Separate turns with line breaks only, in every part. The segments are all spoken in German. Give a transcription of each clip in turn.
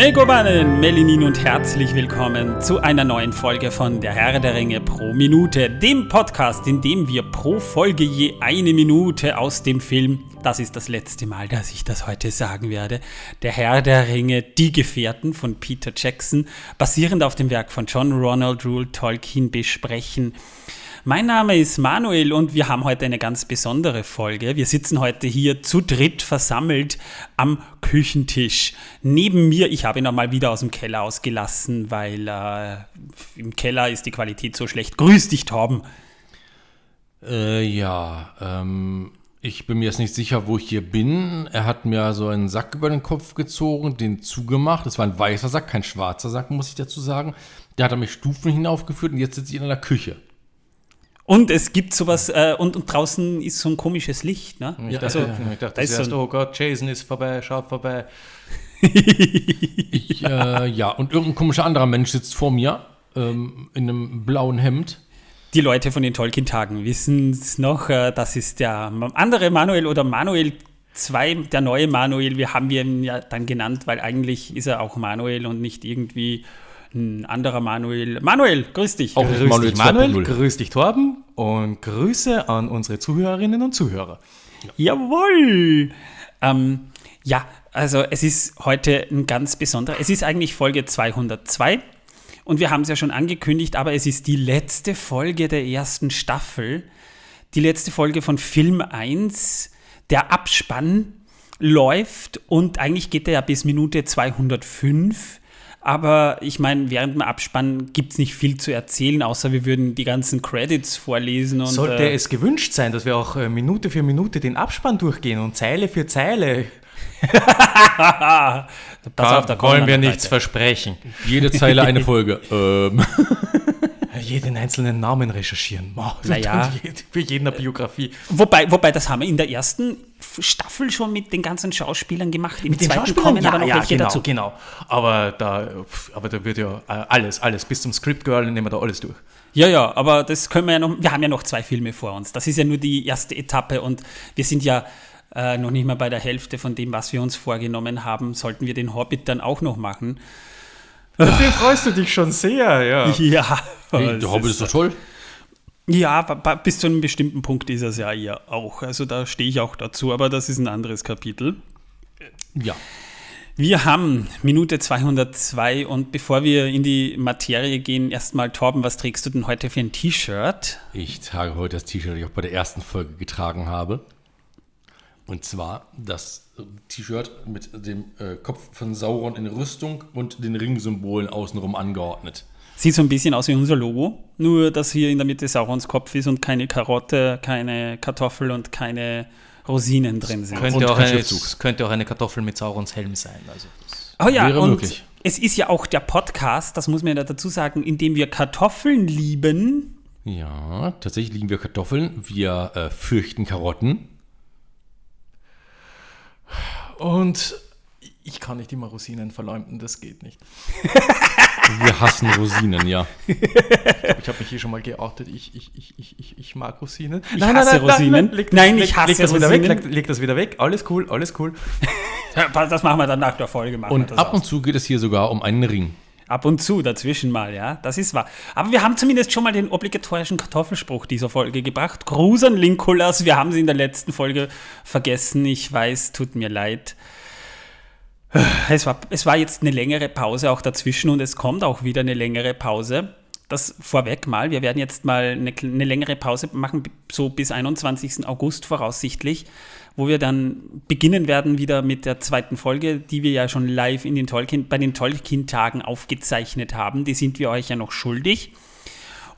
Megobanen, Melinin und herzlich willkommen zu einer neuen Folge von Der Herr der Ringe pro Minute, dem Podcast, in dem wir pro Folge je eine Minute aus dem Film, das ist das letzte Mal, dass ich das heute sagen werde, Der Herr der Ringe, Die Gefährten von Peter Jackson, basierend auf dem Werk von John Ronald Rule Tolkien besprechen. Mein Name ist Manuel und wir haben heute eine ganz besondere Folge. Wir sitzen heute hier zu dritt versammelt am Küchentisch. Neben mir, ich habe ihn nochmal wieder aus dem Keller ausgelassen, weil äh, im Keller ist die Qualität so schlecht. Grüß dich, Torben.
Äh, ja, ähm, ich bin mir jetzt nicht sicher, wo ich hier bin. Er hat mir so einen Sack über den Kopf gezogen, den zugemacht. Es war ein weißer Sack, kein schwarzer Sack, muss ich dazu sagen. Der hat er mich Stufen hinaufgeführt und jetzt sitze ich in der Küche.
Und es gibt sowas, äh, und, und, draußen ist so ein komisches Licht. Ne?
Ich dachte, also, ich dachte da zuerst, so oh Gott, Jason ist vorbei, schaut vorbei.
ich, äh, ja, und irgendein komischer anderer Mensch sitzt vor mir ähm, in einem blauen Hemd.
Die Leute von den Tolkien-Tagen wissen es noch, äh, das ist der andere Manuel oder Manuel 2, der neue Manuel. Wir haben ihn ja dann genannt, weil eigentlich ist er auch Manuel und nicht irgendwie ein anderer Manuel. Manuel, grüß dich.
Auch grüß Manuel dich Manuel, grüß dich Torben und Grüße an unsere Zuhörerinnen und Zuhörer.
Ja. Jawohl. Ähm, ja, also es ist heute ein ganz besonderer, es ist eigentlich Folge 202 und wir haben es ja schon angekündigt, aber es ist die letzte Folge der ersten Staffel, die letzte Folge von Film 1, der Abspann läuft und eigentlich geht er ja bis Minute 205 aber ich meine, während dem Abspann gibt es nicht viel zu erzählen, außer wir würden die ganzen Credits vorlesen. Und,
Sollte äh, es gewünscht sein, dass wir auch äh, Minute für Minute den Abspann durchgehen und Zeile für Zeile.
Pass auf, da wollen wir nichts versprechen.
Jede Zeile eine Folge. ähm.
jeden einzelnen Namen recherchieren.
Oh, naja.
Für jede Biografie.
Wobei, wobei, das haben wir in der ersten Staffel schon mit den ganzen Schauspielern gemacht.
Im mit den Schauspielern kommen ja, aber noch ja, welche genau, dazu. Genau. Aber da, aber da wird ja äh, alles, alles, bis zum Script Girl nehmen wir da alles durch.
Ja, ja, aber das können wir ja noch, wir haben ja noch zwei Filme vor uns. Das ist ja nur die erste Etappe und wir sind ja äh, noch nicht mal bei der Hälfte von dem, was wir uns vorgenommen haben. Sollten wir den Hobbit dann auch noch machen.
Deswegen freust du dich schon sehr, ja.
Ja.
Hey, der Hobbit ist doch toll.
Ja, bis zu einem bestimmten Punkt ist es ja eher auch. Also da stehe ich auch dazu, aber das ist ein anderes Kapitel.
Ja.
Wir haben Minute 202 und bevor wir in die Materie gehen, erstmal Torben, was trägst du denn heute für ein T-Shirt?
Ich trage heute das T-Shirt, das ich auch bei der ersten Folge getragen habe. Und zwar das T-Shirt mit dem äh, Kopf von Sauron in Rüstung und den Ringsymbolen außenrum angeordnet.
Sieht so ein bisschen aus wie unser Logo, nur dass hier in der Mitte Saurons Kopf ist und keine Karotte, keine Kartoffel und keine Rosinen drin sind.
Könnte, auch eine, könnte auch eine Kartoffel mit Saurons Helm sein. Also
oh ja, wäre und möglich. es ist ja auch der Podcast, das muss man ja dazu sagen, in dem wir Kartoffeln lieben.
Ja, tatsächlich lieben wir Kartoffeln. Wir äh, fürchten Karotten.
Und ich kann nicht immer Rosinen verleumden, das geht nicht.
Wir hassen Rosinen, ja.
Ich ich habe mich hier schon mal geoutet. Ich, ich, ich, ich, ich, mag Rosinen.
Ich nein, hasse nein, nein, Rosinen. Nein,
leg, nein, ich hasse leg das Rosinen. Wieder weg, leg, leg, das wieder weg. Alles cool, alles cool.
das machen wir dann nach der Folge.
und ab und zu geht es hier sogar um einen Ring.
Ab und zu, dazwischen mal, ja, das ist wahr. Aber wir haben zumindest schon mal den obligatorischen Kartoffelspruch dieser Folge gebracht. Gruß an Linkolas, wir haben sie in der letzten Folge vergessen. Ich weiß, tut mir leid. Es war, es war jetzt eine längere Pause auch dazwischen und es kommt auch wieder eine längere Pause. Das vorweg mal. Wir werden jetzt mal eine, eine längere Pause machen, so bis 21. August voraussichtlich wo wir dann beginnen werden wieder mit der zweiten Folge, die wir ja schon live in den Tolkien, bei den Tolkien-Tagen aufgezeichnet haben. Die sind wir euch ja noch schuldig.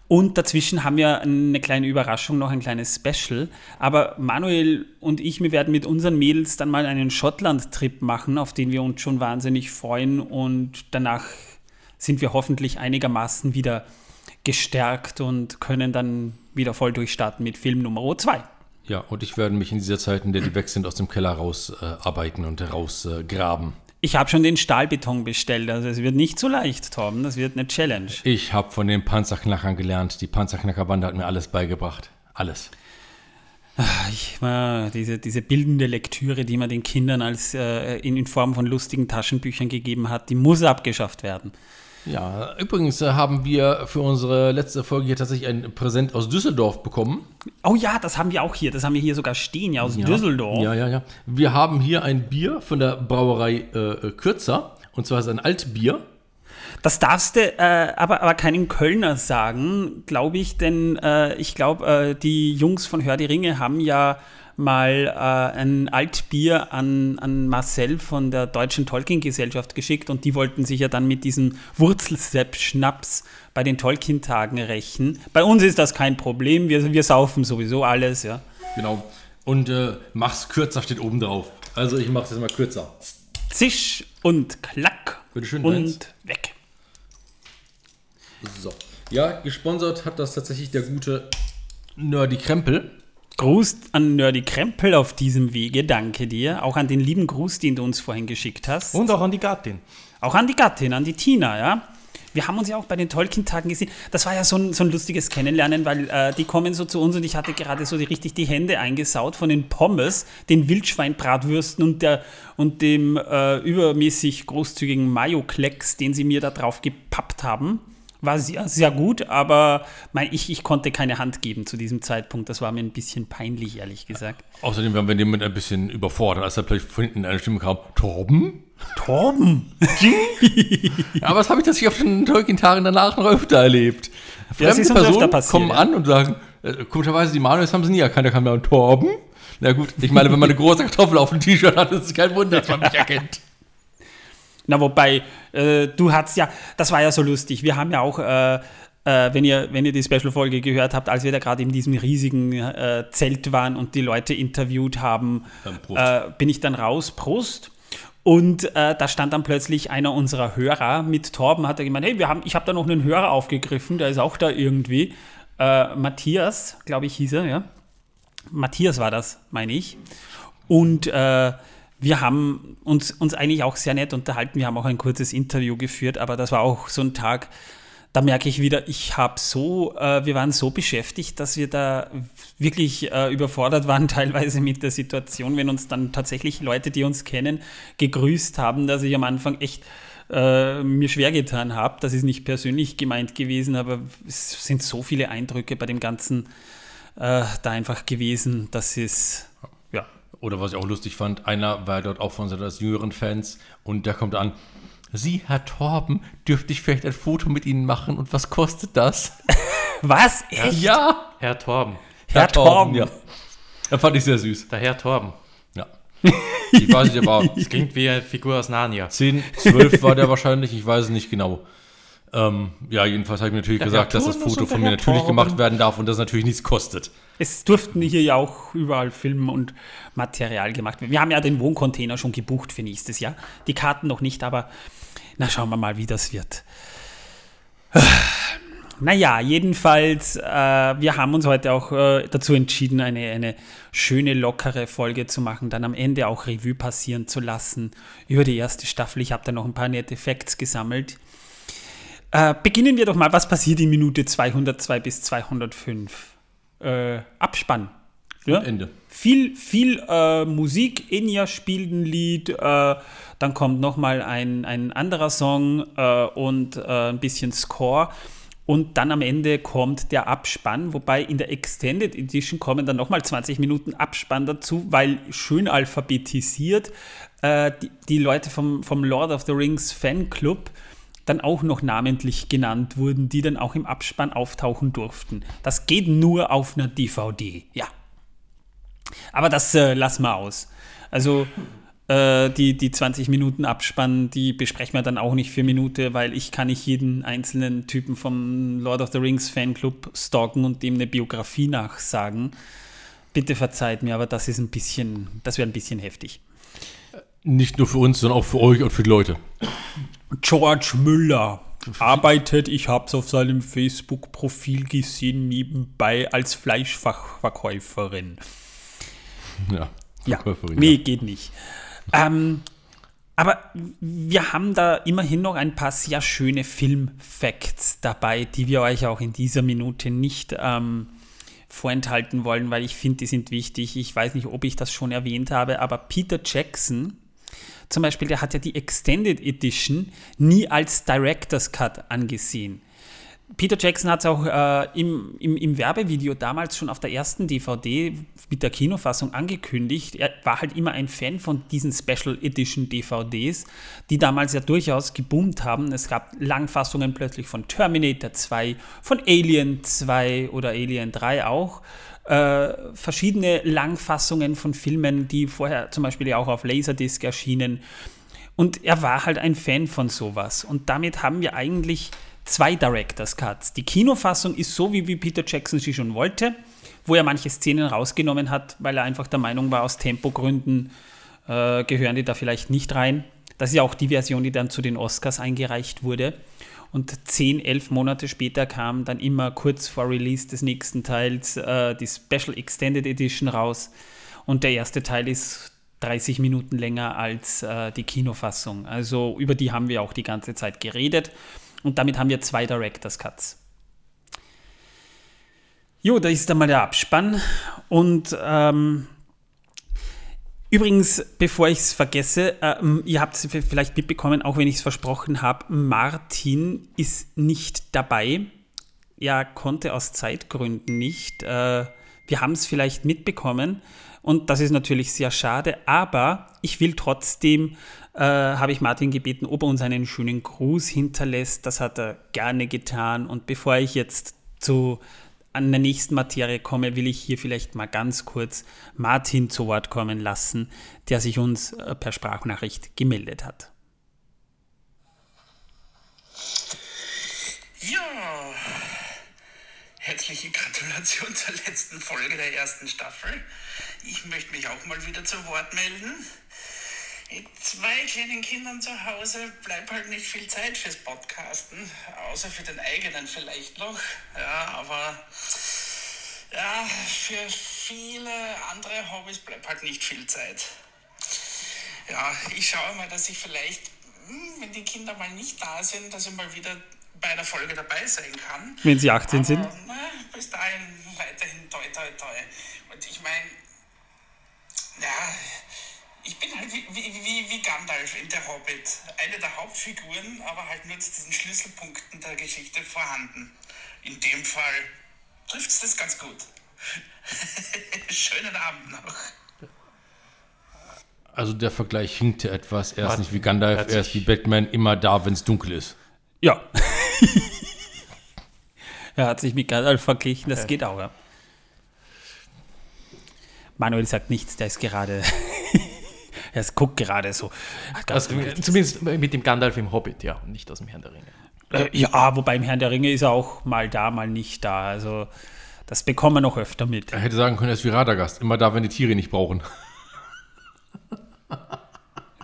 Und dazwischen haben wir eine kleine Überraschung, noch ein kleines Special. Aber Manuel und ich, wir werden mit unseren Mädels dann mal einen Schottland-Trip machen, auf den wir uns schon wahnsinnig freuen. Und danach sind wir hoffentlich einigermaßen wieder gestärkt und können dann wieder voll durchstarten mit Film Nummer 2.
Ja, und ich werde mich in dieser Zeit, in der die weg sind, aus dem Keller rausarbeiten äh, und rausgraben. Äh,
ich habe schon den Stahlbeton bestellt, also es wird nicht so leicht, Torben, das wird eine Challenge.
Ich habe von den Panzerknackern gelernt. Die Panzerknackerbande hat mir alles beigebracht. Alles.
Ich, äh, diese, diese bildende Lektüre, die man den Kindern als äh, in, in Form von lustigen Taschenbüchern gegeben hat, die muss abgeschafft werden.
Ja, übrigens äh, haben wir für unsere letzte Folge hier tatsächlich ein Präsent aus Düsseldorf bekommen.
Oh ja, das haben wir auch hier. Das haben wir hier sogar stehen, ja, aus
ja.
Düsseldorf.
Ja, ja, ja. Wir haben hier ein Bier von der Brauerei äh, Kürzer. Und zwar ist es ein Altbier.
Das darfst du äh, aber, aber keinem Kölner sagen, glaube ich, denn äh, ich glaube, äh, die Jungs von Hör die Ringe haben ja mal äh, ein Altbier an, an Marcel von der Deutschen Tolkien-Gesellschaft geschickt und die wollten sich ja dann mit diesem Wurzelsepp-Schnaps bei den Tolkien-Tagen rächen. Bei uns ist das kein Problem, wir, wir saufen sowieso alles, ja.
Genau. Und äh, mach's kürzer steht oben drauf. Also ich mach's jetzt mal kürzer.
Zisch und klack
Bitteschön,
und
Heinz.
weg.
So. Ja, gesponsert hat das tatsächlich der gute Nerdy Krempel.
Gruß an Nerdy Krempel auf diesem Wege, danke dir. Auch an den lieben Gruß, den du uns vorhin geschickt hast.
Und auch an die Gattin.
Auch an die Gattin, an die Tina, ja. Wir haben uns ja auch bei den Tolkien-Tagen gesehen. Das war ja so ein, so ein lustiges Kennenlernen, weil äh, die kommen so zu uns und ich hatte gerade so die, richtig die Hände eingesaut von den Pommes, den Wildschweinbratwürsten und, der, und dem äh, übermäßig großzügigen Mayo-Klecks, den sie mir da drauf gepappt haben. War sehr, sehr gut, aber mein, ich, ich konnte keine Hand geben zu diesem Zeitpunkt. Das war mir ein bisschen peinlich, ehrlich gesagt.
Außerdem waren wir damit ein bisschen überfordert, als da plötzlich von hinten eine Stimme kam. Torben?
Torben!
Ja, aber das habe ich das hier auf den Tolkien-Tagen danach noch öfter erlebt.
Ja, das
Fremde
öfter
Personen
passiert,
kommen
ja.
an und sagen, äh, komischerweise, die Manuels haben sie nie erkannt, da kam dann Torben. Na gut, ich meine, wenn man eine große Kartoffel auf dem T-Shirt hat, ist es kein Wunder, dass man mich erkennt.
Na, wobei, äh, du hast ja, das war ja so lustig. Wir haben ja auch, äh, äh, wenn, ihr, wenn ihr die Special-Folge gehört habt, als wir da gerade in diesem riesigen äh, Zelt waren und die Leute interviewt haben, äh, bin ich dann raus, Prost. Und äh, da stand dann plötzlich einer unserer Hörer mit Torben, hat er gemeint, hey, wir haben, ich habe da noch einen Hörer aufgegriffen, der ist auch da irgendwie. Matthias, glaube ich, hieß er, ja. Matthias war das, meine ich. Und äh, wir haben uns, uns eigentlich auch sehr nett unterhalten. Wir haben auch ein kurzes Interview geführt, aber das war auch so ein Tag, da merke ich wieder, ich habe so, äh, wir waren so beschäftigt, dass wir da wirklich äh, überfordert waren teilweise mit der Situation, wenn uns dann tatsächlich Leute, die uns kennen, gegrüßt haben, dass ich am Anfang echt äh, mir schwer getan habe. Das ist nicht persönlich gemeint gewesen, aber es sind so viele Eindrücke bei dem Ganzen äh, da einfach gewesen, dass es,
Oder was ich auch lustig fand, einer war dort auch von seinen jüngeren Fans und der kommt an. Sie, Herr Torben, dürfte ich vielleicht ein Foto mit Ihnen machen und was kostet das?
Was? Echt?
Ja,
Herr Torben.
Herr Torben.
ja. Das fand ich sehr süß.
Der Herr Torben.
Ja. Ich weiß nicht, aber
Das klingt wie eine Figur aus Narnia.
10, 12 war der wahrscheinlich, ich weiß es nicht genau. Ähm, ja, jedenfalls habe ich mir natürlich
Der
gesagt,
Herr
dass das Foto von mir
Herr
natürlich
Torben.
gemacht werden darf und das natürlich nichts kostet.
Es durften hier ja auch überall Filme und Material gemacht werden. Wir haben ja den Wohncontainer schon gebucht für nächstes Jahr. Die Karten noch nicht, aber na schauen wir mal, wie das wird. Naja, jedenfalls, äh, wir haben uns heute auch äh, dazu entschieden, eine, eine schöne, lockere Folge zu machen, dann am Ende auch Revue passieren zu lassen über die erste Staffel. Ich habe da noch ein paar nette Facts gesammelt. Äh, beginnen wir doch mal, was passiert in Minute 202 bis 205? Äh, Abspann. Ja?
Ende.
Viel, viel äh, Musik, Enya spielt ein Lied, äh, dann kommt nochmal ein, ein anderer Song äh, und äh, ein bisschen Score. Und dann am Ende kommt der Abspann, wobei in der Extended Edition kommen dann nochmal 20 Minuten Abspann dazu, weil schön alphabetisiert äh, die, die Leute vom, vom Lord of the Rings Fanclub dann auch noch namentlich genannt wurden, die dann auch im Abspann auftauchen durften. Das geht nur auf einer DVD, ja. Aber das äh, lassen wir aus. Also äh, die, die 20 Minuten Abspann, die besprechen wir dann auch nicht für Minute, weil ich kann nicht jeden einzelnen Typen vom Lord of the Rings Fanclub stalken und dem eine Biografie nachsagen. Bitte verzeiht mir, aber das ist ein bisschen, das wäre ein bisschen heftig.
Nicht nur für uns, sondern auch für euch und für die Leute.
George Müller arbeitet, ich habe es auf seinem Facebook-Profil gesehen, nebenbei als Fleischfachverkäuferin.
Ja.
Ja,
Verkäuferin,
nee, geht nicht. Ähm, aber wir haben da immerhin noch ein paar sehr schöne Film-Facts dabei, die wir euch auch in dieser Minute nicht ähm, vorenthalten wollen, weil ich finde, die sind wichtig. Ich weiß nicht, ob ich das schon erwähnt habe, aber Peter Jackson zum Beispiel, der hat ja die Extended Edition nie als Director's Cut angesehen. Peter Jackson hat es auch äh, im, im, im, Werbevideo damals schon auf der ersten DVD mit der Kinofassung angekündigt. Er war halt immer ein Fan von diesen Special Edition DVDs, die damals ja durchaus geboomt haben. Es gab Langfassungen plötzlich von Terminator 2, von Alien 2 oder Alien 3 auch. Äh, verschiedene Langfassungen von Filmen, die vorher zum Beispiel auch auf Laserdisc erschienen. Und er war halt ein Fan von sowas. Und damit haben wir eigentlich zwei Director's Cuts. Die Kinofassung ist so, wie, wie Peter Jackson sie schon wollte, wo er manche Szenen rausgenommen hat, weil er einfach der Meinung war, aus Tempogründen äh, gehören die da vielleicht nicht rein. Das ist ja auch die Version, die dann zu den Oscars eingereicht wurde. Und zehn, elf Monate später kam dann immer kurz vor Release des nächsten Teils äh, die Special Extended Edition raus. Und der erste Teil ist 30 Minuten länger als äh, die Kinofassung. Also über die haben wir auch die ganze Zeit geredet. Und damit haben wir zwei Director's Cuts. Jo, da ist dann mal der Abspann. Und ähm, übrigens, bevor ich es vergesse, ähm, ihr habt es vielleicht mitbekommen, auch wenn ich es versprochen habe, Martin ist nicht dabei. Er konnte aus Zeitgründen nicht. Äh, wir haben es vielleicht mitbekommen. Und das ist natürlich sehr schade, aber ich will trotzdem äh, habe ich Martin gebeten, ob er uns einen schönen Gruß hinterlässt. Das hat er gerne getan. Und bevor ich jetzt zu an der nächsten Materie komme, will ich hier vielleicht mal ganz kurz Martin zu Wort kommen lassen, der sich uns äh, per Sprachnachricht gemeldet hat.
Ja, herzliche Gratulation zur letzten Folge der ersten Staffel. Ich möchte mich auch mal wieder zu Wort melden mit zwei kleinen Kindern zu Hause bleibt halt nicht viel Zeit fürs Podcasten, außer für den eigenen vielleicht noch. Ja, aber ja, für viele andere Hobbys bleibt halt nicht viel Zeit. Ja, ich schaue mal, dass ich vielleicht, hm, wenn die Kinder mal nicht da sind, dass ich mal wieder bei einer Folge dabei sein kann.
Wenn sie 18 aber, sind?
Na, bis dahin weiterhin toi toi toi. Und ich meine, ja, ich bin halt wie, wie, wie, wie Gandalf in der Hobbit. Eine der Hauptfiguren, aber halt nur zu diesen Schlüsselpunkten der Geschichte vorhanden. In dem Fall trifft es das ganz gut. Schönen Abend noch.
Also der Vergleich hinkte etwas. Er ist nicht wie Gandalf, er ist wie Batman immer da, wenn es dunkel ist.
Ja. er hat sich mit Gandalf verglichen, das geht auch, ja. Manuel sagt nichts, der ist gerade er guckt gerade so.
Also, zumindest mit dem Gandalf im Hobbit, ja, nicht aus dem Herrn der Ringe.
Äh, ja, wobei im Herrn der Ringe ist er auch mal da, mal nicht da. Also das bekommen wir noch öfter mit.
Er hätte sagen können, er ist wie Radagast, immer da, wenn die Tiere nicht brauchen.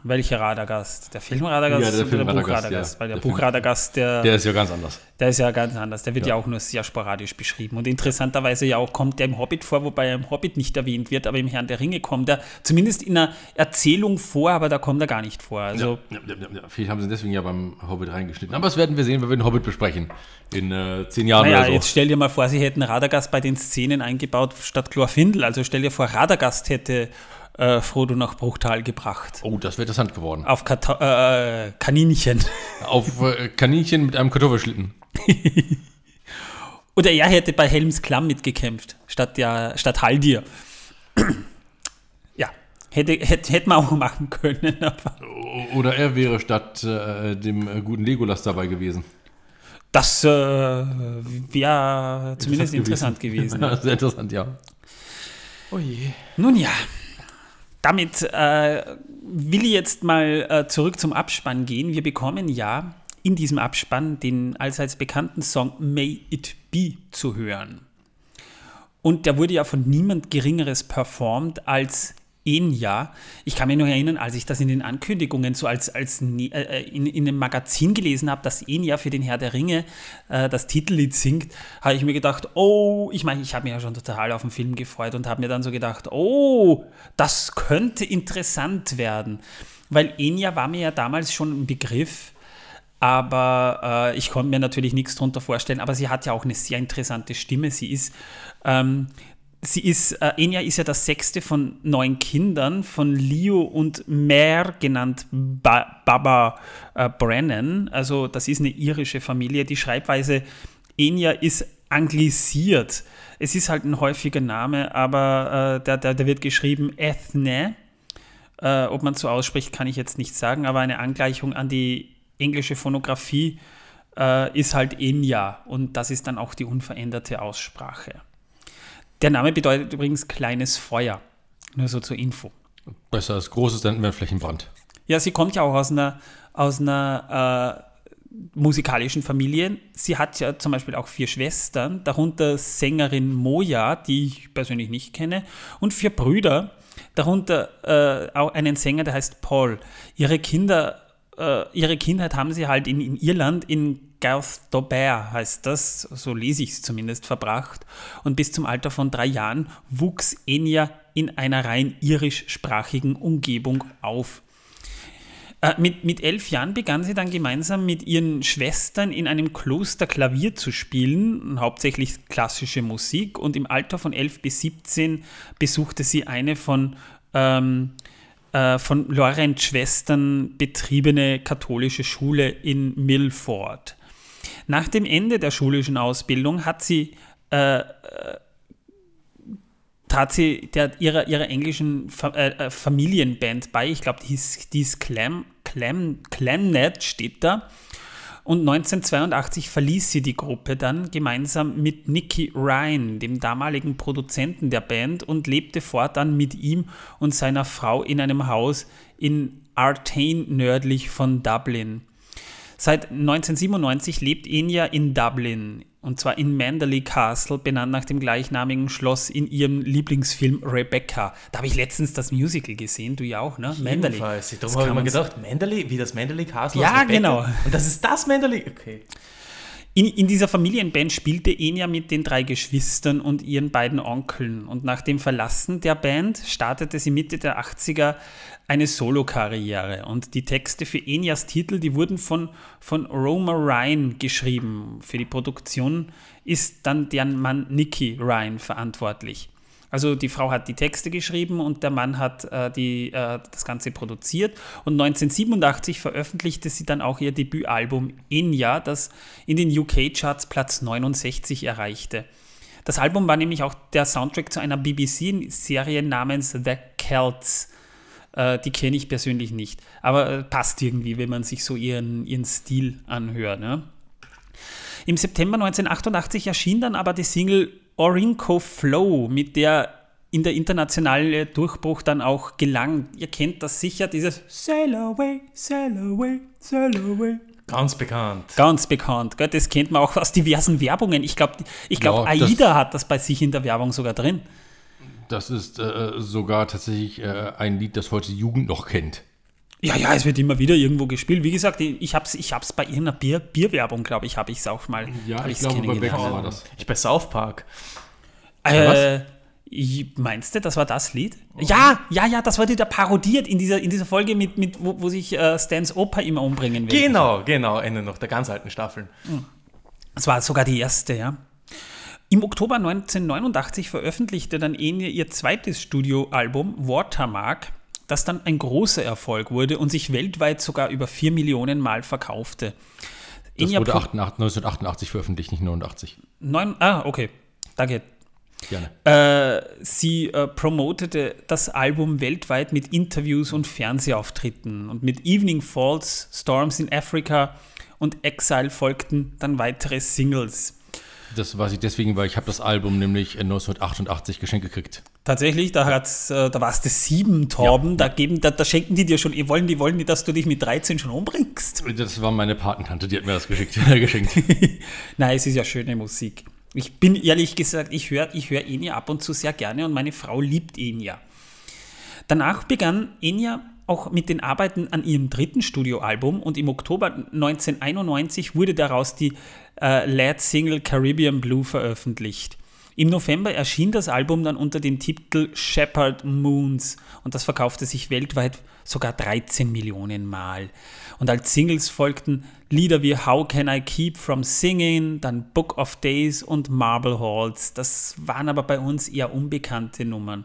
Welcher Radagast? Der Film Radagast
ja, der Film
oder
der Buch Radagast?
Ja, Weil der, der Buch Radagast, der,
der ist ja ganz anders.
Der ist ja ganz anders. Der wird ja. ja. auch nur sehr sporadisch beschrieben. Und interessanterweise ja auch kommt der im Hobbit vor, wobei er im Hobbit nicht erwähnt wird, aber im Herrn der Ringe kommt er zumindest in einer Erzählung vor, aber da kommt er gar nicht vor. Also
ja, Vielleicht haben sie deswegen ja beim Hobbit reingeschnitten. Aber das werden wir sehen, wenn wir den Hobbit besprechen. In äh, zehn Jahren naja, oder so.
Jetzt stell dir mal vor, sie hätten Radagast bei den Szenen eingebaut statt Chlorfindel. Also stell dir vor, Radagast hätte äh, Frodo nach Bruchtal gebracht.
Oh, das wäre interessant geworden.
Auf Karto äh, Kaninchen.
Auf äh, Kaninchen mit einem Kartoffelschlitten.
Oder er hätte bei Helms Klamm mitgekämpft, statt, ja, statt Haldir. ja, hätte, hätte, hätte man auch machen können.
Oder er wäre statt äh, dem äh, guten Legolas dabei gewesen.
Das äh, wäre zumindest interessant gewesen.
gewesen. Sehr interessant, ja.
Oh je. Nun ja damit äh, will ich jetzt mal äh, zurück zum Abspann gehen. Wir bekommen ja in diesem Abspann den allseits bekannten Song May It Be zu hören. Und der wurde ja von niemand Geringeres performt als Enya. Ich kann mich noch erinnern, als ich das in den Ankündigungen so als, als ne, äh, in, in einem Magazin gelesen habe, dass Enya für den Herr der Ringe äh, das Titellied singt, habe ich mir gedacht, oh, ich meine, ich habe mich ja schon total auf den Film gefreut und habe mir dann so gedacht, oh, das könnte interessant werden. Weil Enya war mir ja damals schon ein Begriff, aber äh, ich konnte mir natürlich nichts darunter vorstellen. Aber sie hat ja auch eine sehr interessante Stimme. Sie ist, ähm, sie ist, äh, Enya ist ja das sechste von neun Kindern von Leo und Mare, genannt ba Baba äh, Brennan. Also das ist eine irische Familie. Die Schreibweise Enya ist anglisiert. Es ist halt ein häufiger Name, aber äh, der, der, der wird geschrieben Ethne. Äh, ob man so ausspricht, kann ich jetzt nicht sagen, aber eine Angleichung an die englische Phonographie äh, ist halt Enya und das ist dann auch die unveränderte Aussprache. Der Name bedeutet übrigens kleines Feuer, nur so zur Info.
Besser als großes, dann wäre Flächenbrand.
Ja, sie kommt ja auch aus einer, aus einer äh, musikalischen Familie. Sie hat ja zum Beispiel auch vier Schwestern, darunter Sängerin Moja, die ich persönlich nicht kenne, und vier Brüder, darunter äh, auch einen Sänger, der heißt Paul. Ihre Kinder äh, ihre Kindheit haben sie halt in, in Irland, in Garthdobert heißt das, so lese ich es zumindest, verbracht. Und bis zum Alter von drei Jahren wuchs Enya in einer rein irischsprachigen Umgebung auf. Äh, mit, mit elf Jahren begann sie dann gemeinsam mit ihren Schwestern in einem Kloster Klavier zu spielen, hauptsächlich klassische Musik. Und im Alter von elf bis 17 besuchte sie eine von ähm, äh, von Laurent Schwestern betriebene katholische Schule in Milford. Nach dem Ende der schulischen Ausbildung hat sie, äh, äh tat sie der, ihrer, ihrer englischen Fa äh, äh, Familienband bei. Ich glaube, die hieß, die hieß Clam, Clam, Clamnet, steht da. Und 1982 verließ sie die Gruppe dann gemeinsam mit Nicky Ryan, dem damaligen Produzenten der Band, und lebte fortan mit ihm und seiner Frau in einem Haus in Artane nördlich von Dublin. Seit 1997 lebt Enya in Dublin und zwar in Manderley Castle, benannt nach dem gleichnamigen Schloss in ihrem Lieblingsfilm Rebecca. Da habe ich letztens das Musical gesehen, du ja auch, ne?
Manderley. Darum habe ich mir gedacht, Manderley, wie das Manderley Castle
Ja, genau.
Und das ist das Manderley? Okay.
In, in, dieser Familienband spielte Enya mit den drei Geschwistern und ihren beiden Onkeln. Und nach dem Verlassen der Band startete sie Mitte der 80er eine Solokarriere. Und die Texte für Enyas Titel, die wurden von, von Roma Ryan geschrieben. Für die Produktion ist dann deren Mann Nicky Ryan verantwortlich. Also die Frau hat die Texte geschrieben und der Mann hat äh, die, äh, das Ganze produziert. Und 1987 veröffentlichte sie dann auch ihr Debütalbum Enya, das in den UK-Charts Platz 69 erreichte. Das Album war nämlich auch der Soundtrack zu einer BBC-Serie namens The Celts. Äh, die kenne ich persönlich nicht, aber äh, passt irgendwie, wenn man sich so ihren, ihren Stil anhört. Ne? Im September 1988 erschien dann aber die Single Orinco Flow, mit der in der internationale Durchbruch dann auch gelang. Ihr kennt das sicher, dieses Sail away, sail away, sail away.
Ganz bekannt.
Ganz bekannt. Gell? Das kennt man auch aus diversen Werbungen. Ich glaube, ich glaub, ja, AIDA hat das bei sich in der Werbung sogar drin.
Das ist äh, sogar tatsächlich äh, ein Lied, das heute die Jugend noch kennt.
Ja, ja, es wird immer wieder irgendwo gespielt. Wie gesagt, ich habe es ich hab's bei irgendeiner Bier, Bierwerbung, glaube ich, habe ich es auch mal.
Ja, ich glaube, bei Becker war das.
Ich bei South Park.
Äh, meinst du, das war das Lied? Oh. Ja, ja, ja, das wurde da parodiert in dieser, in dieser Folge, mit, mit, wo, wo sich äh, Stans Opa immer umbringen
will. Genau, genau, Ende noch der ganz alten Staffeln. Hm.
Das war sogar die erste, ja. Im Oktober 1989 veröffentlichte dann Enya ihr zweites Studioalbum Watermark das dann ein großer Erfolg wurde und sich weltweit sogar über 4 Millionen Mal verkaufte.
Das wurde 88, 1988 veröffentlicht, nicht 89.
Neun, ah, okay. Danke.
Gerne.
Äh, sie äh, promotete das Album weltweit mit Interviews und Fernsehauftritten. Und mit Evening Falls, Storms in Africa und Exile folgten dann weitere Singles.
Das weiß ich deswegen, weil ich habe das Album nämlich 1988 geschenkt gekriegt.
Tatsächlich, da, hat's, äh, da warst du sieben, Torben. Ja. Da, geben, da, da, schenken die dir schon, wollen die, wollen die, dass du dich mit 13 schon umbringst?
Das war meine Patentante, die hat mir das geschickt, geschenkt.
Nein, es ist ja schöne Musik. Ich bin ehrlich gesagt, ich höre ich hör Enya ab und zu sehr gerne und meine Frau liebt Enya. Danach begann Enya auch mit den Arbeiten an ihrem dritten Studioalbum und im Oktober 1991 wurde daraus die äh, Lead Single Caribbean Blue veröffentlicht. Im November erschien das Album dann unter dem Titel Shepherd Moons und das verkaufte sich weltweit sogar 13 Millionen Mal. Und als Singles folgten Lieder wie How Can I Keep From Singing, dann Book of Days und Marble Halls. Das waren aber bei uns eher unbekannte Nummern.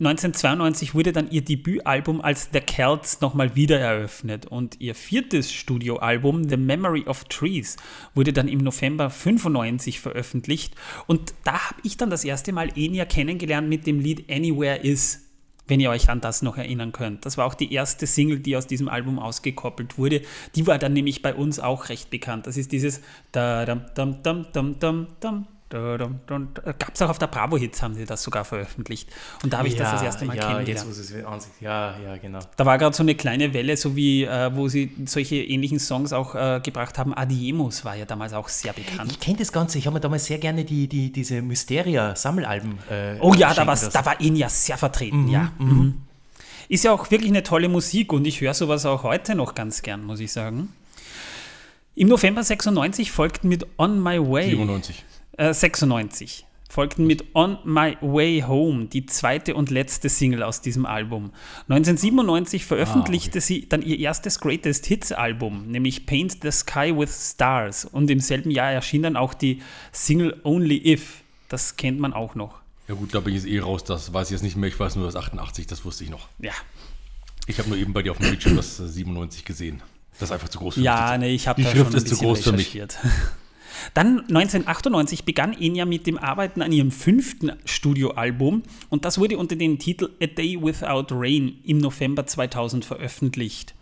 1992 wurde dann ihr Debütalbum als The Celts nochmal wieder eröffnet und ihr viertes Studioalbum The Memory of Trees wurde dann im November 95 veröffentlicht und da habe ich dann das erste Mal Enya kennengelernt mit dem Lied Anywhere Is, wenn ihr euch an das noch erinnern könnt. Das war auch die erste Single, die aus diesem Album ausgekoppelt wurde. Die war dann nämlich bei uns auch recht bekannt. Das ist dieses da dam dam dam dam dam dam Gab es auch auf der Bravo-Hits, haben sie das sogar veröffentlicht. Und da habe ich ja, das das erste Mal ja, kennengelernt. Jetzt, es ja, ja, genau. Da war gerade so eine kleine Welle, so wie, äh, wo sie solche ähnlichen Songs auch äh, gebracht haben. Adiemus war ja damals auch sehr bekannt.
Ich kenne das Ganze. Ich habe mir damals sehr gerne die, die, diese Mysteria-Sammelalben
äh, Oh ja, da, da war ihn ja sehr vertreten, mhm, ja. Mhm. mhm. Ist ja auch wirklich eine tolle Musik und ich höre sowas auch heute noch ganz gern, muss ich sagen. Im November 96 folgten mit On My Way.
97.
96 äh, folgten mit On My Way Home die zweite und letzte Single aus diesem Album. 1997 veröffentlichte ah, okay. sie dann ihr erstes Greatest Hits Album, nämlich Paint the Sky with Stars. Und im selben Jahr erschien dann auch die Single Only If. Das kennt man auch noch.
Ja gut, da bin ich jetzt eh raus, das weiß ich jetzt nicht mehr. Ich weiß nur das 88, das wusste ich noch.
Ja.
Ich habe nur eben bei dir auf dem Bildschirm das 97 gesehen. Das ist einfach zu groß
für ja, mich. Ja, nee, ich habe
Die Schrift ist zu groß für mich.
Dann 1998 begann Enya mit dem Arbeiten an ihrem fünften Studioalbum und das wurde unter dem Titel A Day Without Rain im November 2000 veröffentlicht.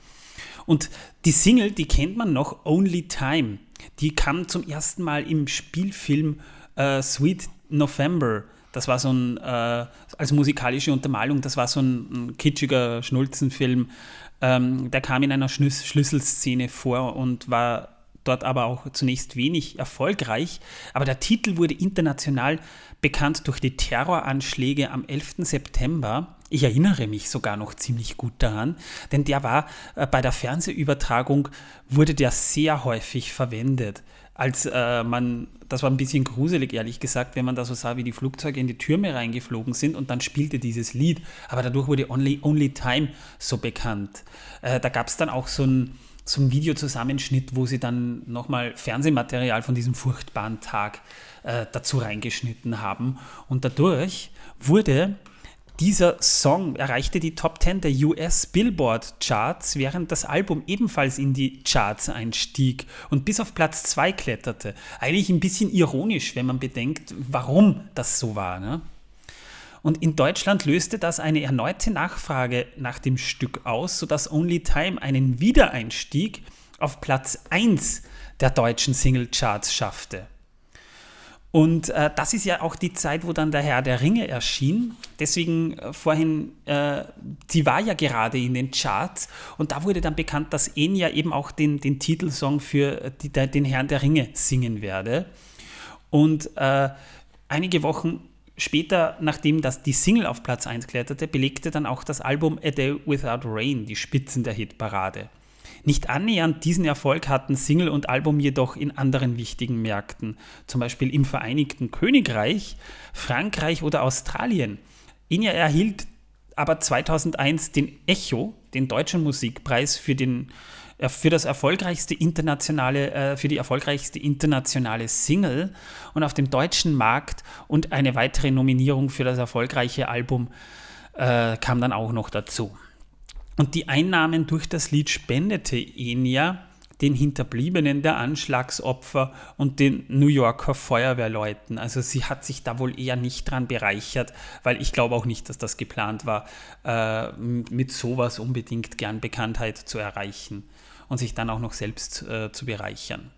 Und die Single, die kennt man noch, Only Time, die kam zum ersten Mal im Spielfilm äh, Sweet November. Das war so ein, äh, als musikalische Untermalung, das war so ein, ein kitschiger Schnulzenfilm. Ähm, der kam in einer Schlüsselszene vor und war dort aber auch zunächst wenig erfolgreich. Aber der Titel wurde international bekannt durch die Terroranschläge am 11. September. Ich erinnere mich sogar noch ziemlich gut daran, denn der war äh, bei der Fernsehübertragung, wurde der sehr häufig verwendet. Als äh, man, das war ein bisschen gruselig, ehrlich gesagt, wenn man da so sah, wie die Flugzeuge in die Türme reingeflogen sind und dann spielte dieses Lied. Aber dadurch wurde Only, Only Time so bekannt. Äh, da gab es dann auch so ein, ein Videozusammenschnitt, wo sie dann nochmal Fernsehmaterial von diesem furchtbaren Tag äh, dazu reingeschnitten haben. Und dadurch wurde dieser Song erreichte die Top 10 der US Billboard Charts, während das Album ebenfalls in die Charts einstieg und bis auf Platz 2 kletterte. Eigentlich ein bisschen ironisch, wenn man bedenkt, warum das so war. Ne? Und in Deutschland löste das eine erneute Nachfrage nach dem Stück aus, sodass Only Time einen Wiedereinstieg auf Platz 1 der deutschen Singlecharts schaffte. Und äh, das ist ja auch die Zeit, wo dann der Herr der Ringe erschien. Deswegen äh, vorhin, äh, die war ja gerade in den Charts und da wurde dann bekannt, dass Enya eben auch den, den Titelsong für die, den Herrn der Ringe singen werde. Und äh, einige Wochen Später, nachdem das die Single auf Platz 1 kletterte, belegte dann auch das Album A Day Without Rain die Spitzen der Hitparade. Nicht annähernd diesen Erfolg hatten Single und Album jedoch in anderen wichtigen Märkten, zum Beispiel im Vereinigten Königreich, Frankreich oder Australien. Inja erhielt aber 2001 den Echo, den deutschen Musikpreis für den für das erfolgreichste internationale, äh, für die erfolgreichste internationale Single und auf dem deutschen Markt und eine weitere Nominierung für das erfolgreiche Album äh, kam dann auch noch dazu. Und die Einnahmen durch das Lied spendete Enya den Hinterbliebenen der Anschlagsopfer und den New Yorker Feuerwehrleuten. Also sie hat sich da wohl eher nicht dran bereichert, weil ich glaube auch nicht, dass das geplant war, äh, mit sowas unbedingt gern Bekanntheit zu erreichen und sich dann auch noch selbst äh, zu bereichern.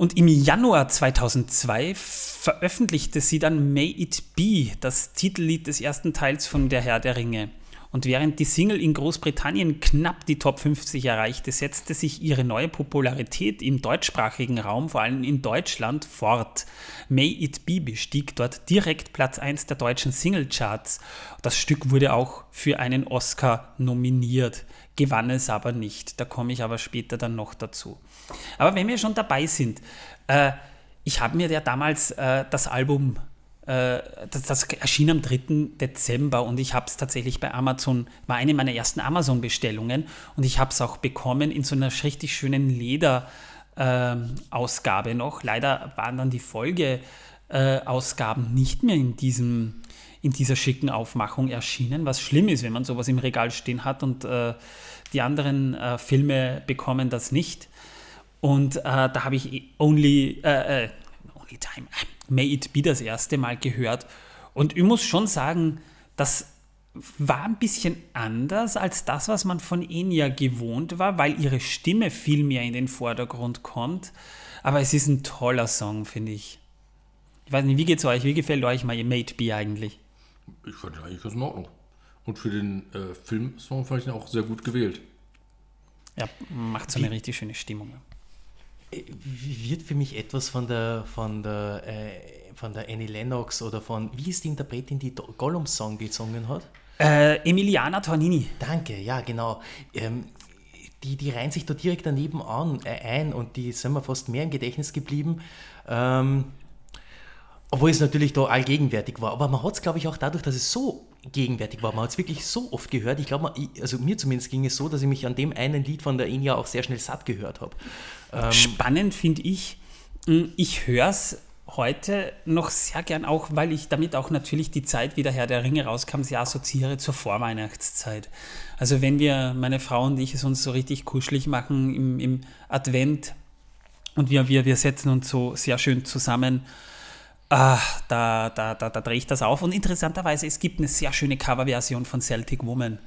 Und im Januar 2002 veröffentlichte sie dann May It Be, das Titellied des ersten Teils von Der Herr der Ringe. Und während die Single in Großbritannien knapp die Top 50 erreichte, setzte sich ihre neue Popularität im deutschsprachigen Raum, vor allem in Deutschland, fort. May It Be bestieg dort direkt Platz 1 der deutschen Singlecharts. Das Stück wurde auch für einen Oscar nominiert gewann es aber nicht. Da komme ich aber später dann noch dazu. Aber wenn wir schon dabei sind, äh, ich habe mir ja damals äh, das Album, äh, das, das, erschien am 3. Dezember und ich habe es tatsächlich bei Amazon, war eine meiner ersten Amazon-Bestellungen und ich habe es auch bekommen in so einer richtig schönen Leder-Ausgabe ähm, noch. Leider waren dann die Folgeausgaben nicht mehr in diesem in dieser schicken Aufmachung erschienen, was schlimm ist, wenn man sowas im Regal stehen hat und äh, die anderen äh, Filme bekommen das nicht. Und äh, da habe ich Only, äh, äh, Only Time, May It Be das erste Mal gehört. Und ich muss schon sagen, das war ein bisschen anders als das, was man von Enya gewohnt war, weil ihre Stimme viel mehr in den Vordergrund kommt. Aber es ist ein toller Song, finde ich. Ich weiß nicht, wie geht's euch? Wie gefällt euch mal It Be eigentlich?
Ich fand ihn eigentlich ganz in Ordnung. Und für den äh, Filmsong fand ich ihn auch sehr gut gewählt.
Ja, macht so eine richtig schöne Stimmung.
Wird für mich etwas von der, von der, äh, von der Annie Lennox oder von, wie ist die Interpretin, die Gollum-Song gesungen hat?
Äh, Emiliana Tornini.
Danke, ja, genau. Ähm, die, die reihen sich da direkt daneben an, äh, ein und die sind mir fast mehr im Gedächtnis geblieben. Ähm, obwohl es natürlich da allgegenwärtig war. Aber man hat es, glaube ich, auch dadurch, dass es so gegenwärtig war. Man hat es wirklich so oft gehört. Ich glaube, also mir zumindest ging es so, dass ich mich an dem einen Lied von der Enya auch sehr schnell satt gehört habe.
Ähm Spannend finde ich, hm, ich höre es heute noch sehr gern auch, weil ich damit auch natürlich die Zeit, wie der Herr der Ringe rauskam, sehr assoziiere zur Vorweihnachtszeit. Also wenn wir, meine Frau und ich, es uns so richtig kuschelig machen im, im Advent und wir, wir, wir setzen uns so sehr schön zusammen Ah, da, da, da, da drehe ich das auf. Und interessanterweise, es gibt eine sehr schöne Coverversion von Celtic Woman,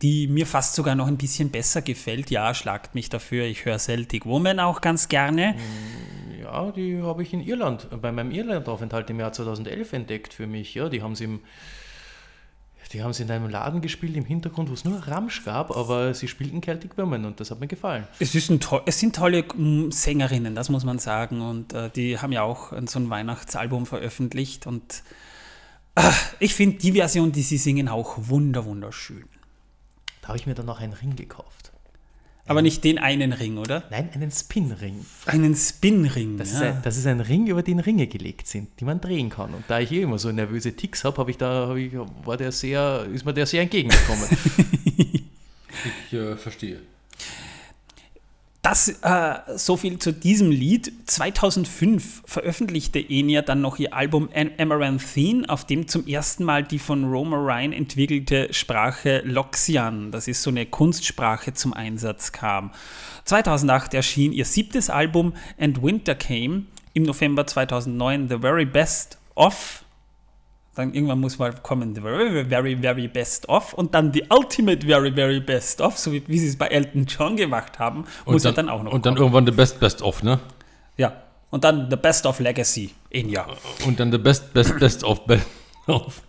die mir fast sogar noch ein bisschen besser gefällt. Ja, schlagt mich dafür. Ich höre Celtic Woman auch ganz gerne.
Mm, ja, die habe ich in Irland, bei meinem Irlandaufenthalt im Jahr 2011 entdeckt für mich. Ja, die haben sie im die haben sie in einem Laden gespielt im Hintergrund, wo es nur Ramsch gab, aber sie spielten Celtic Women und das hat mir gefallen.
Es, ist ein to es sind tolle mm, Sängerinnen, das muss man sagen. Und äh, die haben ja auch so ein Weihnachtsalbum veröffentlicht. Und äh, ich finde die Version, die sie singen, auch wunder, wunderschön.
Da habe ich mir dann noch einen Ring gekauft.
Aber nicht den einen Ring, oder?
Nein, einen Spinring.
Einen Spinring.
Das, ja. ist ein, das ist ein Ring, über den Ringe gelegt sind, die man drehen kann. Und da ich eh immer so nervöse Ticks habe, habe ich da, hab ich, war der sehr, ist mir der sehr entgegengekommen.
ich äh, verstehe.
Das, äh, so viel zu diesem Lied. 2005 veröffentlichte Enya dann noch ihr Album Amaranthine, auf dem zum ersten Mal die von Roma Ryan entwickelte Sprache Loxian, das ist so eine Kunstsprache, zum Einsatz kam. 2008 erschien ihr siebtes Album And Winter Came, im November 2009 The Very Best of dann irgendwann muss mal kommen, the very, very, very best of und dann the ultimate very, very best of, so wie, wie sie es bei Elton John gemacht haben,
muss dann, ja dann auch noch Und dann irgendwann the best, best of, ne?
Ja. Und dann the best of Legacy in ja.
Und dann the best, best, best of, best of.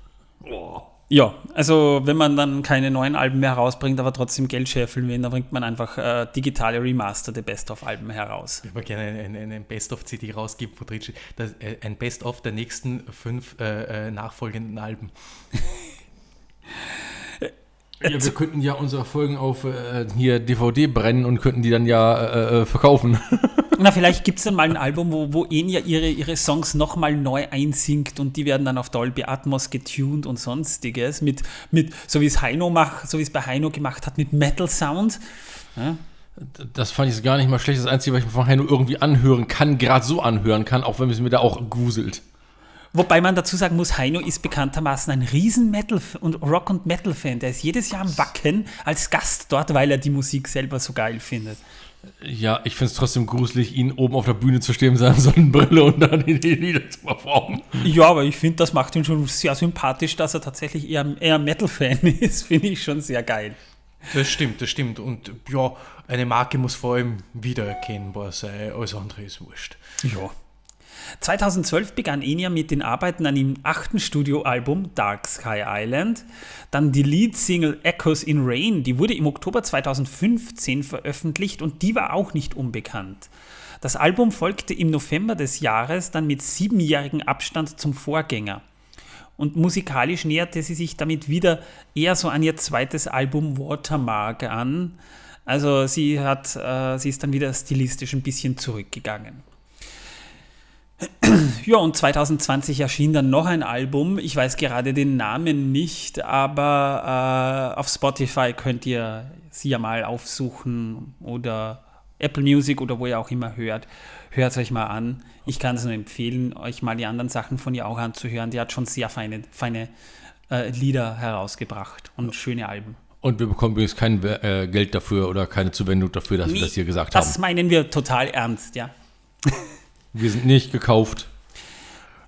Oh. Ja, also wenn man dann keine neuen Alben mehr herausbringt, aber trotzdem Geld scheffeln will, dann bringt man einfach äh, digitale remasterte Best-of-Alben heraus.
Ich würde gerne eine, eine Best-of-CD rausgeben, wo drin steht, äh, ein Best-of der nächsten fünf äh, äh nachfolgenden Alben.
Ja, wir könnten ja unsere Folgen auf äh, hier DVD brennen und könnten die dann ja äh verkaufen.
Na, vielleicht gibt es dann mal ein Album, wo, wo Enya ihre, ihre Songs nochmal neu einsingt und die werden dann auf Dolby Atmos getuned und sonstiges. Mit, mit so wie es Heino macht, so wie es bei Heino gemacht hat, mit Metal Sound. Ja.
Das fand ich gar nicht mal schlecht. Das Einzige, was ich von Heino irgendwie anhören kann, gerade so anhören kann, auch wenn es mir da auch gruselt.
Wobei man dazu sagen muss, Heino ist bekanntermaßen ein riesen Metal- und Rock- und Metal-Fan. Der ist jedes Jahr am Wacken als Gast dort, weil er die Musik selber so geil findet.
Ja, ich finde es trotzdem gruselig, ihn oben auf der Bühne zu stehen mit seiner Sonnenbrille und dann die Lieder zu performen.
Ja, aber ich finde, das macht ihn schon sehr sympathisch, dass er tatsächlich eher, eher Metal-Fan ist. Finde ich schon sehr geil.
Das stimmt, das stimmt. Und ja, eine Marke muss vor allem wiedererkennbar sein, alles andere ist wurscht.
Ja. 2012 begann Enya mit den Arbeiten an ihrem achten Studioalbum Dark Sky Island. Dann die Lead-Single Echoes in Rain, die wurde im Oktober 2015 veröffentlicht und die war auch nicht unbekannt. Das Album folgte im November des Jahres dann mit siebenjährigem Abstand zum Vorgänger. Und musikalisch näherte sie sich damit wieder eher so an ihr zweites Album Watermark an. Also sie, hat, äh, sie ist dann wieder stilistisch ein bisschen zurückgegangen. Ja, und 2020 erschien dann noch ein Album. Ich weiß gerade den Namen nicht, aber äh, auf Spotify könnt ihr sie ja mal aufsuchen oder Apple Music oder wo ihr auch immer hört. Hört es euch mal an. Ich kann es nur empfehlen, euch mal die anderen Sachen von ihr auch anzuhören. Die hat schon sehr feine, feine äh, Lieder herausgebracht und schöne Alben.
Und wir bekommen übrigens kein äh, Geld dafür oder keine Zuwendung dafür, dass wir das hier gesagt
das
haben.
meinen wir total ernst, ja.
Wir sind nicht gekauft.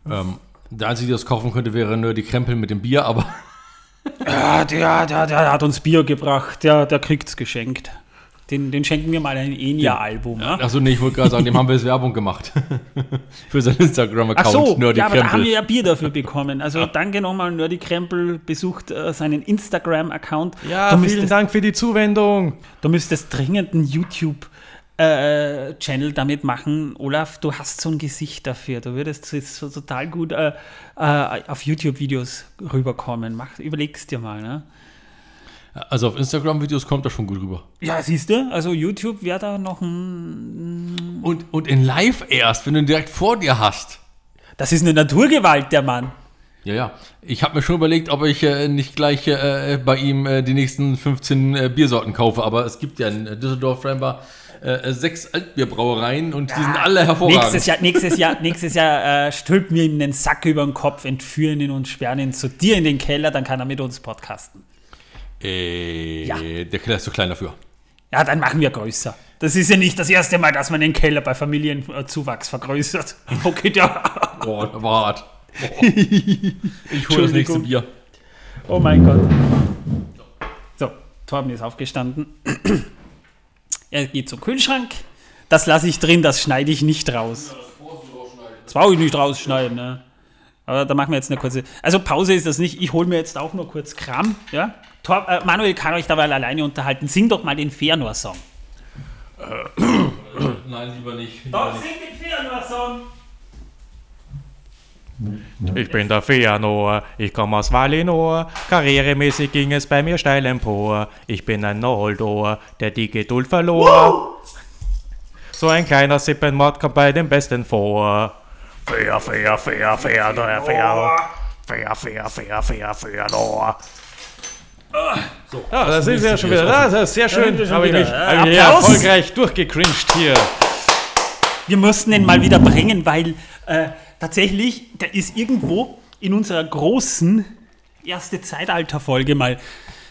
Ähm, der Einzige, der das kaufen könnte, wäre nur die Krempel mit dem Bier, aber
Ja, der, der, der hat uns Bier gebracht, der, der kriegt's geschenkt. Den, den schenken wir mal ein Enya-Album. Ja.
Achso, nee, ich wollte gerade sagen, dem haben wir jetzt Werbung gemacht. Für seinen Instagram-Account.
Ach so,
Nerdy
ja, aber da haben wir
Krempel.
ja Bier dafür bekommen. Also danke nochmal, Nerdy Krempel besucht äh, seinen Instagram-Account.
Ja,
du
vielen
müsstest,
Dank für die Zuwendung.
Du müsstest dringend einen YouTube-Channel damit machen. Olaf, du hast so ein Gesicht dafür. Du würdest so, so total gut äh, äh, auf YouTube-Videos rüberkommen. Mach, überleg's dir mal, ne?
Also auf Instagram-Videos kommt das schon gut rüber.
Ja, siehst du, also YouTube wäre da noch ein.
Und, und in live erst, wenn du ihn direkt vor dir hast.
Das ist eine Naturgewalt, der Mann.
Ja, ja. Ich habe mir schon überlegt, ob ich äh, nicht gleich äh, bei ihm äh, die nächsten 15 äh, Biersorten kaufe. Aber es gibt ja in äh, Düsseldorf scheinbar äh, sechs Altbierbrauereien und die sind alle hervorragend.
Nächstes Jahr, nächstes Jahr, nächstes Jahr äh, stülpen wir ihm den Sack über den Kopf, entführen ihn und sperren ihn zu dir in den Keller, dann kann er mit uns podcasten.
Äh,
Ja.
Der Keller ist zu klein dafür.
Ja, dann machen wir größer. Das ist ja nicht das erste Mal, dass man den Keller bei Familienzuwachs vergrößert. Okay, ja.
Boah, der war hart. Ich hole das nächste. Bier.
Oh mein Gott. So, Torben ist aufgestanden. Er geht zum Kühlschrank. Das lasse ich drin, das schneide ich nicht raus. Das brauche ich nicht rausschneiden, ne? Aber da machen wir jetzt eine kurze. Also Pause ist das nicht. Ich hole mir jetzt auch nur kurz Kram. Ja? Tor, äh, Manuel kann euch dabei alleine unterhalten. Sing doch mal den Fëanor-Song.
Nein, lieber nicht.
Doch, sing den Fëanor-Song.
Ich bin der Feanor, ich komme aus Valinor. Karrieremäßig ging es bei mir steil empor. Ich bin ein Noldor, der die Geduld verlor. So ein kleiner Sippenmord kommt bei den Besten vor. Fea, fea, fea, Feanor, Feanor. Fea, fea, fea, fea, Feanor.
Ja, das ist ja schon wieder. Das ist sehr schön. Habe ich mich hab ja erfolgreich durchgecringed hier.
Wir mussten ihn mal wieder bringen, weil äh, tatsächlich, der ist irgendwo in unserer großen erste Zeitalterfolge mal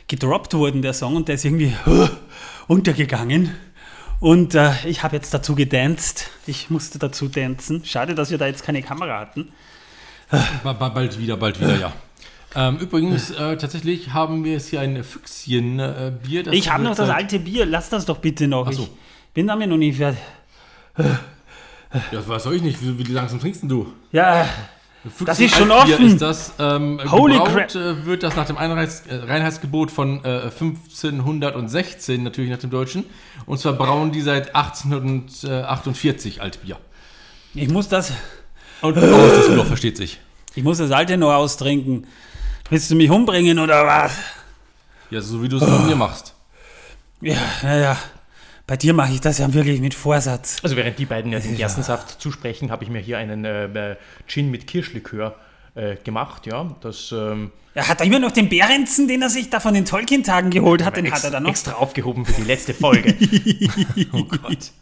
gedroppt worden, der Song, und der ist irgendwie äh, untergegangen. Und äh, ich habe jetzt dazu gedanced. Ich musste dazu dancen. Schade, dass wir da jetzt keine Kamera hatten.
Ba- ba- Bald wieder, bald wieder, ja. Ähm, übrigens, äh, tatsächlich haben wir jetzt hier ein Füchschen-Bier. das
Ich habe noch das alte Bier. Lass das doch bitte noch.
So.
Ich bin damit noch nicht fertig.
Ja, was soll ich nicht? Wie, wie langsam trinkst denn du?
Ja, Das ist schon
Altbier
offen.
Ist das, ähm,
Holy
gebraut,
crap.
äh, wird das nach dem Einheits äh, Reinheitsgebot von äh, 1516, natürlich nach dem Deutschen. Und zwar brauen die seit 1848 Altbier.
ich muss das,
Und aus Düsseldorf versteht sich.
ich muss das alte noch austrinken. Willst du mich umbringen oder was?
Ja, so wie du es mit mir machst.
Ja, naja. Bei dir mache ich das ja wirklich mit Vorsatz.
Also während die beiden ja den Gerstensaft zusprechen, habe ich mir hier einen äh, äh, Gin mit Kirschlikör äh, gemacht. Ja, das ähm,
Er hat da immer noch den Bärenzen, den er sich da von den Tolkien-Tagen geholt hat, den hat er dann noch.
extra aufgehoben für die letzte Folge.
Oh Gott.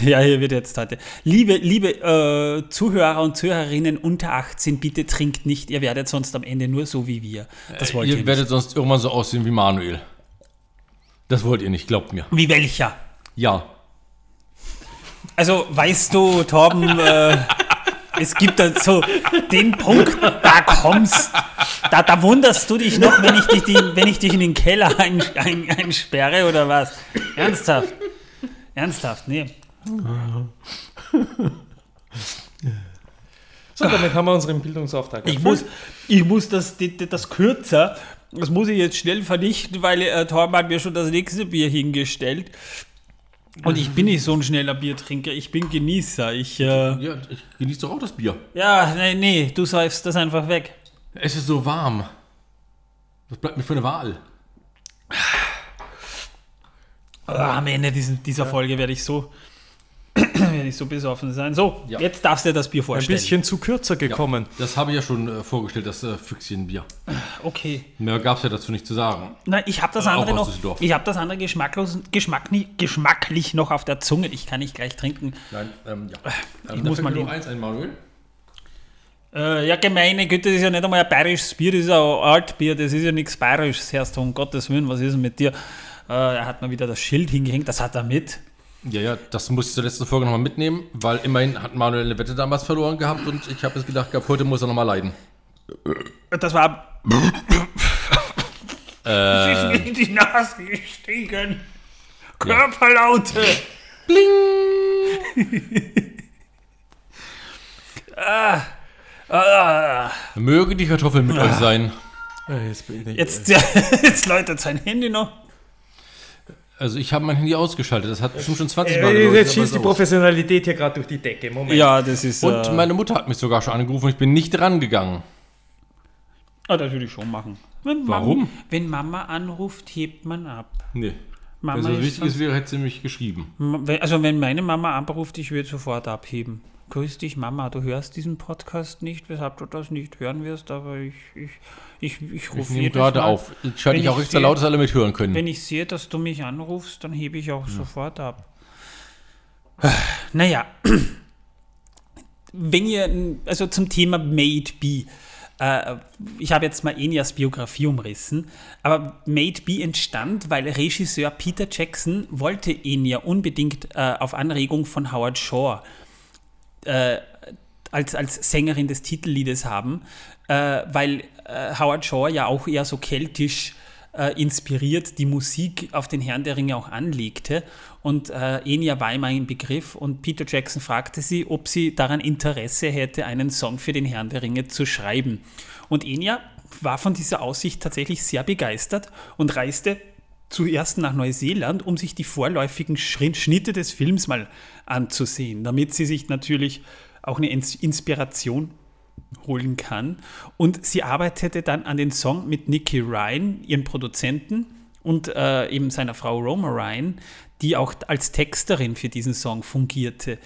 Ja, hier wird jetzt heute. Liebe, liebe äh, Zuhörer und Zuhörerinnen unter 18, bitte trinkt nicht. Ihr werdet sonst am Ende nur so wie wir. Das wollt ihr,
Ihr
nicht.
werdet sonst irgendwann so aussehen wie Manuel. Das wollt ihr nicht, glaubt mir.
Wie welcher?
Ja.
Also, weißt du, Torben, äh, es gibt da so den Punkt, da kommst, da, da wunderst du dich noch, wenn ich dich, die, wenn ich dich in den Keller ein, ein, einsperre oder was? Ernsthaft? Ernsthaft, nee.
So, damit haben wir unseren Bildungsauftrag.
Ich muss, ich muss das, das, das kürzer, das muss ich jetzt schnell vernichten, weil äh, Torben hat mir schon das nächste Bier hingestellt. Und ich bin nicht so ein schneller Biertrinker, ich bin Genießer. Ich, äh,
Ja, ich genieße doch auch das Bier.
ja, nee, nee, du säufst das einfach weg.
Es ist so warm. Was bleibt mir für eine Wahl?
Ah, am Ende diesen, dieser Folge werde ich so werde ich so besoffen sein. So,
Ja.
jetzt darfst du dir das Bier
Ein
vorstellen.
bisschen zu kürzer gekommen.
Das habe ich ja schon äh, vorgestellt, das äh, Füchschenbier.
Okay.
Mehr gab es ja dazu nicht zu sagen.
Nein, ich habe das
Äh,
andere noch. Ich habe das andere geschmacklos, geschmacklich, geschmacklich noch auf der Zunge. Ich kann nicht gleich trinken.
Nein, ähm, ja. Ähm,
Ich
da
muss mal
noch eins ein, Manuel.
Äh, ja, gemeine Güte, das ist ja nicht einmal ein bayerisches Bier, das ist ein Altbier, das ist ja nichts bayerisches, Herrst, um Gottes Willen, was ist denn mit dir? Äh, er hat mir wieder das Schild hingehängt, das hat er mit.
Ja, ja, das muss ich zur letzten Folge nochmal mitnehmen, weil immerhin hat Manuel eine Wette damals verloren gehabt und ich habe jetzt gedacht, gehabt, heute muss er nochmal leiden.
Das war.
Äh.
Es ist mir in die Nase gestiegen. Körperlaute. Bling. ah, ah,
Möge die Kartoffel mit euch sein.
Äh, Jetzt, bin ich-
jetzt, jetzt läutet sein Handy noch.
Also ich habe mein Handy ausgeschaltet, das hat bestimmt schon 20
Äh,
Mal geläutet,
jetzt schießt die. Professionalität hier gerade durch die Decke. Moment.
Ja, das ist.
Und
äh,
meine Mutter hat mich sogar schon angerufen ich bin nicht rangegangen.
Ah, das würde ich schon machen. Wenn
Warum?
Mama, wenn Mama anruft, hebt man ab.
Nee.
Mama
Wenn so
ist
wichtig ist, wäre, hätte sie mich geschrieben.
Wenn- Also wenn meine Mama anruft, ich würde sofort abheben. Grüß dich, Mama, du hörst diesen Podcast nicht, weshalb du das nicht hören wirst, aber ich, ich, ich, ich
Ich
rufe
nehme
jedes
gerade
Mal-
auf. Ich schalte
wenn
ich auch
ich
extra
sehe-
laut, dass alle mithören können.
Wenn ich sehe, dass du mich anrufst, dann hebe ich auch sofort ab. Naja, wenn ihr, also zum Thema Made Be, äh, ich habe jetzt mal Enias Biografie umrissen, aber Made Be entstand, weil Regisseur Peter Jackson wollte Enya unbedingt äh, auf Anregung von Howard Shore äh, als, als Sängerin des Titelliedes haben, äh, weil äh, Howard Shore ja auch eher so keltisch äh, inspiriert die Musik auf den Herrn der Ringe auch anlegte. Und äh, Enya war immer ein Begriff und Peter Jackson fragte sie, ob sie daran Interesse hätte, einen Song für den Herrn der Ringe zu schreiben. Und Enya war von dieser Aussicht tatsächlich sehr begeistert und reiste zuerst nach Neuseeland, um sich die vorläufigen Schnitte des Films mal anzusehen, damit sie sich natürlich auch eine Ins- Inspiration holen kann. Und sie arbeitete dann an den Song mit Nicky Ryan, ihrem Produzenten, und äh, eben seiner Frau Roma Ryan, die auch als Texterin für diesen Song fungierte.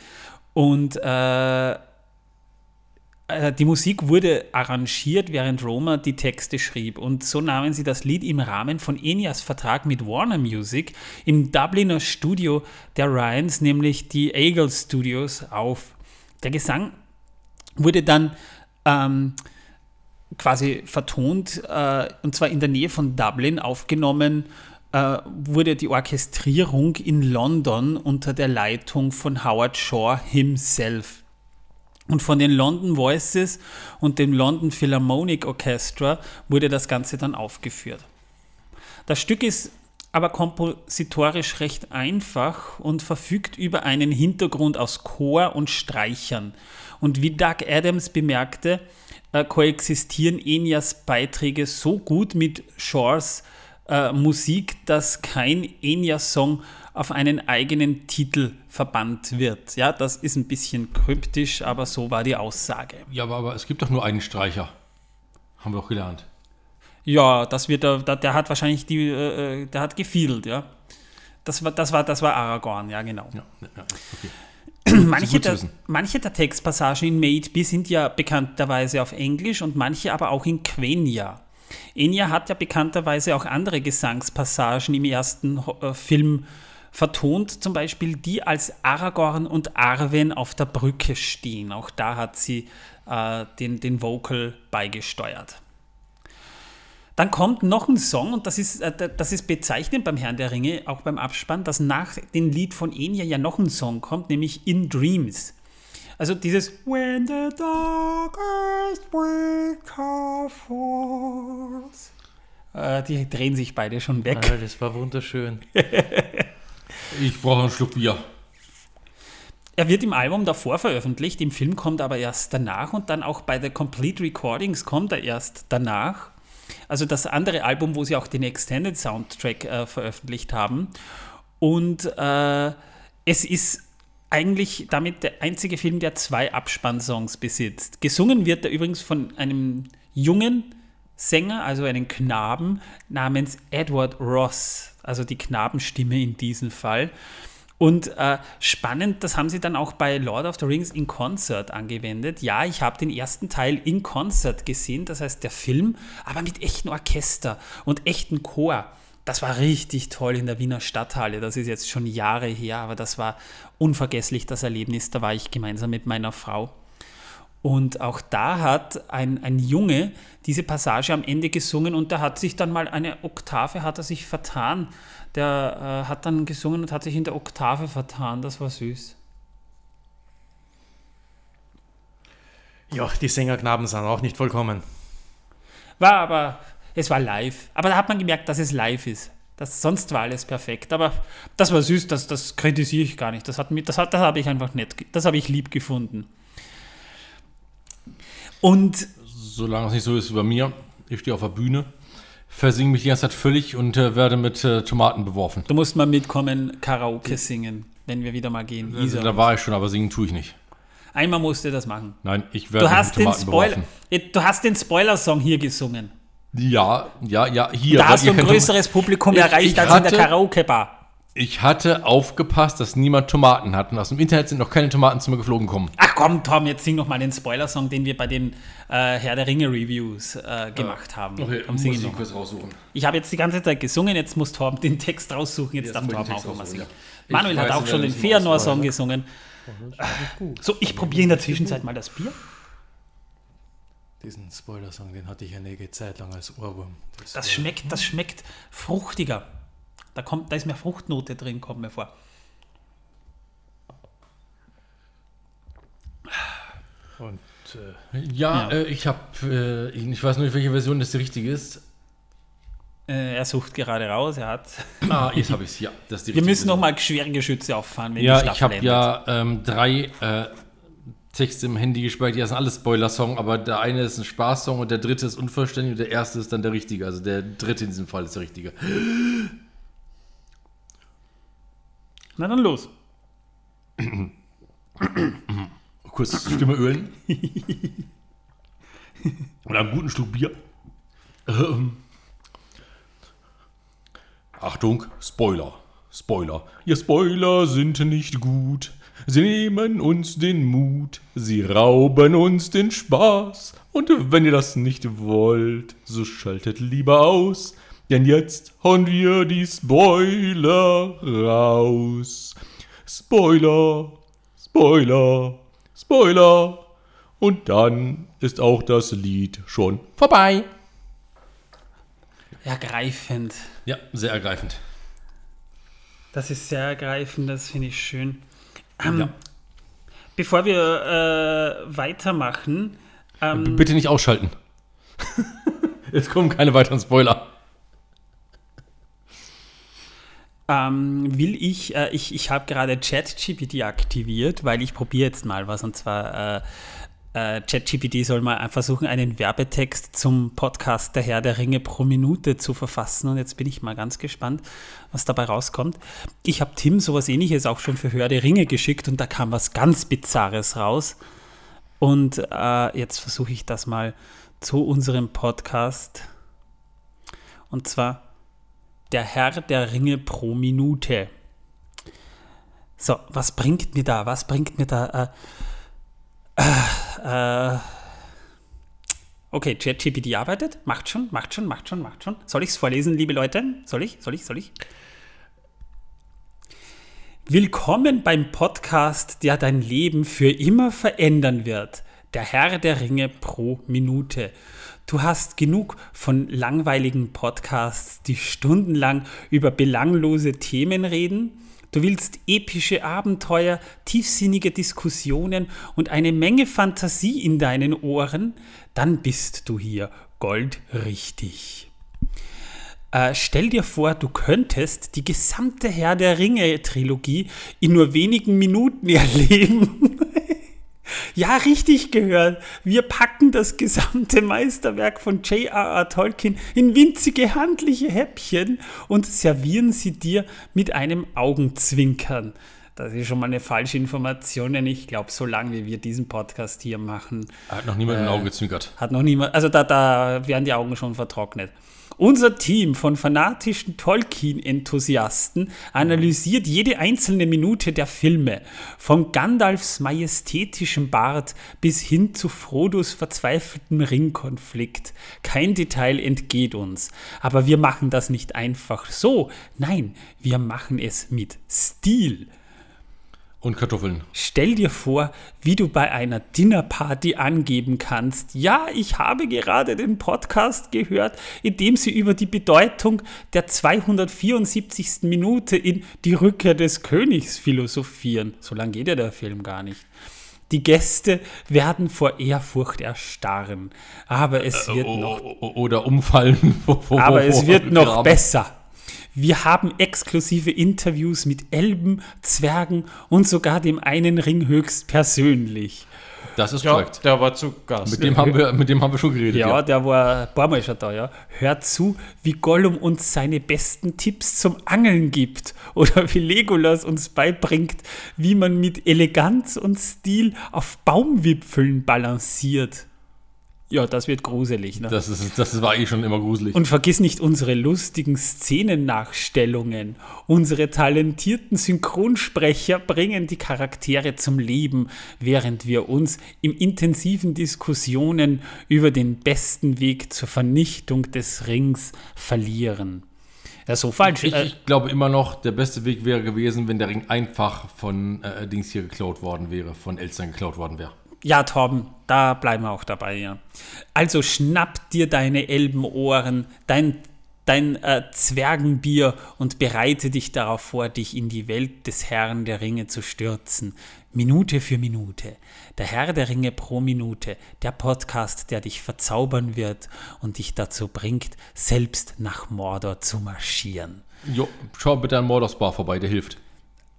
Und äh, äh, die Musik wurde arrangiert, während Roma die Texte schrieb. Und so nahmen sie das Lied im Rahmen von Enias Vertrag mit Warner Music im Dubliner Studio der Ryans, nämlich die Eagle Studios, auf. Der Gesang wurde dann ähm, quasi vertont, äh, und zwar in der Nähe von Dublin aufgenommen, äh, wurde die Orchestrierung in London unter der Leitung von Howard Shore himself. Und von den London Voices und dem London Philharmonic Orchestra wurde das Ganze dann aufgeführt. Das Stück ist aber kompositorisch recht einfach und verfügt über einen Hintergrund aus Chor und Streichern. Und wie Doug Adams bemerkte, äh, koexistieren Enias Beiträge so gut mit Shores äh, Musik, dass kein Enya-Song auf einen eigenen Titel verbannt wird. Ja, das ist ein bisschen kryptisch, aber so war die Aussage.
Ja, aber, aber es gibt doch nur einen Streicher. Haben wir auch gelernt.
Ja, das wird der, der, hat wahrscheinlich die, äh, äh, der hat gefiedelt, ja. Das war, das war, das war Aragorn, ja genau.
Ja, ja, okay.
Manche der, manche der Textpassagen in Made Be sind ja bekannterweise auf Englisch und manche aber auch in Quenya. Enya hat ja bekannterweise auch andere Gesangspassagen im ersten äh, Film vertont, zum Beispiel die, als Aragorn und Arwen auf der Brücke stehen. Auch da hat sie äh, den, den Vocal beigesteuert. Dann kommt noch ein Song, und das ist, äh, das ist bezeichnend beim Herrn der Ringe, auch beim Abspann, dass nach dem Lied von Enya ja noch ein Song kommt, nämlich In Dreams. Also dieses When the darkest winter falls. Äh, die drehen sich beide schon weg.
Ah, das war wunderschön.
Ich brauche einen Schluck Bier.
Er wird im Album davor veröffentlicht, im Film kommt aber erst danach und dann auch bei The Complete Recordings kommt er erst danach. Also das andere Album, wo sie auch den Extended Soundtrack äh, veröffentlicht haben. Und äh, es ist eigentlich damit der einzige Film, der zwei Abspannsongs besitzt. Gesungen wird er übrigens von einem jungen Sänger, also einem Knaben namens Edward Ross, also die Knabenstimme in diesem Fall. Und äh, spannend, das haben sie dann auch bei Lord of the Rings in Concert angewendet. Ja, ich habe den ersten Teil in Concert gesehen, das heißt der Film, aber mit echten Orchester und echten Chor. Das war richtig toll in der Wiener Stadthalle. Das ist jetzt schon Jahre her, aber das war unvergesslich, das Erlebnis. Da war ich gemeinsam mit meiner Frau. Und auch da hat ein, ein Junge diese Passage am Ende gesungen und da hat sich dann mal eine Oktave, hat er sich vertan. Der äh, hat dann gesungen und hat sich in der Oktave vertan. Das war süß.
Ja, die Sängerknaben sind auch nicht vollkommen.
War aber, es war live. Aber da hat man gemerkt, dass es live ist. Das, sonst war alles perfekt. Aber das war süß, das, das kritisiere ich gar nicht. Das, hat, das, hat, das habe ich einfach nett, das habe ich lieb gefunden. Und
Solange es nicht so ist wie bei mir, ich stehe auf der Bühne, versinge mich die ganze Zeit völlig und äh, werde mit äh, Tomaten beworfen.
du musst mal mitkommen, Karaoke singen, wenn wir wieder mal gehen. Isa.
Da war ich schon, aber singen tue ich nicht.
Einmal musst du das machen.
Nein, ich werde
Du hast,
mit
den
Tomaten
Spoiler,
beworfen.
du hast den Spoiler-Song hier gesungen.
Ja, ja, ja, hier.
Da hast du ein größeres Publikum
Ich-
erreicht
ich
als in der
hatte-
Karaoke-Bar.
Ich hatte aufgepasst, dass niemand Tomaten hat. Und aus dem Internet sind noch keine Tomaten zu mir geflogen gekommen.
Ach komm, Tom, jetzt sing noch mal den Spoiler-Song, den wir bei den äh, Herr der Ringe-Reviews äh, gemacht haben. Komm, sing ihn noch.
kurz raussuchen.
Ich habe jetzt die ganze Zeit gesungen, jetzt muss Torben den Text raussuchen, jetzt
Jetzt
darf
muss ich
Torben
den
auch nochmal singen.
ja.
Manuel
Ich
hat auch schon den Feanor-Song gesungen. So, ich probiere in der Zwischenzeit mal das Bier.
Diesen Spoiler-Song, den hatte ich einige Zeit lang als Ohrwurm.
Das
war-
schmeckt, das schmeckt fruchtiger. Da, kommt, da ist mehr Fruchtnote drin, kommt mir vor.
Und äh,
Ja,
Ja.
Äh, ich habe, äh, ich weiß nur nicht, welche Version das die richtige ist.
Äh, er sucht gerade raus, er hat.
Ah, jetzt habe ich es, ja. Das ist die
Wir müssen nochmal schwere Geschütze auffahren, wenn
Ja,
die
ich
Staffel
habe
endet.
ja ähm, drei äh, Texte im Handy gespeichert, die sind alles Spoiler-Song, aber der eine ist ein Spaß-Song und der dritte ist unvollständig und der erste ist dann der richtige. Also der dritte in diesem Fall ist der richtige.
Na dann los.
Kurz Stimme ölen. und einen guten Schluck Bier. Ähm. Achtung, Spoiler. Spoiler. Ihr Spoiler sind nicht gut. Sie nehmen uns den Mut. Sie rauben uns den Spaß. Und wenn ihr das nicht wollt, so schaltet lieber aus. Denn jetzt hauen wir die Spoiler raus. Spoiler, Spoiler, Spoiler. Und dann ist auch das Lied schon vorbei.
Ergreifend.
Ja, sehr ergreifend.
Das ist sehr ergreifend, das finde ich schön. Ähm,
Ja.
Bevor wir äh, weitermachen, ähm,
Bitte nicht ausschalten. es kommen keine weiteren Spoiler.
ähm, will ich, äh, ich, ich habe gerade ChatGPT aktiviert, weil ich probiere jetzt mal was und zwar äh, äh, ChatGPT soll mal versuchen, einen Werbetext zum Podcast Der Herr der Ringe pro Minute zu verfassen und jetzt bin ich mal ganz gespannt, was dabei rauskommt. Ich habe Tim sowas ähnliches auch schon für Hör der Ringe geschickt und da kam was ganz Bizarres raus. Und äh, jetzt versuche ich das mal zu unserem Podcast. Und zwar der Herr der Ringe pro Minute. So, was bringt mir da? Was bringt mir da? Äh, äh, äh, okay, ChatGPT arbeitet. Macht schon, macht schon, macht schon, macht schon. Soll ich es vorlesen, liebe Leute? Soll ich? Soll ich? Soll ich? Willkommen beim Podcast, der dein Leben für immer verändern wird. Der Herr der Ringe pro Minute. Du hast genug von langweiligen Podcasts, die stundenlang über belanglose Themen reden. Du willst epische Abenteuer, tiefsinnige Diskussionen und eine Menge Fantasie in deinen Ohren? Dann bist du hier goldrichtig. Äh, stell dir vor, du könntest die gesamte Herr der Ringe-Trilogie in nur wenigen Minuten erleben. Ja, richtig gehört. Wir packen das gesamte Meisterwerk von J.R.R. Tolkien in winzige handliche Häppchen und servieren sie dir mit einem Augenzwinkern. Das ist schon mal eine falsche Information, denn ich glaube, solange wie wir diesen Podcast hier machen,
Hat noch niemand
Äh.
in ein Auge gezwinkert.
hat noch niemand, also da, da werden die Augen schon vertrocknet. Unser Team von fanatischen Tolkien-Enthusiasten analysiert jede einzelne Minute der Filme, von Gandalfs majestätischem Bart bis hin zu Frodos verzweifeltem Ringkonflikt. Kein Detail entgeht uns. Aber wir machen das nicht einfach so. Nein, wir machen es mit Stil.
Und Kartoffeln.
Stell dir vor, wie du bei einer Dinnerparty angeben kannst, ja, ich habe gerade den Podcast gehört, in dem sie über die Bedeutung der 274. Minute in Die Rückkehr des Königs philosophieren. So lang geht ja der Film gar nicht. Die Gäste werden vor Ehrfurcht erstarren, aber es wird noch
Oder umfallen. vor- vor-
aber
vor-
es wird noch
Graben.
besser. Wir haben exklusive Interviews mit Elben, Zwergen und sogar dem einen Ring höchst persönlich.
Das ist
Ja,
korrekt.
der war zu Gast.
Mit dem, haben wir, mit dem haben wir schon geredet.
Ja, der war ein paar Mal schon da, ja. Hört zu, wie Gollum uns seine besten Tipps zum Angeln gibt oder wie Legolas uns beibringt, wie man mit Eleganz und Stil auf Baumwipfeln balanciert. Ja, das wird gruselig. Ne?
Das, ist, das war eh schon immer gruselig.
Und vergiss nicht unsere lustigen Szenennachstellungen. Unsere talentierten Synchronsprecher bringen die Charaktere zum Leben, während wir uns in intensiven Diskussionen über den besten Weg zur Vernichtung des Rings verlieren. Ja, so falsch.
ich,
äh,
ich glaube immer noch, der beste Weg wäre gewesen, wenn der Ring einfach von äh, Dings hier geklaut worden wäre, von Elstern geklaut worden wäre.
Ja, Torben, da bleiben wir auch dabei, ja. Also schnapp dir deine Elbenohren, dein, dein äh, Zwergenbier und bereite dich darauf vor, dich in die Welt des Herrn der Ringe zu stürzen. Minute für Minute. Der Herr der Ringe pro Minute. Der Podcast, der dich verzaubern wird und dich dazu bringt, selbst nach Mordor zu marschieren.
Jo, schau bitte an Mordor's vorbei, der hilft.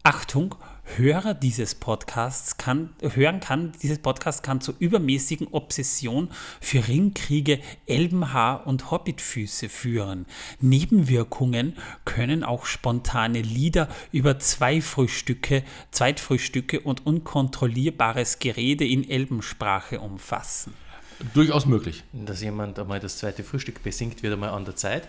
Achtung, Hörer dieses Podcasts kann, hören kann, dieses Podcast kann zur übermäßigen Obsession für Ringkriege, Elbenhaar und Hobbitfüße führen. Nebenwirkungen können auch spontane Lieder über Zweifrühstücke, Zweitfrühstücke und unkontrollierbares Gerede in Elbensprache umfassen.
Durchaus möglich.
Dass jemand einmal das zweite Frühstück besingt, wird einmal an der Zeit.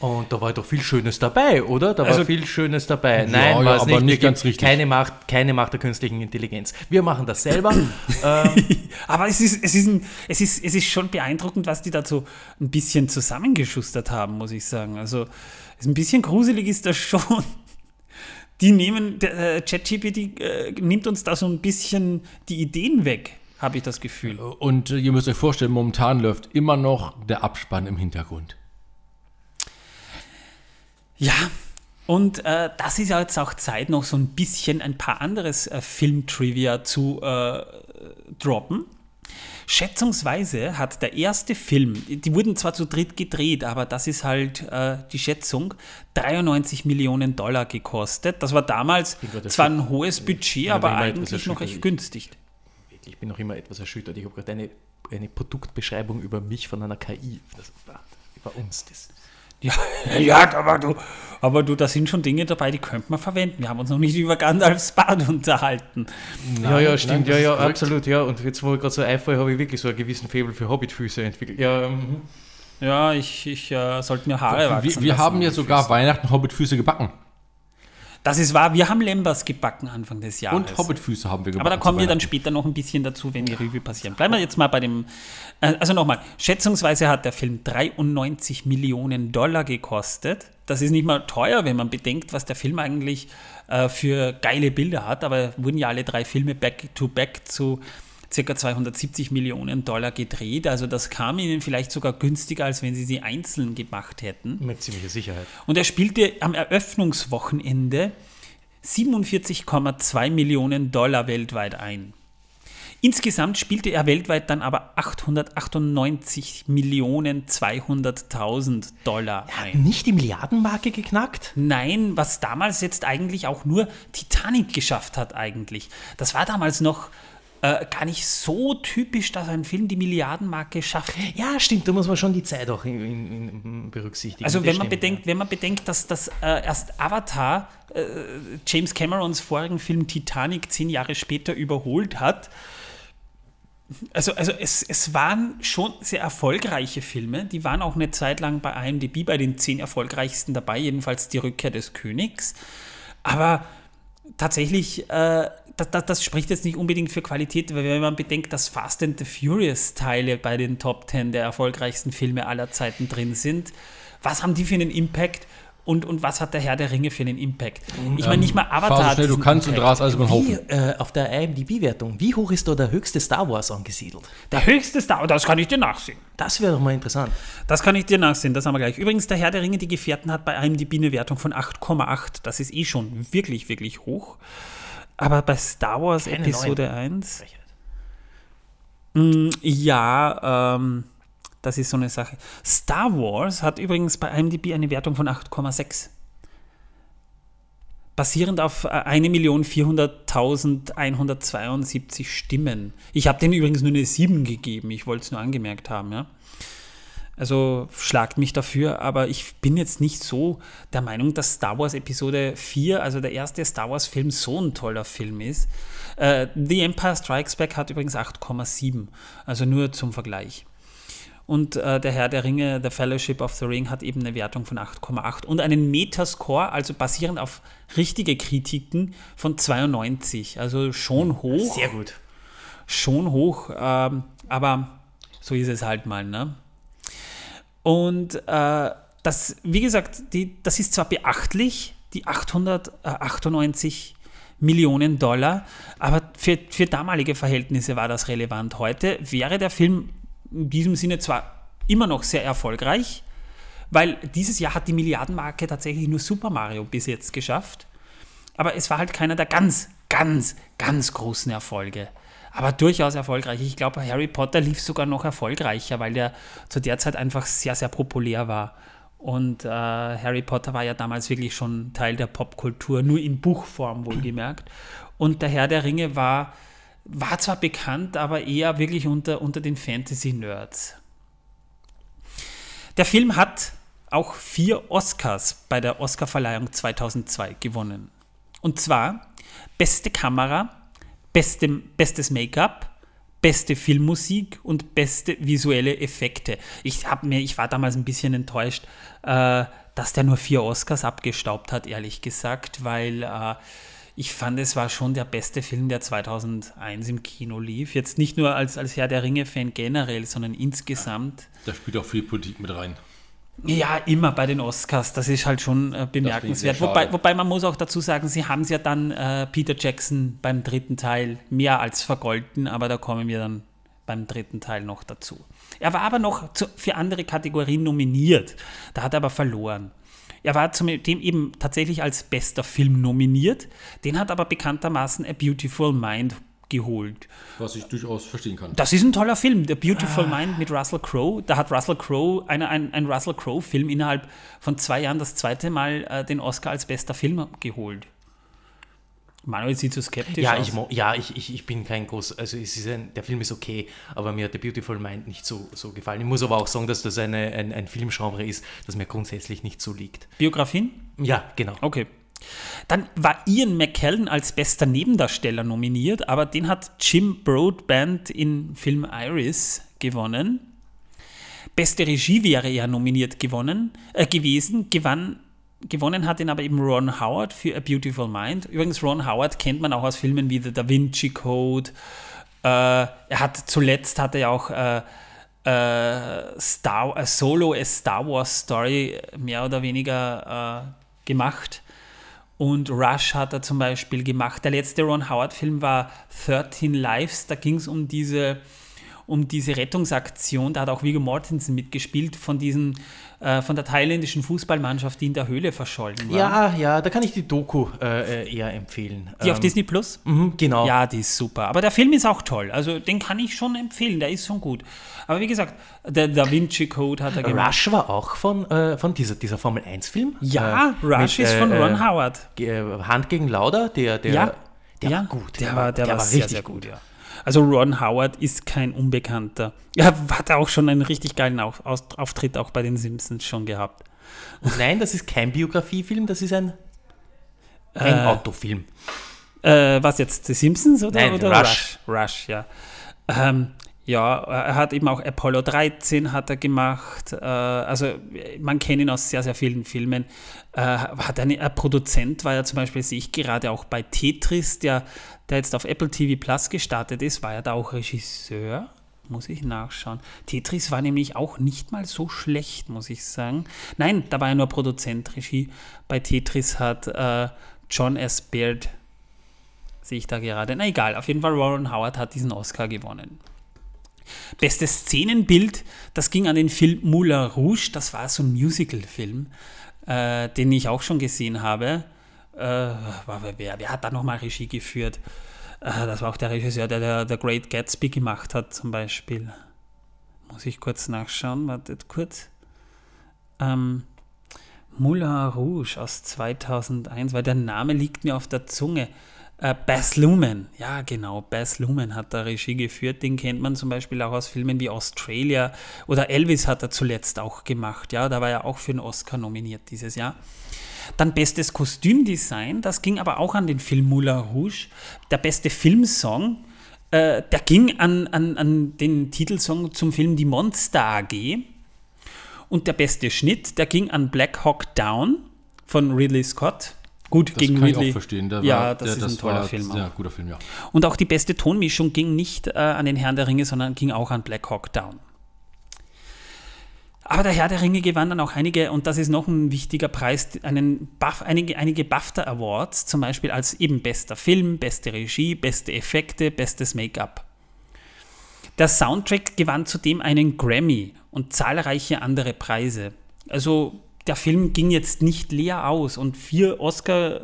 Und da war doch viel Schönes dabei, oder? Da war
Also-
viel Schönes dabei.
Ja,
Nein,
ja,
war es
aber
nicht.
nicht ganz richtig.
Keine Macht, keine Macht der künstlichen Intelligenz. Wir machen das selber. ähm,
Aber es ist, es, ist ein, es, ist, es ist schon beeindruckend, was die dazu ein bisschen zusammengeschustert haben, muss ich sagen. Also ein bisschen gruselig ist das schon. Die nehmen, der äh, ChatGPT äh, nimmt uns da so ein bisschen die Ideen weg, habe ich das Gefühl.
Und äh, ihr müsst euch vorstellen, momentan läuft immer noch der Abspann im Hintergrund.
Ja, und äh, das ist ja jetzt auch Zeit, noch so ein bisschen ein paar anderes äh, Film-Trivia zu äh, droppen. Schätzungsweise hat der erste Film, die wurden zwar zu dritt gedreht, aber das ist halt äh, die Schätzung, 93 Millionen Dollar gekostet. Das war damals
gerade
zwar ein hohes Budget, aber eigentlich noch recht günstig.
ich bin noch immer etwas erschüttert. Ich habe gerade eine, eine Produktbeschreibung über mich von einer KI. Das war über uns. Das.
Ja, ja aber, du, aber du, da sind schon Dinge dabei, die könnte man verwenden. Wir haben uns noch nicht über Gandalfs Bart unterhalten.
ja, ja, stimmt.
das
ja, ja, absolut. Ja, und jetzt, wo ich gerade so einfall, habe ich wirklich so einen gewissen Faible für Hobbitfüße entwickelt. Ja, mhm.
Ja, ich, ich äh, sollte mir Haare wachsen
Wir, wir haben ja sogar. Weihnachten Hobbitfüße gebacken.
Das ist wahr, wir haben Lembas gebacken Anfang des Jahres.
Und Hobbitfüße haben wir gebacken.
Aber da kommen wir dann später noch ein bisschen dazu, wenn die Revue passieren. Bleiben wir jetzt mal bei dem. äh, Also nochmal, schätzungsweise hat der Film 93 Millionen Dollar gekostet. Das ist nicht mal teuer, wenn man bedenkt, was der Film eigentlich äh, für geile Bilder hat. Aber wurden ja alle drei Filme back-to-back zu ca. 270 Millionen Dollar gedreht. Also das kam ihnen vielleicht sogar günstiger, als wenn sie sie einzeln gemacht hätten.
mit ziemlicher Sicherheit.
Und er spielte am Eröffnungswochenende 47,2 Millionen Dollar weltweit ein. Insgesamt spielte er weltweit dann aber 898 Millionen 200.000 Dollar ein.
Nicht die Milliardenmarke geknackt?
Nein, was damals jetzt eigentlich auch nur Titanic geschafft hat eigentlich. Das war damals noch äh, gar nicht so typisch, dass ein Film die Milliardenmarke schafft.
Ja, stimmt, da muss man schon die Zeit auch in, in, in berücksichtigen.
Also wenn man
stimmt,
bedenkt, wenn man bedenkt, dass das äh, erst Avatar äh, James Camerons vorigen Film Titanic zehn Jahre später überholt hat, Also, also es, es waren schon sehr erfolgreiche Filme. Die waren auch eine Zeit lang bei IMDb bei den zehn erfolgreichsten dabei, jedenfalls die Rückkehr des Königs. Aber tatsächlich, äh, das, das, das spricht jetzt nicht unbedingt für Qualität, weil wenn man bedenkt, dass Fast and the Furious Teile bei den Top 10 der erfolgreichsten Filme aller Zeiten drin sind, was haben die für einen Impact? Und, und was hat der Herr der Ringe für einen Impact? Ich meine, nicht mal Avatar.
Fahr so schnell du kannst und rast alles über den
Wie,
Haufen.
äh, auf der IMDb-Wertung, wie hoch ist da der höchste Star Wars angesiedelt?
Der höchste Star, das kann ich dir nachsehen.
Das wäre doch mal interessant.
Das kann ich dir nachsehen, das haben wir gleich. Übrigens, der Herr der Ringe, die Gefährten, hat bei IMDb eine Wertung von 8,8. Das ist eh schon wirklich, wirklich hoch. Aber bei Star Wars
Keine
Episode 1, ja, ähm, das ist so eine Sache. Star Wars hat übrigens bei IMDb eine Wertung von 8,6. Basierend auf äh, 1.400.172 Stimmen. Ich habe denen übrigens nur eine 7 gegeben. Ich wollte es nur angemerkt haben, ja. Also schlagt mich dafür, aber ich bin jetzt nicht so der Meinung, dass Star Wars Episode 4, also der erste Star Wars Film, so ein toller Film ist. Äh, The Empire Strikes Back hat übrigens 8,7, also nur zum Vergleich. Und äh, der Herr der Ringe, The Fellowship of the Ring, hat eben eine Wertung von 8,8 und einen Metascore, also basierend auf richtige Kritiken, von 92. Also schon hoch
Sehr gut.
schon hoch, ähm, aber so ist es halt mal. Ne? Und äh, das, wie gesagt, die, das ist zwar beachtlich, die 898 Millionen Dollar, aber für, für damalige Verhältnisse war das relevant. Heute wäre der Film in diesem Sinne zwar immer noch sehr erfolgreich, weil dieses Jahr hat die Milliardenmarke tatsächlich nur Super Mario bis jetzt geschafft. Aber es war halt keiner der ganz, ganz, ganz großen Erfolge. Aber durchaus erfolgreich. Ich glaube, Harry Potter lief sogar noch erfolgreicher, weil der zu der Zeit einfach sehr, sehr populär war. Und äh, Harry Potter war ja damals wirklich schon Teil der Popkultur, nur in Buchform wohlgemerkt. Und der Herr der Ringe war, war zwar bekannt, aber eher wirklich unter, unter den Fantasy-Nerds. Der Film hat auch vier Oscars bei der Oscarverleihung 2002 gewonnen. Und zwar beste Kamera, beste, bestes Make-up, beste Filmmusik und beste visuelle Effekte. Ich, hab mir, ich war damals ein bisschen enttäuscht, äh, dass der nur vier Oscars abgestaubt hat, ehrlich gesagt, weil äh, ich fand, es war schon der beste Film, der 2001 im Kino lief. Jetzt nicht nur als, als Herr der Ringe-Fan generell, sondern insgesamt.
Da spielt auch viel Politik mit rein.
Ja, immer bei den Oscars. Das ist halt schon äh, bemerkenswert. Wobei, wobei man muss auch dazu sagen, sie haben es ja dann äh, Peter Jackson beim dritten Teil mehr als vergolten, aber da kommen wir dann beim dritten Teil noch dazu. Er war aber noch zu, für andere Kategorien nominiert. Da hat er aber verloren. Er war zudem eben tatsächlich als bester Film nominiert. Den hat aber bekanntermaßen A Beautiful Mind geholt.
Was ich durchaus verstehen kann.
Das ist ein toller Film, The Beautiful Mind mit Russell Crowe. Da hat Russell Crowe, eine, ein, ein Russell Crowe-Film innerhalb von zwei Jahren das zweite Mal äh, den Oscar als bester Film geholt. Manuel sieht so skeptisch
Ja,
aus.
ich, ja ich, ich, ich bin kein groß, also ein, der Film ist okay, aber mir hat The Beautiful Mind nicht so, so gefallen. Ich muss aber auch sagen, dass das eine, ein, ein Filmgenre ist, das mir grundsätzlich nicht so liegt.
Biografien?
Ja, genau.
Okay. Dann war Ian McKellen als bester Nebendarsteller nominiert, aber den hat Jim Broadbent in Film Iris gewonnen. Beste Regie wäre er nominiert gewonnen, äh, gewesen, gewann, gewonnen hat ihn aber eben Ron Howard für A Beautiful Mind. Übrigens, Ron Howard kennt man auch aus Filmen wie The Da Vinci Code. Äh, er hat zuletzt hat er auch äh, äh, Star, äh, Solo a Star Wars Story mehr oder weniger äh, gemacht. Und Rush hat er zum Beispiel gemacht. Der letzte Ron Howard-Film war 13 Lives. Da ging es um diese, um diese Rettungsaktion. Da hat auch Viggo Mortensen mitgespielt von, diesen, äh, von der thailändischen Fußballmannschaft, die in der Höhle verschollen war.
Ja, ja, da kann ich die Doku äh, eher empfehlen.
Die auf
Ähm,
Disney Plus?
mhm, genau.
Ja, die ist super. Aber der Film ist auch toll. Also den kann ich schon empfehlen. Der ist schon gut. Aber wie gesagt, der Da Vinci Code hat er gemacht.
Rush war auch von, äh, von dieser, dieser Formel 1-Film.
Ja,
äh,
Rush
mit,
ist von
äh,
Ron Howard.
Hand gegen Lauda, der, der,
Ja,
der
ja,
war gut.
Der, war, der, war, sehr,
richtig
sehr gut. Ja. Also Ron Howard ist kein Unbekannter. Er hat auch schon einen richtig geilen Auftritt auch bei den Simpsons schon gehabt.
Und nein, das ist kein Biografiefilm, das ist ein, ein
Äh,
Autofilm.
Äh, was jetzt, die Simpsons oder,
Nein,
oder
Rush.
Rush? Rush, ja. Ähm, ja, er hat eben auch Apollo 13 hat er gemacht. Äh, also man kennt ihn aus sehr, sehr vielen Filmen. Äh, hat eine, ein Produzent war ja zum Beispiel, sehe ich gerade auch bei Tetris, der, der jetzt auf Apple TV Plus gestartet ist, war ja da auch Regisseur. Muss ich nachschauen. Tetris war nämlich auch nicht mal so schlecht, muss ich sagen. Nein, da war ja nur Produzent. Regie bei Tetris hat äh, John S. Baird, sehe ich da gerade. Na egal, auf jeden Fall Warren Howard hat diesen Oscar gewonnen. Bestes Szenenbild, das ging an den Film Moulin Rouge, das war so ein Musical-Film, äh, den ich auch schon gesehen habe. Äh, wer, wer, hat da nochmal Regie geführt? Äh, das war auch der Regisseur, der, der The Great Gatsby gemacht hat, zum Beispiel. Muss ich kurz nachschauen, wartet kurz. Ähm, Moulin Rouge aus 2001, weil der Name liegt mir auf der Zunge. Äh, Baz Luhrmann, ja genau, Baz Luhrmann hat da Regie geführt. Den kennt man zum Beispiel auch aus Filmen wie Australia oder Elvis hat er zuletzt auch gemacht. Ja, da war er auch für einen Oscar nominiert dieses Jahr. Dann bestes Kostümdesign, das ging aber auch an den Film Moulin Rouge. Der beste Filmsong, äh, der ging an, an, an den Titelsong zum Film Die Monster AG. Und der beste Schnitt, der ging an Black Hawk Down von Ridley Scott. Gut,
Das
gegen
kann ich auch verstehen. Der
ja,
war,
das
der,
ist
das
ein toller
war,
Film. Auch.
Ja, guter Film, ja.
Und auch die beste Tonmischung ging nicht äh, an den Herrn der Ringe, sondern ging auch an Black Hawk Down. Aber der Herr der Ringe gewann dann auch einige, und das ist noch ein wichtiger Preis, einen Buff, einige, einige BAFTA Awards, zum Beispiel als eben bester Film, beste Regie, beste Effekte, bestes Make-up. Der Soundtrack gewann zudem einen Grammy und zahlreiche andere Preise. Also der Film ging jetzt nicht leer aus und vier Oscar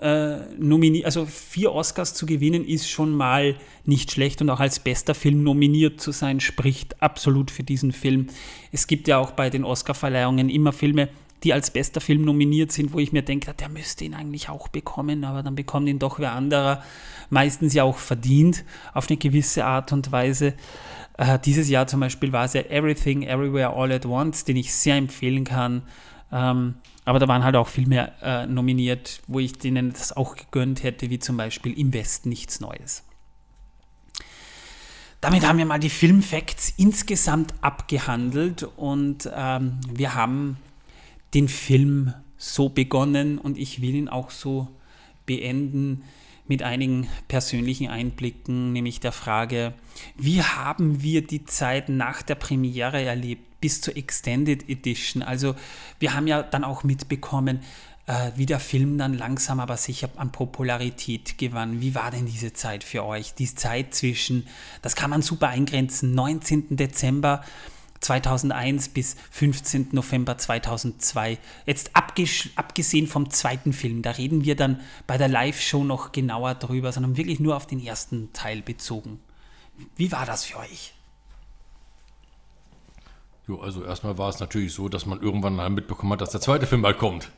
äh, nomini also vier Oscars zu gewinnen ist schon mal nicht schlecht und auch als bester Film nominiert zu sein spricht absolut für diesen Film. Es gibt ja auch bei den Oscarverleihungen immer Filme, die als bester Film nominiert sind, wo ich mir denke, der müsste ihn eigentlich auch bekommen, aber dann bekommt ihn doch wer anderer, meistens ja auch verdient auf eine gewisse Art und Weise. Äh, dieses Jahr zum Beispiel war es ja Everything, Everywhere, All at Once, den ich sehr empfehlen kann. Ähm, aber da waren halt auch viel mehr äh, nominiert, wo ich denen das auch gegönnt hätte, wie zum Beispiel Im Westen nichts Neues. Damit haben wir mal die Filmfacts insgesamt abgehandelt und ähm, wir haben den Film so begonnen und ich will ihn auch so beenden mit einigen persönlichen Einblicken, nämlich der Frage, wie haben wir die Zeit nach der Premiere erlebt bis zur Extended Edition? Also wir haben ja dann auch mitbekommen, äh, wie der Film dann langsam aber sicher an Popularität gewann. Wie war denn diese Zeit für euch? Die Zeit zwischen, das kann man super eingrenzen, 19. Dezember 2001 bis 15. November 2002. Jetzt abgesehen vom zweiten Film, da reden wir dann bei der Live-Show noch genauer drüber, sondern wirklich nur auf den ersten Teil bezogen. Wie war das für euch?
Jo, also erstmal war es natürlich so, dass man irgendwann mal mitbekommen hat, dass der zweite Film bald kommt.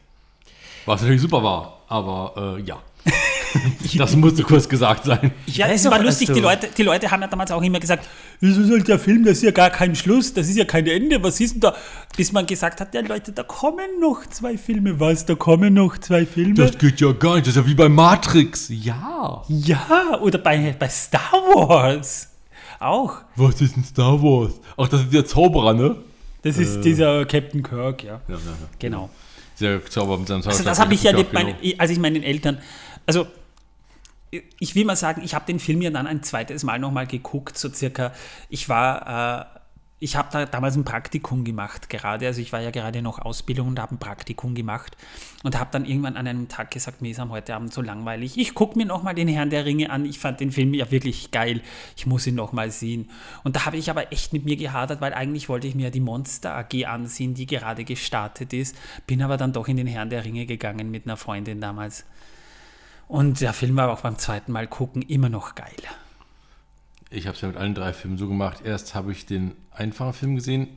Was natürlich super war, aber äh, ja. das musste kurz gesagt sein.
Ja, es war lustig, die Leute, die Leute haben ja damals auch immer gesagt, wieso soll der Film, das ist ja gar kein Schluss, das ist ja kein Ende, was ist denn da? Bis man gesagt hat, ja Leute, da kommen noch zwei Filme, was, da kommen noch zwei Filme?
Das geht ja gar nicht, das ist ja wie bei Matrix. Ja.
ja, oder bei, bei Star Wars auch.
Was ist ein Star Wars? Ach, das ist der Zauberer, ne?
Das ist dieser Captain Kirk, ja.
Ja, ja, ja.
Genau.
Der Zauberer mit seinem
Also
Zauberstab.
das habe ich ja nicht,
genau.
meine, als ich meinen Eltern, also ich will mal sagen, ich habe den Film ja dann ein zweites Mal nochmal geguckt, so circa, ich war, äh, ich habe da damals ein Praktikum gemacht gerade, also ich war ja gerade noch Ausbildung und habe ein Praktikum gemacht und habe dann irgendwann an einem Tag gesagt, mir ist am heute Abend so langweilig, ich gucke mir nochmal den Herrn der Ringe an, ich fand den Film ja wirklich geil, ich muss ihn nochmal sehen. Und da habe ich aber echt mit mir gehadert, weil eigentlich wollte ich mir ja die Monster AG ansehen, die gerade gestartet ist, bin aber dann doch in den Herrn der Ringe gegangen mit einer Freundin damals. Und der Film war auch beim zweiten Mal gucken immer noch geil.
Ich habe es ja mit allen drei Filmen so gemacht. Erst habe ich den einfachen Film gesehen,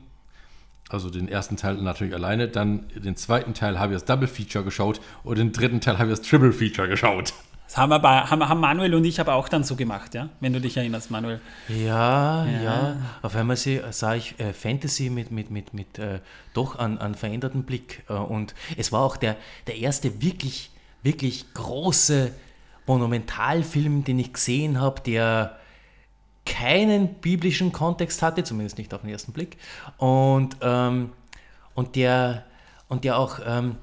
also den ersten Teil natürlich alleine. Dann den zweiten Teil habe ich das Double Feature geschaut und den dritten Teil habe ich das Triple Feature geschaut.
Das haben, wir bei, haben, haben Manuel und ich aber auch dann so gemacht, ja? Wenn du dich erinnerst, Manuel.
Ja, ja. Auf einmal sah ich äh, Fantasy mit, mit, mit, mit äh, doch an, an veränderten Blick. Äh, und es war auch der, der erste wirklich, wirklich große Monumentalfilm, den ich gesehen habe, der keinen biblischen Kontext hatte, zumindest nicht auf den ersten Blick. Und, ähm, und der, und der auch, ähm,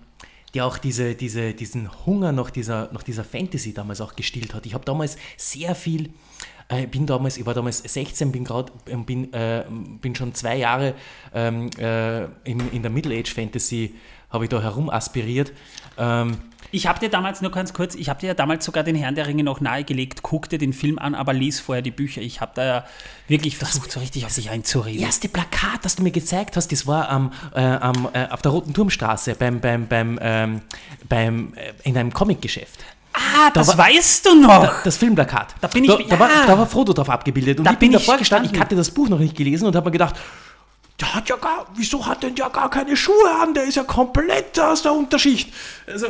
der auch diese, diese, diesen Hunger nach dieser, nach dieser Fantasy damals auch gestillt hat. Ich habe damals sehr viel, äh, bin damals, ich war damals 16, bin gerade, bin, äh, bin schon zwei Jahre ähm, äh, in, in der Middle Age Fantasy, habe ich da herum aspiriert. Ähm,
Ich habe dir damals, nur ganz kurz, ich habe dir ja damals sogar den Herrn der Ringe noch nahegelegt, guck dir den Film an, aber lies vorher die Bücher. Ich habe da ja wirklich versucht, so richtig auf sich einzureden.
erste Plakat, das du mir gezeigt hast, das war am, äh, am, äh, auf der Roten Turmstraße beim, beim, beim, ähm, beim, äh, in einem Comicgeschäft.
Ah, das
war-
weißt du noch.
Da, das Filmplakat.
Da bin ich-
da, da, war,
ja.
da war Frodo drauf abgebildet. Und
Da
ich bin
bin
davor gestanden, ich hatte das Buch noch nicht gelesen und habe mir gedacht, der hat ja gar, wieso hat denn der gar keine Schuhe an? Der ist ja komplett aus der Unterschicht. Also,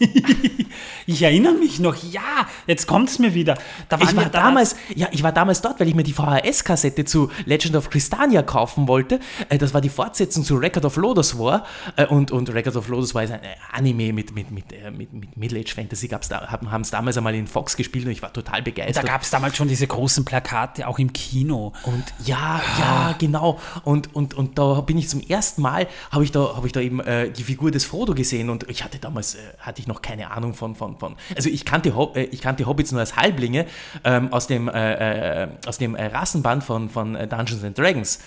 Ich erinnere mich noch, ja, jetzt kommt es mir wieder. Da
ich war
da-
damals, ja, ich war damals dort, weil ich mir die VHS-Kassette zu Legend of Crystania kaufen wollte. Äh, Das war die Fortsetzung zu Record of Lodoss War. Äh, Und, und Record of Lodoss war ein äh, Anime mit, mit, mit, mit, mit Middle-Age-Fantasy, gab's da, haben es damals einmal in Fox gespielt und ich war total
Da
begeistert.
gab es damals schon diese großen Plakate, auch im Kino.
Und ja, ja, genau. Und, und, und da bin ich zum ersten Mal, habe ich, da, hab ich da eben äh, die Figur des Frodo gesehen und ich hatte damals, äh, hatte ich noch keine Ahnung von, von, von also ich kannte, Hob äh, ich kannte Hobbits nur als Halblinge ähm, aus dem, äh, äh, aus dem äh, Rassenband von, von äh, Dungeons and Dragons.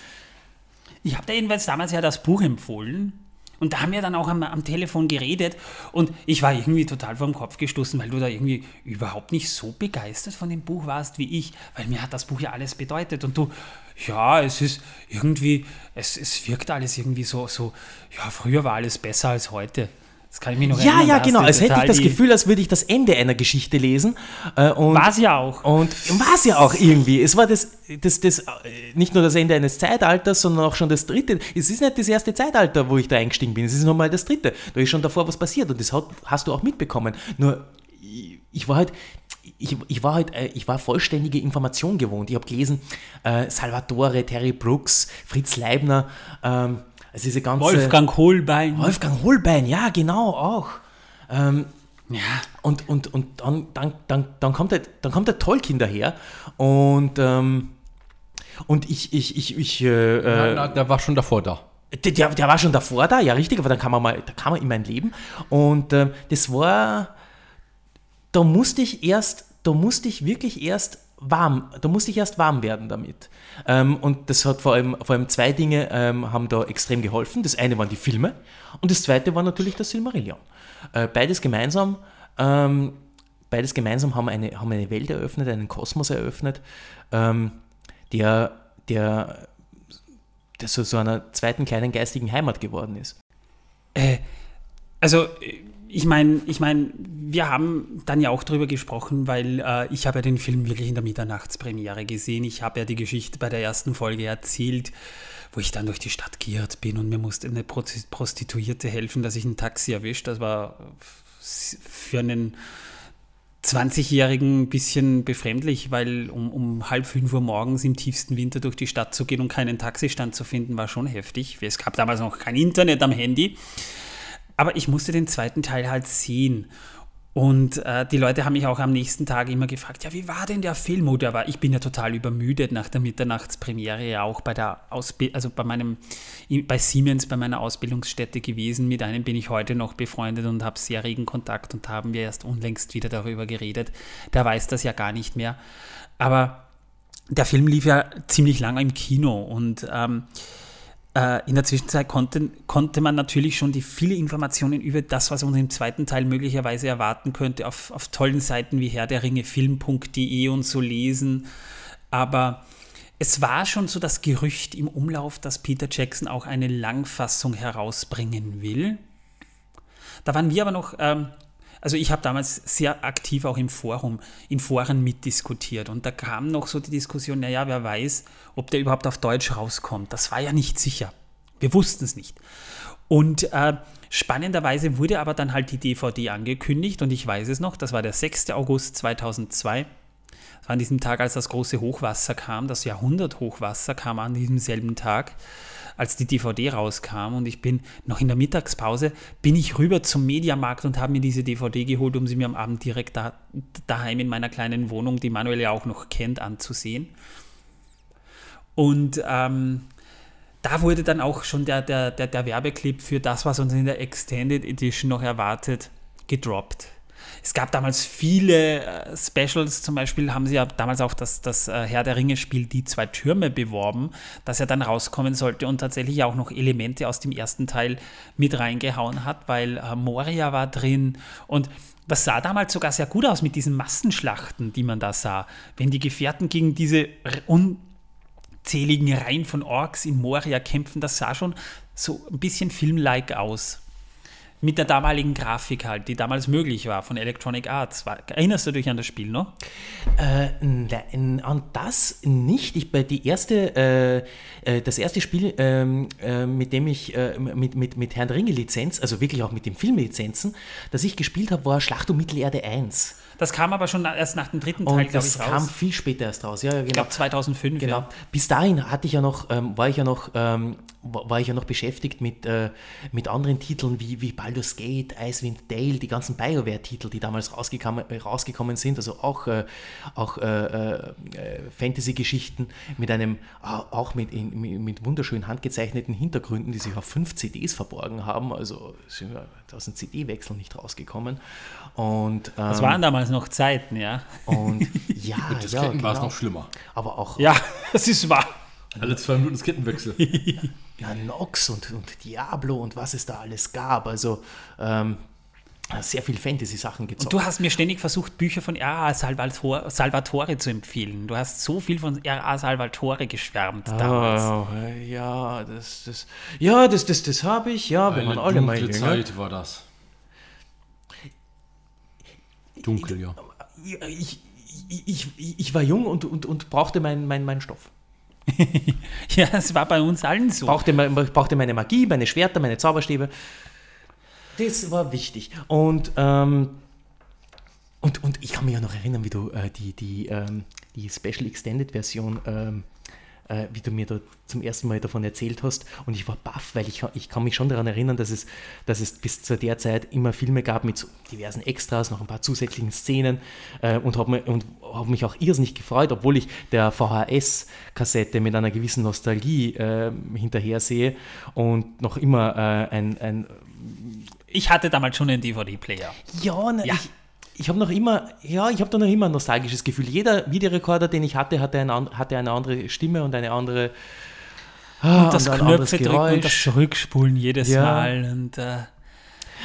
Ich habe dir jedenfalls damals ja das Buch empfohlen. Und da haben wir dann auch am, am Telefon geredet. Und ich war irgendwie total vor den Kopf gestoßen, weil du da irgendwie überhaupt nicht so begeistert von dem Buch warst wie ich. Weil mir hat das Buch ja alles bedeutet. Und du, ja, es ist irgendwie, es, es wirkt alles irgendwie so, so, ja, früher war alles besser als heute. Das kann ich mich noch
Ja,
erinnern.
ja,
hast
genau. Als hätte ich das Gefühl, als würde ich das Ende einer Geschichte lesen. Äh,
War es ja auch.
Und war es ja auch irgendwie. Es war das, das, das, äh, nicht nur das Ende eines Zeitalters, sondern auch schon das dritte. Es ist nicht das erste Zeitalter, wo ich da eingestiegen bin. Es ist nochmal das dritte. Da ist schon davor was passiert und das hast du auch mitbekommen. Nur, ich, ich war halt. Ich, ich, war halt, äh, ich war vollständige Information gewohnt. Ich habe gelesen, äh, Salvatore, Terry Brooks, Fritz Leibner, ähm, also diese ganze...
Wolfgang Holbein.
Wolfgang Holbein, ja, genau, auch. Ähm,
Ja.
und und, und dann, dann, dann, dann, kommt der, dann kommt der Tolkien daher und, ähm, und ich, ich, ich, ich äh,
Na,
äh,
na, der war schon davor da.
der, der, der war schon davor da, ja richtig, aber dann kam er mal, da kam er in mein Leben und ähm, das war, da musste ich erst, da musste ich wirklich erst warm, da musste ich erst warm werden damit. Ähm, und das hat vor allem, vor allem zwei Dinge ähm, haben da extrem geholfen. Das eine waren die Filme und das zweite war natürlich das Silmarillion. Äh, beides gemeinsam, ähm, beides gemeinsam haben eine, haben eine Welt eröffnet, einen Kosmos eröffnet, ähm, der, der, der so, so einer zweiten kleinen geistigen Heimat geworden ist.
Also, äh, ich meine, ich mein, wir haben dann ja auch drüber gesprochen, weil äh, ich habe ja den Film wirklich in der Mitternachtspremiere gesehen. Ich habe ja die Geschichte bei der ersten Folge erzählt, wo ich dann durch die Stadt geirrt bin und mir musste eine Prosti- Prostituierte helfen, dass ich ein Taxi erwischt. Das war für einen 20-Jährigen ein bisschen befremdlich, weil um, um halb fünf Uhr morgens im tiefsten Winter durch die Stadt zu gehen und keinen Taxistand zu finden, war schon heftig. Es gab damals noch kein Internet am Handy. Aber ich musste den zweiten Teil halt sehen. Und äh, die Leute haben mich auch am nächsten Tag immer gefragt, ja, wie war denn der Film? Oder war, ich bin ja total übermüdet nach der Mitternachtspremiere, ja auch bei der Ausbildung, also bei meinem, bei Siemens, bei meiner Ausbildungsstätte gewesen. Mit einem bin ich heute noch befreundet und habe sehr regen Kontakt und haben wir erst unlängst wieder darüber geredet. Der weiß das ja gar nicht mehr. Aber der Film lief ja ziemlich lange im Kino und ähm, äh, in der Zwischenzeit konnte, konnte man natürlich schon die viele Informationen über das, was uns im zweiten Teil möglicherweise erwarten könnte, auf, auf tollen Seiten wie Herr der Ringe Film.de und so lesen. Aber es war schon so das Gerücht im Umlauf, dass Peter Jackson auch eine Langfassung herausbringen will. Da waren wir aber noch, ähm, also ich habe damals sehr aktiv auch im Forum, in Foren mitdiskutiert und da kam noch so die Diskussion, naja, wer weiß, ob der überhaupt auf Deutsch rauskommt. Das war ja nicht sicher. Wir wussten es nicht. Und äh, spannenderweise wurde aber dann halt die DVD angekündigt und ich weiß es noch, das war der 6. August 2002. Das war an diesem Tag, als das große Hochwasser kam, das Jahrhunderthochwasser kam an diesem selben Tag, als die DVD rauskam und ich bin noch in der Mittagspause, bin ich rüber zum Mediamarkt und habe mir diese DVD geholt, um sie mir am Abend direkt da, daheim in meiner kleinen Wohnung, die Manuel ja auch noch kennt, anzusehen. Und ähm, da wurde dann auch schon der, der, der, der Werbeclip für das, was uns in der Extended Edition noch erwartet, gedroppt. Es gab damals viele äh, Specials, zum Beispiel haben sie ja damals auch das, das äh, Herr der Ringe-Spiel Die zwei Türme beworben, das ja dann rauskommen sollte und tatsächlich auch noch Elemente aus dem ersten Teil mit reingehauen hat, weil äh, Moria war drin. Und das sah damals sogar sehr gut aus mit diesen Massenschlachten, die man da sah. Wenn die Gefährten gegen diese unzähligen Reihen von Orks in Moria kämpfen, das sah schon so ein bisschen filmlike aus mit der damaligen Grafik halt, die damals möglich war von Electronic Arts. War, erinnerst du dich an das Spiel noch?
Äh, nein, an das nicht. Ich die erste, äh, äh, das erste Spiel, ähm, äh, mit dem ich äh, mit, mit, mit Herrn Ringe Lizenz, also wirklich auch mit den Filmlizenzen, das ich gespielt habe, war Schlacht um Mittelerde 1.
Das kam aber schon erst nach dem dritten Teil,
glaube ich, raus. Das kam viel später erst raus. Ja, genau.
Ich glaube 2005.
Genau. Ja. Bis dahin hatte ich ja noch, ähm, war ich ja noch, ähm, war ich ja noch beschäftigt mit, äh, mit anderen Titeln wie, wie Baldur's Gate, Icewind Dale, die ganzen BioWare-Titel, die damals rausgekommen, rausgekommen sind, also auch, äh, auch äh, äh Fantasy-Geschichten mit einem, auch mit, in, mit wunderschön handgezeichneten Hintergründen, die sich auf fünf CDs verborgen haben, also sind wir aus dem CD-Wechsel nicht rausgekommen. Und, ähm,
das waren damals noch Zeiten, ja.
Und ja,
Mit
ja,
genau. war es noch schlimmer.
Aber auch.
Ja, das ist wahr.
Alle zwei Minuten Skettenwechsel.
ja, Nox und, und Diablo und was es da alles gab. Also ähm, sehr viel Fantasy-Sachen gezockt.
Und du hast mir ständig versucht, Bücher von R.A. Salvatore, Salvatore zu empfehlen. Du hast so viel von R.A. Salvatore geschwärmt
oh,
damals.
Ja, das, das, ja, das, das, das habe ich. Ja, wenn man alle
jünger. Zeit war das. Dunkel, ja.
Ich, ich, ich, ich war jung und, und, und brauchte meinen mein, mein Stoff.
ja, es war bei uns allen so.
Brauchte, ich brauchte meine Magie, meine Schwerter, meine Zauberstäbe. Das war wichtig. Und, ähm, und, und ich kann mich ja noch erinnern, wie du äh, die, die, ähm, die Special Extended Version ähm, äh, wie du mir da zum ersten Mal davon erzählt hast. Und ich war baff, weil ich, ich kann mich schon daran erinnern, dass es, dass es bis zu der Zeit immer Filme gab mit so diversen Extras, noch ein paar zusätzlichen Szenen äh, und habe mich, hab mich auch irrsinnig gefreut, obwohl ich der VHS-Kassette mit einer gewissen Nostalgie äh, hinterher sehe und noch immer äh, ein, ein
ich hatte damals schon einen DVD-Player.
Ja, na, ja. ich, ich habe noch immer, ja, ich habe da noch immer ein nostalgisches Gefühl. Jeder Videorekorder, den ich hatte, hatte, ein, hatte eine andere Stimme und eine andere.
Ah, und das und Knöpfe drücken und das Zurückspulen jedes ja. Mal. Und äh,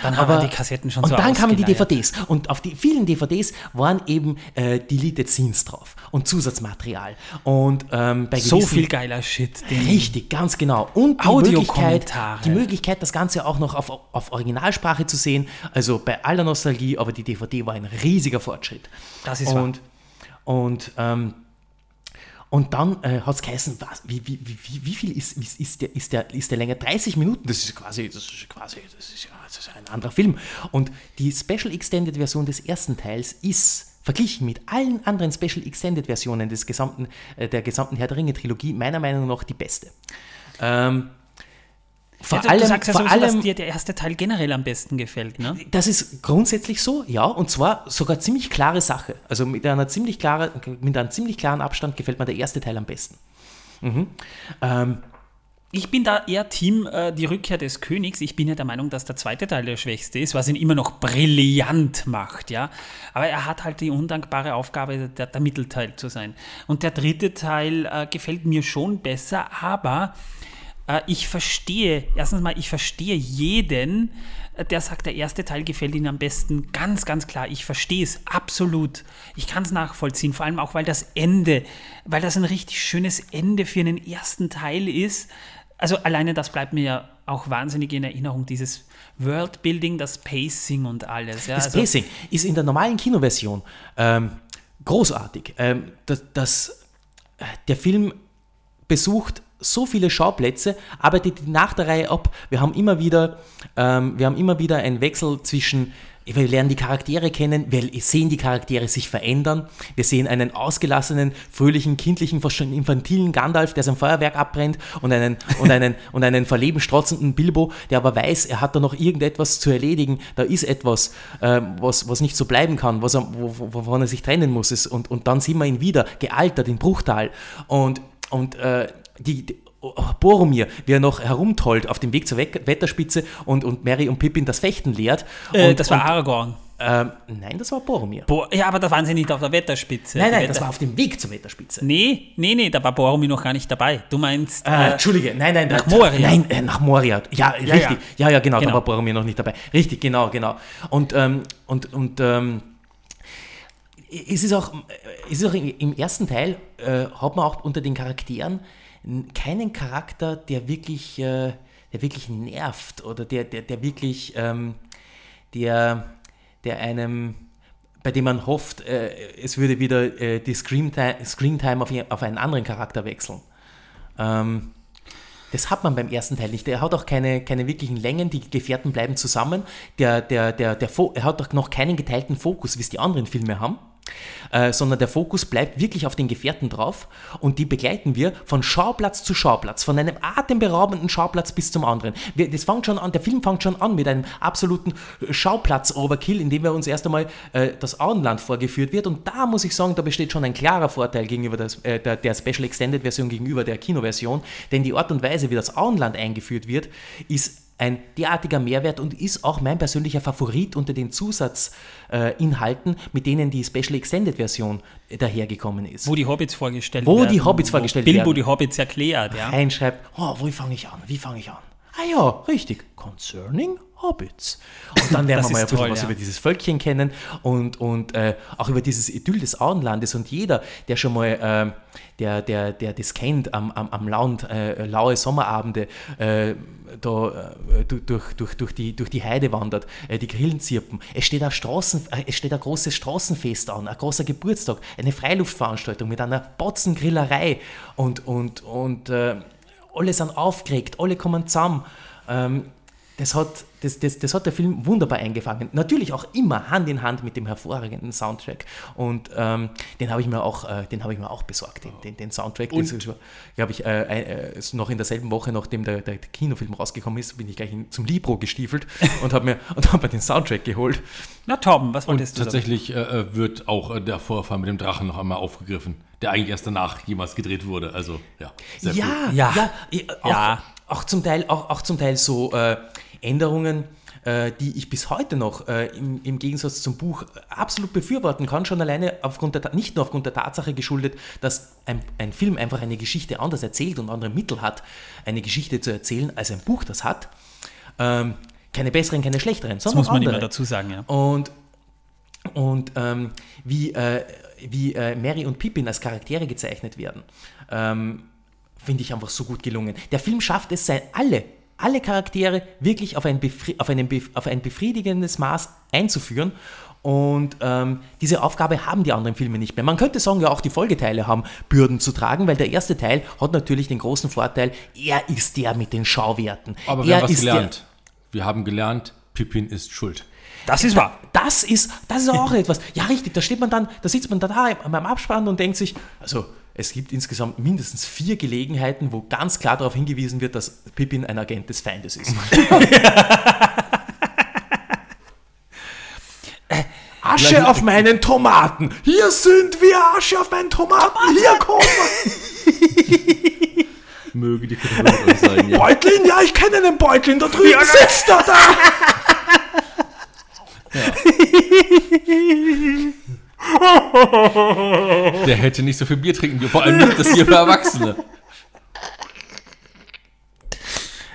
dann haben wir die Kassetten schon
und
so
Und dann kamen die DVDs. Und auf die vielen DVDs waren eben äh, Deleted Scenes drauf und Zusatzmaterial. Und ähm, bei
So viel geiler Shit.
Richtig, ganz genau. Und die Möglichkeit, die Möglichkeit, das Ganze auch noch auf, auf Originalsprache zu sehen. Also bei aller Nostalgie, aber die DVD war ein riesiger Fortschritt.
Das ist
und, wahr. Und ähm, und dann äh, hat es geheißen, was, wie, wie, wie, wie viel ist, ist, ist, der, ist, der, ist der Länge? 30 Minuten, das ist quasi, das ist quasi, das ist, ist ein anderer Film. Und die Special Extended Version des ersten Teils ist verglichen mit allen anderen Special Extended Versionen des gesamten, äh, der gesamten Herr der Ringe Trilogie meiner Meinung nach die beste. Ähm,
vor ja, allem, du sagst ja vor sowieso, allem, dass dir der erste Teil generell am besten gefällt, ne?
Das ist grundsätzlich so, ja, und zwar sogar ziemlich klare Sache. Also mit, einer ziemlich klare, mit einem ziemlich klaren Abstand gefällt mir der erste Teil am besten. Mhm.
Ähm, ich bin da eher Team äh, die Rückkehr des Königs. Ich bin ja der Meinung, dass der zweite Teil der schwächste ist, was ihn immer noch brillant macht, ja. Aber er hat halt die undankbare Aufgabe, der, der Mittelteil zu sein. Und der dritte Teil äh, gefällt mir schon besser, aber äh, ich verstehe, erstens mal, ich verstehe jeden, äh, der sagt, der erste Teil gefällt Ihnen am besten. Ganz, ganz klar, ich verstehe es absolut. Ich kann es nachvollziehen, vor allem auch, weil das Ende, weil das ein richtig schönes Ende für einen ersten Teil ist. Also alleine das bleibt mir ja auch wahnsinnig in Erinnerung, dieses Worldbuilding, das Pacing und alles. Ja,
das also Pacing ist in der normalen Kinoversion ähm, großartig. Ähm, das, das, äh, der Film besucht so viele Schauplätze, arbeitet nach der Reihe ab. Wir haben immer wieder, ähm, wir haben immer wieder einen Wechsel zwischen wir lernen die Charaktere kennen, wir sehen die Charaktere sich verändern. Wir sehen einen ausgelassenen, fröhlichen, kindlichen, fast schon infantilen Gandalf, der sein Feuerwerk abbrennt und einen, und einen, und einen verleben strotzenden Bilbo, der aber weiß, er hat da noch irgendetwas zu erledigen, da ist etwas, äh, was, was nicht so bleiben kann, was er, wovon er sich trennen muss. Und, und dann sehen wir ihn wieder, gealtert in Bruchtal. Und und äh, die, die Boromir, wie er noch herumtollt auf dem Weg zur Wet- Wetterspitze und, und Mary und Pippin das Fechten lehrt.
Äh,
und,
das war
und,
Aragorn.
ähm, Nein, das war Boromir.
Bo ja, aber da waren sie nicht auf der Wetterspitze.
nein, nein,
Wetter
das war auf dem Weg zur Wetterspitze.
Nee, nee, nee, da war Boromir noch gar nicht dabei. Du meinst.
Äh,
Äh,
Entschuldige, nein, nein,
nach
äh,
Moria.
Nein, äh, nach Moria. Ja, richtig. Ja, ja, genau,
Genau.
da war Boromir noch nicht dabei. Richtig, genau, genau. Und, ähm, und, und ähm, es ist auch, es ist auch im ersten Teil, äh, hat man auch unter den Charakteren keinen Charakter, der wirklich, äh, der wirklich nervt oder der, der, der wirklich, ähm, der, der einem, bei dem man hofft, äh, es würde wieder äh, die Screentime Screen Time auf, auf einen anderen Charakter wechseln. Ähm, das hat man beim ersten Teil nicht. Er hat auch keine, keine wirklichen Längen, die Gefährten bleiben zusammen. Der, der, der, der er hat auch noch keinen geteilten Fokus, wie es die anderen Filme haben. Äh, sondern der Fokus bleibt wirklich auf den Gefährten drauf. Und die begleiten wir von Schauplatz zu Schauplatz, von einem atemberaubenden Schauplatz bis zum anderen. Wir, das fängt schon an, der Film fängt schon an mit einem absoluten Schauplatz-Overkill, in dem wir uns erst einmal äh, das Auenland vorgeführt wird. Und da muss ich sagen, da besteht schon ein klarer Vorteil gegenüber das, äh, der, der Special Extended Version gegenüber der Kinoversion, denn die Art und Weise, wie das Auenland eingeführt wird, ist ein derartiger Mehrwert und ist auch mein persönlicher Favorit unter den Zusatzinhalten, äh, mit denen die Special Extended Version dahergekommen ist.
wo die Hobbits vorgestellt
Wo
werden.
die Hobbits vorgestellt
Bilbo
werden.
die Hobbits erklärt, ja.
reinschreibt, oh, wo fange ich an? Wie fange ich an? Ah ja, richtig. Concerning Hobbits. Und dann lernen wir mal ein bisschen
toll,
was
ja.
über dieses Völkchen kennen und, und äh, auch über dieses Idyll des Auenlandes. Und jeder, der schon mal, äh, der, der, der das kennt, am, am, am Land, äh, laue Sommerabende, äh, da äh, du- durch, durch, durch, die, durch die Heide wandert, äh, die Grillen zirpen. Es steht, ein Straßen, äh, es steht ein großes Straßenfest an, ein großer Geburtstag, eine Freiluftveranstaltung mit einer Botzengrillerei und, und, und äh, alle sind aufgeregt, alle kommen zusammen. Ähm, das hat, das, das, das hat der Film wunderbar eingefangen. Natürlich auch immer Hand in Hand mit dem hervorragenden Soundtrack. Und ähm, den habe ich mir auch, äh, den habe ich mir auch besorgt, den, den, den Soundtrack. Das ist, glaube ich, äh, äh, noch in derselben Woche, nachdem der, der Kinofilm rausgekommen ist, bin ich gleich in, zum Libro gestiefelt und habe mir, und hab mir den Soundtrack geholt.
Na Tom, was
Und
wolltest du sagen?
tatsächlich äh, wird auch äh, der Vorfall mit dem Drachen noch einmal aufgegriffen, der eigentlich erst danach jemals gedreht wurde. Also, ja. Sehr
ja,
cool.
Ja.
ja, ja, auch,
Ja.
Auch, zum Teil, auch, auch zum Teil so äh, Änderungen, äh, die ich bis heute noch äh, im, im Gegensatz zum Buch absolut befürworten kann, schon alleine aufgrund der, nicht nur aufgrund der Tatsache geschuldet, dass ein, ein Film einfach eine Geschichte anders erzählt und andere Mittel hat, eine Geschichte zu erzählen, als ein Buch das hat. Ähm, keine besseren, keine schlechteren,
Das
sondern
muss man
andere.
immer dazu sagen, ja.
Und, und ähm, wie, äh, wie äh, Mary und Pippin als Charaktere gezeichnet werden, ähm, finde ich einfach so gut gelungen. Der Film schafft es, alle, alle Charaktere wirklich auf ein, befri auf, einen bef auf ein befriedigendes Maß einzuführen. Und ähm, diese Aufgabe haben die anderen Filme nicht mehr. Man könnte sagen, ja, auch die Folgeteile haben Bürden zu tragen, weil der erste Teil hat natürlich den großen Vorteil, er ist der mit den Schauwerten.
Aber wir
er
haben was gelernt. Wir haben gelernt, Pippin ist schuld.
Das ist wahr.
Das ist, das ist auch etwas. Ja, richtig, da steht man dann, da sitzt man dann da beim Abspann und denkt sich, also es gibt insgesamt mindestens vier Gelegenheiten, wo ganz klar darauf hingewiesen wird, dass Pippin ein Agent des Feindes ist. Asche auf meinen Tomaten! Hier sind wir! Asche auf meinen Tomaten! Hier kommen wir!
Möge die euch sein. Ja.
Beutlin, ja, ich kenne den Beutlin, da drüben sitzt er da!
Der hätte nicht so viel Bier trinken dürfen. Vor allem nicht das hier für Erwachsene.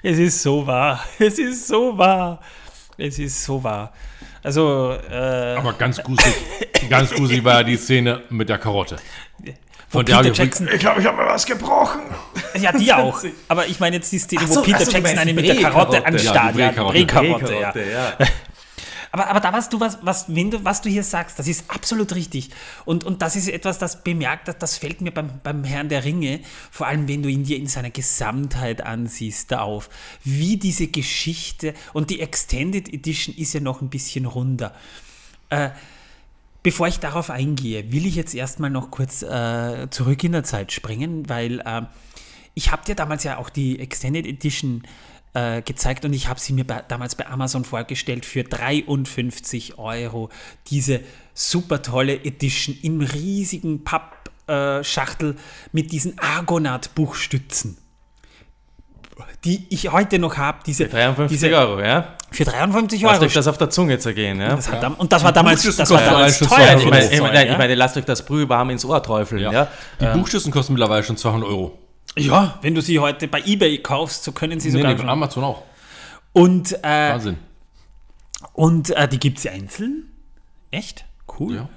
Es ist so wahr. Es ist so wahr. Es ist so wahr. Also, äh,
Aber ganz gruselig, ganz gruselig war ja die Szene mit der Karotte. Von der
Peter
habe ich
Jackson,
Ich glaube, ich habe mir was gebrochen.
ja, die auch. Aber ich meine jetzt die Szene,
so,
wo Peter
so,
Jackson eine mit der Karotte anstarrt.
Ja,
Ja,
die. Drehkarotte,
ja. Aber, aber da was du was, was, wenn du, was du hier sagst, das ist absolut richtig. Und, und das ist etwas, das bemerkt, das, das fällt mir beim, beim Herrn der Ringe, vor allem wenn du ihn dir in seiner Gesamtheit ansiehst, da auf. Wie diese Geschichte und die Extended Edition ist ja noch ein bisschen runder. Äh, Bevor ich darauf eingehe, will ich jetzt erstmal noch kurz äh, zurück in der Zeit springen, weil äh, ich habe dir damals ja auch die Extended Edition äh, gezeigt und ich habe sie mir bei, damals bei Amazon vorgestellt für 53 Euro. Diese super tolle Edition im riesigen Papp Amazon-Schachtel mit diesen Argonaut-Buchstützen, die ich heute noch habe. Diese,
53
diese,
Euro, ja?
Für 53
Lasst
Euro.
euch das auf der Zunge zergehen, ja?
Das hat dam- und das war damals, das war damals teuer.
200
Ich
für
meine,
das
ich, meine,
ja?
lasst euch das brühwarm ins Ohr träufeln, ja?
Ja. Die Buchschüssen kosten mittlerweile schon 200 Euro.
Ja, wenn du sie heute bei eBay kaufst, so können sie
Nee,
sogar
nee, von Amazon auch.
Und, äh,
Wahnsinn.
und äh, die gibt es einzeln. Echt? Cool.
Ja.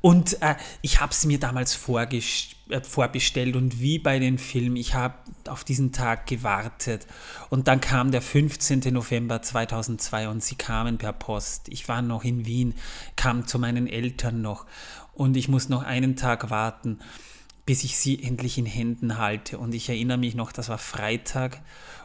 Und äh, ich habe es mir damals äh, vorbestellt und wie bei den Filmen, ich habe auf diesen Tag gewartet. Und dann kam der 15. November 2002 und sie kamen per Post. Ich war noch in Wien, kam zu meinen Eltern noch und ich muss noch einen Tag warten, bis ich sie endlich in Händen halte. Und ich erinnere mich noch, das war Freitag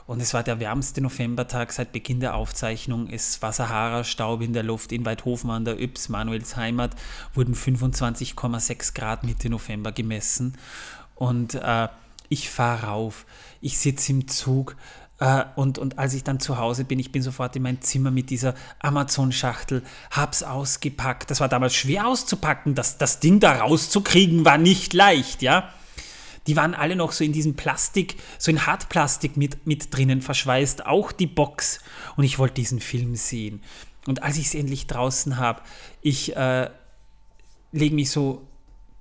und es war der wärmste Novembertag seit Beginn der Aufzeichnung. Es war Sahara-Staub in der Luft. In Weidhofen an der Yps, Manuels Heimat, wurden 25,6 Grad Mitte November gemessen. Und äh, ich fahre rauf. Ich sitze im Zug. Äh, und, und als ich dann zu Hause bin, ich bin sofort in mein Zimmer mit dieser Amazon-Schachtel, hab's ausgepackt. Das war damals schwer auszupacken. Das, das Ding da rauszukriegen war nicht leicht, ja die waren alle noch so in diesem Plastik, so in Hartplastik mit, mit drinnen verschweißt, auch die Box. Und ich wollte diesen Film sehen. Und als ich es endlich draußen habe, ich äh, lege mich so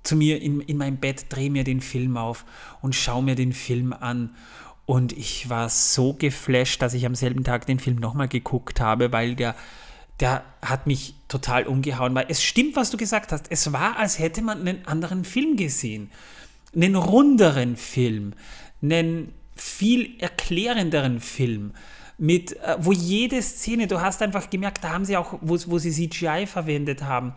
zu mir in, in mein Bett, drehe mir den Film auf und schaue mir den Film an. Und ich war so geflasht, dass ich am selben Tag den Film nochmal geguckt habe, weil der, der hat mich total umgehauen. Weil es stimmt, was du gesagt hast. Es war, als hätte man einen anderen Film gesehen einen runderen Film, einen viel erklärenderen Film, mit, äh, wo jede Szene, du hast einfach gemerkt, da haben sie auch, wo, wo sie CGI verwendet haben,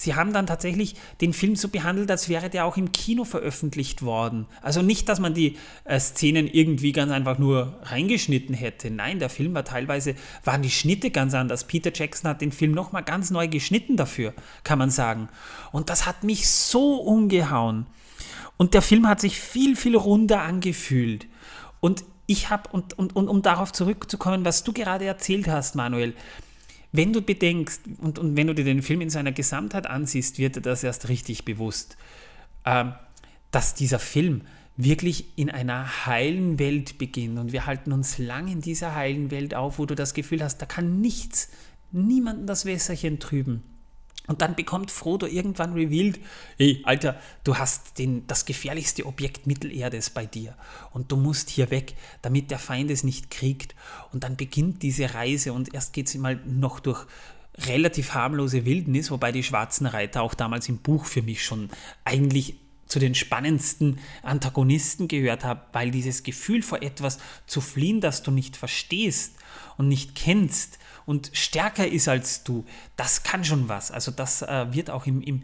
sie haben dann tatsächlich den Film so behandelt, als wäre der auch im Kino veröffentlicht worden. Also nicht, dass man die äh, Szenen irgendwie ganz einfach nur reingeschnitten hätte. Nein, der Film war teilweise, waren die Schnitte ganz anders. Peter Jackson hat den Film nochmal ganz neu geschnitten dafür, kann man sagen. Und das hat mich so umgehauen. Und der Film hat sich viel, viel runder angefühlt. Und ich habe, und, und, und um darauf zurückzukommen, was du gerade erzählt hast, Manuel, wenn du bedenkst und, und wenn du dir den Film in seiner Gesamtheit ansiehst, wird dir das erst richtig bewusst, ähm, dass dieser Film wirklich in einer heilen Welt beginnt. Und wir halten uns lang in dieser heilen Welt auf, wo du das Gefühl hast, da kann nichts, niemanden das Wässerchen trüben. Und dann bekommt Frodo irgendwann revealed, hey, Alter, du hast den, das gefährlichste Objekt Mittelerdes bei dir und du musst hier weg, damit der Feind es nicht kriegt. Und dann beginnt diese Reise und erst geht es mal noch durch relativ harmlose Wildnis, wobei die schwarzen Reiter auch damals im Buch für mich schon eigentlich zu den spannendsten Antagonisten gehört haben, weil dieses Gefühl vor etwas zu fliehen, das du nicht verstehst und nicht kennst, und stärker ist als du, das kann schon was. Also das äh, wird auch im, im,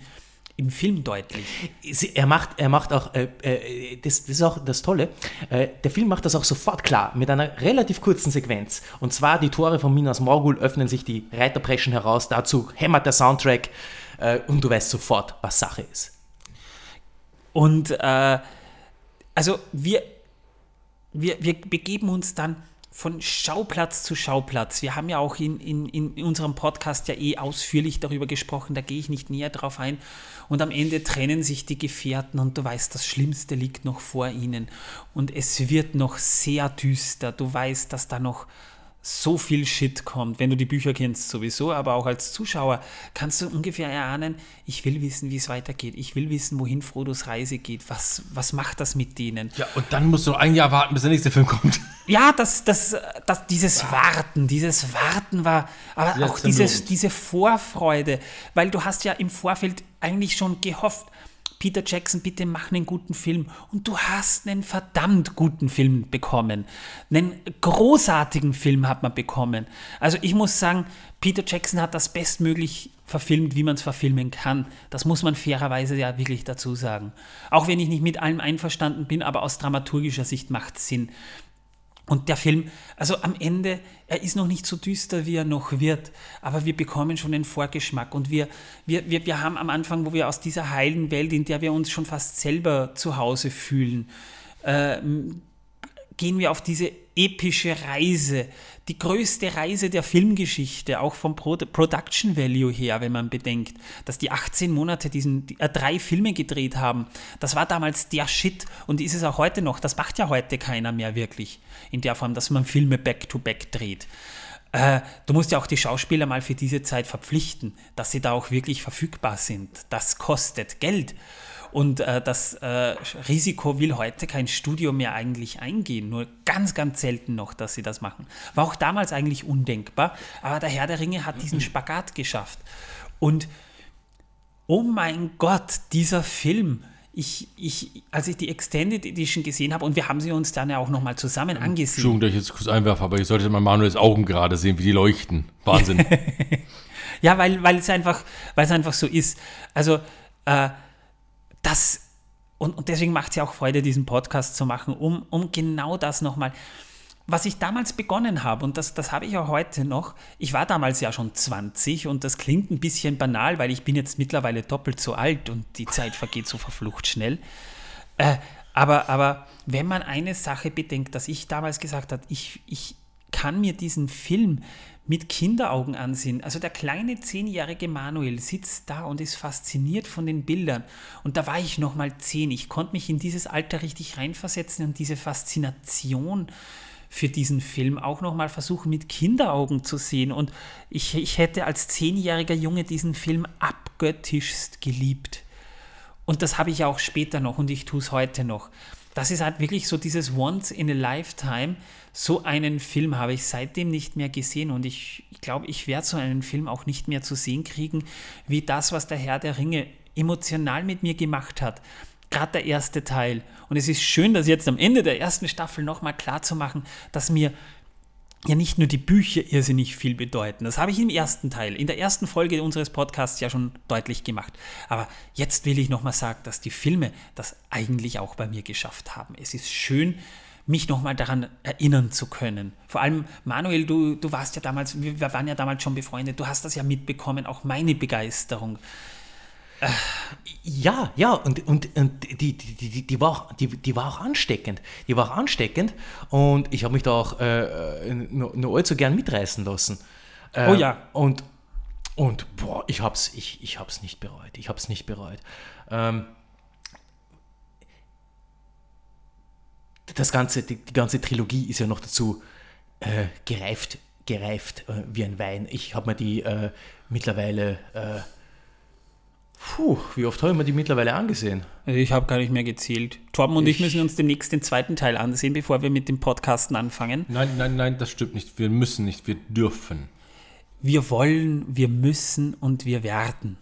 im Film deutlich.
Sie- Er macht, er macht auch, äh, äh, das, das ist auch das Tolle, äh, der Film macht das auch sofort klar, mit einer relativ kurzen Sequenz. Und zwar die Tore von Minas Morgul öffnen sich, die Reiter preschen heraus, dazu hämmert der Soundtrack äh, und du weißt sofort, was Sache ist.
Und äh, also wir, wir, wir begeben uns dann von Schauplatz zu Schauplatz. Wir haben ja auch in, in, in unserem Podcast ja eh ausführlich darüber gesprochen, da gehe ich nicht näher drauf ein. Und am Ende trennen sich die Gefährten und du weißt, das Schlimmste liegt noch vor ihnen. Und es wird noch sehr düster. Du weißt, dass da noch so viel Shit kommt, wenn du die Bücher kennst sowieso, aber auch als Zuschauer kannst du ungefähr erahnen, ich will wissen, wie es weitergeht. Ich will wissen, wohin Frodos Reise geht. Was, was macht das mit denen?
Ja, und dann musst du ein Jahr warten, bis der nächste Film kommt.
Ja, das, das, das, dieses Warten, dieses Warten war, aber
Ja,
auch dieses, diese Vorfreude, weil du hast ja im Vorfeld eigentlich schon gehofft, Peter Jackson, bitte mach einen guten Film. Und du hast einen verdammt guten Film bekommen. Einen großartigen Film hat man bekommen. Also ich muss sagen, Peter Jackson hat das bestmöglich verfilmt, wie man es verfilmen kann. Das muss man fairerweise ja wirklich dazu sagen. Auch wenn ich nicht mit allem einverstanden bin, aber aus dramaturgischer Sicht macht es Sinn. Und der Film, also am Ende, er ist noch nicht so düster, wie er noch wird, aber wir bekommen schon einen Vorgeschmack. Und wir, wir, wir, wir haben am Anfang, wo wir aus dieser heilen Welt, in der wir uns schon fast selber zu Hause fühlen, äh, gehen wir auf diese epische Reise, die größte Reise der Filmgeschichte, auch vom Pro Production Value her, wenn man bedenkt, dass die 18 Monate diesen äh, drei Filme gedreht haben. Das war damals der Shit und ist es auch heute noch. Das macht ja heute keiner mehr wirklich in der Form, dass man Filme back-to-back -back dreht. Äh, du musst ja auch die Schauspieler mal für diese Zeit verpflichten, dass sie da auch wirklich verfügbar sind. Das kostet Geld. Und äh, das äh, Risiko will heute kein Studio mehr eigentlich eingehen. Nur ganz, ganz selten noch, dass sie das machen. War auch damals eigentlich undenkbar. Aber der Herr der Ringe hat diesen Spagat geschafft. Und oh mein Gott, dieser Film. Ich, ich, als ich die Extended Edition gesehen habe, und wir haben sie uns dann ja auch nochmal zusammen angesehen.
Entschuldigung, dass ich jetzt kurz einwerfe, aber ich sollte mal Manuels Augen gerade sehen, wie die leuchten. Wahnsinn.
ja, weil, weil es einfach, weil es einfach so ist. Also, äh, das, und, und deswegen macht es ja auch Freude, diesen Podcast zu machen, um, um genau das nochmal. Was ich damals begonnen habe, und das, das habe ich auch heute noch, ich war damals ja schon 20 und das klingt ein bisschen banal, weil ich bin jetzt mittlerweile doppelt so alt und die Zeit vergeht so verflucht schnell. Äh, aber, aber wenn man eine Sache bedenkt, dass ich damals gesagt habe, ich, ich kann mir diesen Film mit Kinderaugen ansehen. Also der kleine zehnjährige Manuel sitzt da und ist fasziniert von den Bildern. Und da war ich noch mal zehn. Ich konnte mich in dieses Alter richtig reinversetzen und diese Faszination für diesen Film auch noch mal versuchen mit Kinderaugen zu sehen. Und ich, ich hätte als zehnjähriger Junge diesen Film abgöttischst geliebt. Und das habe ich auch später noch und ich tue es heute noch. Das ist halt wirklich so dieses Once in a Lifetime so einen Film habe ich seitdem nicht mehr gesehen und ich, ich glaube, ich werde so einen Film auch nicht mehr zu sehen kriegen, wie das, was der Herr der Ringe emotional mit mir gemacht hat. Gerade der erste Teil. Und es ist schön, das jetzt am Ende der ersten Staffel nochmal klar zu machen, dass mir ja nicht nur die Bücher irrsinnig viel bedeuten. Das habe ich im ersten Teil, in der ersten Folge unseres Podcasts ja schon deutlich gemacht. Aber jetzt will ich nochmal sagen, dass die Filme das eigentlich auch bei mir geschafft haben. Es ist schön, mich nochmal daran erinnern zu können. Vor allem, Manuel, du, du warst ja damals, wir waren ja damals schon befreundet, du hast das ja mitbekommen, auch meine Begeisterung.
Ja, ja, und, und, und die, die, die, die, war auch, die, die war auch ansteckend. Die war auch ansteckend und ich habe mich da auch äh, nur, nur allzu gern mitreißen lassen.
Äh, oh ja.
Und, und boah, ich hab's, ich, ich hab's nicht bereut. Ich hab's nicht bereut. Ähm, das ganze, die, die, ganze Trilogie ist ja noch dazu äh, gereift, gereift äh, wie ein Wein. Ich habe mir die äh, mittlerweile, äh, puh, wie oft habe ich mir die mittlerweile angesehen?
Ich habe gar nicht mehr gezählt. Torben und ich, ich, müssen uns demnächst den zweiten Teil ansehen, bevor wir mit dem Podcasten anfangen.
Nein, nein, nein, das stimmt nicht. Wir müssen nicht, wir dürfen.
Wir wollen, wir müssen und wir werden.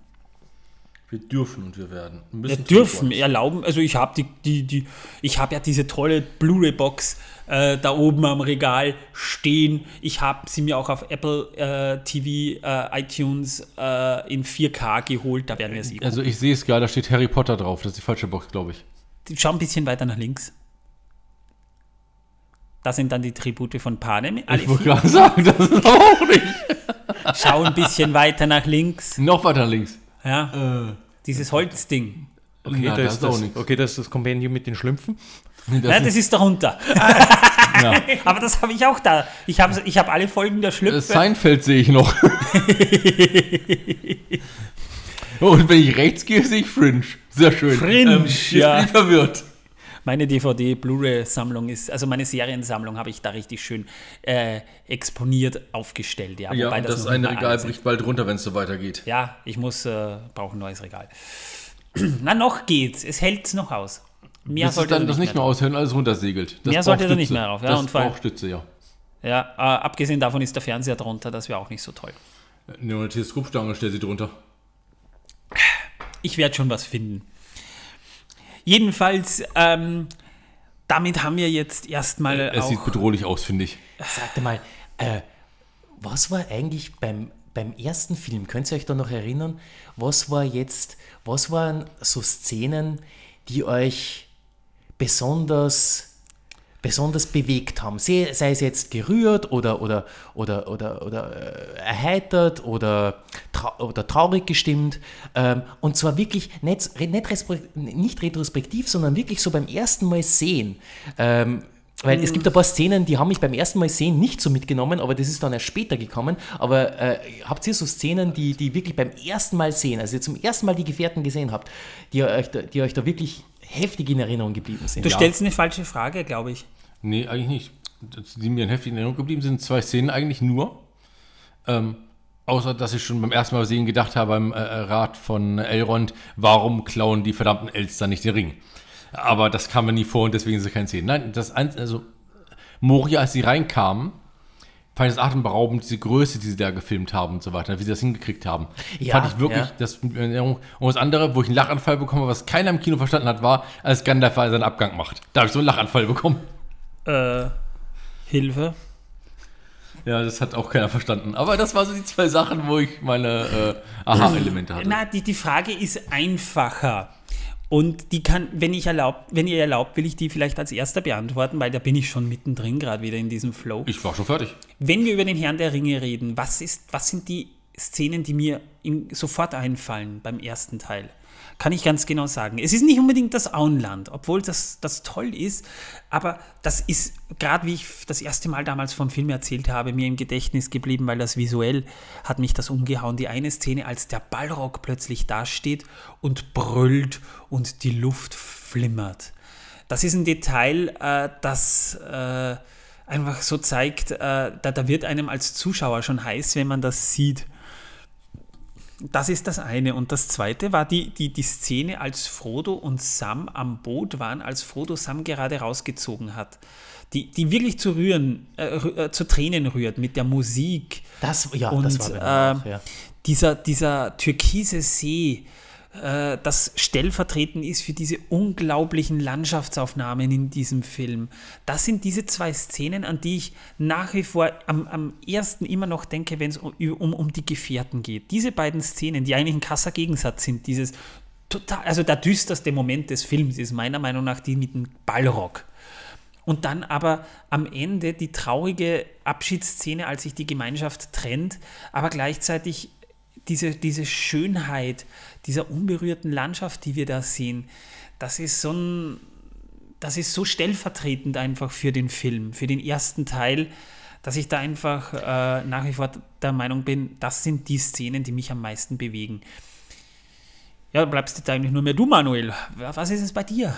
Wir dürfen und wir werden.
Wir dürfen erlauben. Also ich habe die, die, die, ich habe ja diese tolle Blu-ray-Box äh, da oben am Regal stehen. Ich habe sie mir auch auf Apple äh, TV, äh, iTunes äh, in 4K geholt. Da werden wir sie.
Also ich sehe es gerade, da steht Harry Potter drauf. Das ist die falsche Box, glaube ich.
Schau ein bisschen weiter nach links. Das sind dann die Tribute von Panem.
ich wollte gerade sagen, das ist auch nicht.
Schau ein bisschen weiter nach links.
Noch weiter links.
Ja. Äh. Dieses Holzding.
Okay, Na, das, das, das okay, das ist das Kompendium mit den Schlümpfen.
Das Nein, das ist darunter. ja. Aber das habe ich auch da. Ich habe ich hab alle Folgen der Schlümpfe.
Seinfeld sehe ich noch. Und wenn ich rechts gehe, sehe ich Fringe. Sehr schön.
Fringe, ähm,
ja. Ich bin verwirrt.
Meine DVD-Blu-ray-Sammlung ist, also meine Seriensammlung habe ich da richtig schön äh, exponiert aufgestellt. Ja,
ja das, das eine Regal bricht bald runter, wenn es so weitergeht.
Ja, ich muss, äh, brauche ein neues Regal. Na, noch geht's. Es hält es noch aus.
Mehr Bis sollte dann das nicht mehr aushören, alles runtersegelt.
Das mehr sollte da nicht mehr drauf.
Ja, das und braucht Stütze, ja.
Ja, äh, abgesehen davon ist der Fernseher drunter, das wäre auch nicht so toll.
Nur eine Teleskopstange stellt sie drunter.
Ich werde schon was finden. Jedenfalls, ähm, damit haben wir jetzt erstmal.
Es sieht bedrohlich aus, finde ich.
Sagte mal, äh, was war eigentlich beim, beim ersten Film? Könnt ihr euch da noch erinnern? Was war jetzt, was waren so Szenen, die euch besonders besonders bewegt haben. Sei, sei es jetzt gerührt oder, oder, oder, oder, oder äh, erheitert oder, tra oder traurig gestimmt. Ähm, und zwar wirklich nicht, nicht, nicht, retrospektiv, sondern wirklich so beim ersten Mal sehen. Ähm, Weil es gibt ein paar Szenen, die haben mich beim ersten Mal sehen nicht so mitgenommen, aber das ist dann erst später gekommen. Aber äh, habt ihr so Szenen, die, die wirklich beim ersten Mal sehen, also ihr zum ersten Mal die Gefährten gesehen habt, die euch da, die euch da wirklich heftig in Erinnerung geblieben sind?
Du stellst eine falsche Frage, glaube ich.
Nee, eigentlich nicht. Das- Die mir in heftig in Erinnerung geblieben sind, zwei Szenen eigentlich nur. Ähm, außer, dass ich schon beim ersten Mal sehen gedacht habe beim äh, Rat von Elrond, warum klauen die verdammten Elster nicht den Ring? Aber das kam mir nie vor und deswegen sind es keine Szenen. Nein, das ein, also Moria, als sie reinkamen, fand ich es atemberaubend, diese Größe, die sie da gefilmt haben und so weiter, wie sie das hingekriegt haben.
Ja,
fand ich wirklich,
ja.
das. Und das andere, wo ich einen Lachanfall bekommen habe, was keiner im Kino verstanden hat, war, als Gandalf seinen Abgang macht. Da habe ich so einen Lachanfall bekommen.
Äh, Hilfe.
Ja, das hat auch keiner verstanden. Aber das waren so die zwei Sachen, wo ich meine äh, Aha-Elemente hatte.
Na, die, die Frage ist einfacher. Und die kann, wenn ich erlaubt, wenn ihr erlaubt, will ich die vielleicht als erster beantworten, weil da bin ich schon mittendrin gerade wieder in diesem Flow.
Ich war schon fertig.
Wenn wir über den Herrn der Ringe reden, was, ist, was sind die Szenen, die mir in, sofort einfallen beim ersten Teil? Kann ich ganz genau sagen. Es ist nicht unbedingt das Auenland, obwohl das, das toll ist, aber das ist, gerade wie ich das erste Mal damals vom Film erzählt habe, mir im Gedächtnis geblieben, weil das visuell hat mich das umgehauen. Die eine Szene, als der Ballrock plötzlich dasteht und brüllt und die Luft flimmert. Das ist ein Detail, äh, das äh, einfach so zeigt, äh, da, da wird einem als Zuschauer schon heiß, wenn man das sieht. Das ist das eine. Und das zweite war die, die, die Szene, als Frodo und Sam am Boot waren, als Frodo Sam gerade rausgezogen hat. Die, die wirklich zu rühren, äh, äh, zu Tränen rührt mit der Musik.
Das, ja,
und
das war
äh,
auch, ja.
dieser, dieser türkise See, äh, das stellvertretend ist für diese unglaublichen Landschaftsaufnahmen in diesem Film. Das sind diese zwei Szenen, an die ich nach wie vor am, am ersten immer noch denke, wenn es um, um, um die Gefährten geht. Diese beiden Szenen, die eigentlich ein krasser Gegensatz sind, dieses total, also der düsterste Moment des Films ist meiner Meinung nach die mit dem Ballrock. Und dann aber am Ende die traurige Abschiedsszene, als sich die Gemeinschaft trennt, aber gleichzeitig diese, diese Schönheit dieser unberührten Landschaft, die wir da sehen, das ist so ein, das ist so stellvertretend einfach für den Film, für den ersten Teil, dass ich da einfach äh, nach wie vor der Meinung bin, das sind die Szenen, die mich am meisten bewegen. Ja, da bleibst jetzt eigentlich nur mehr du, Manuel. Was ist es bei dir?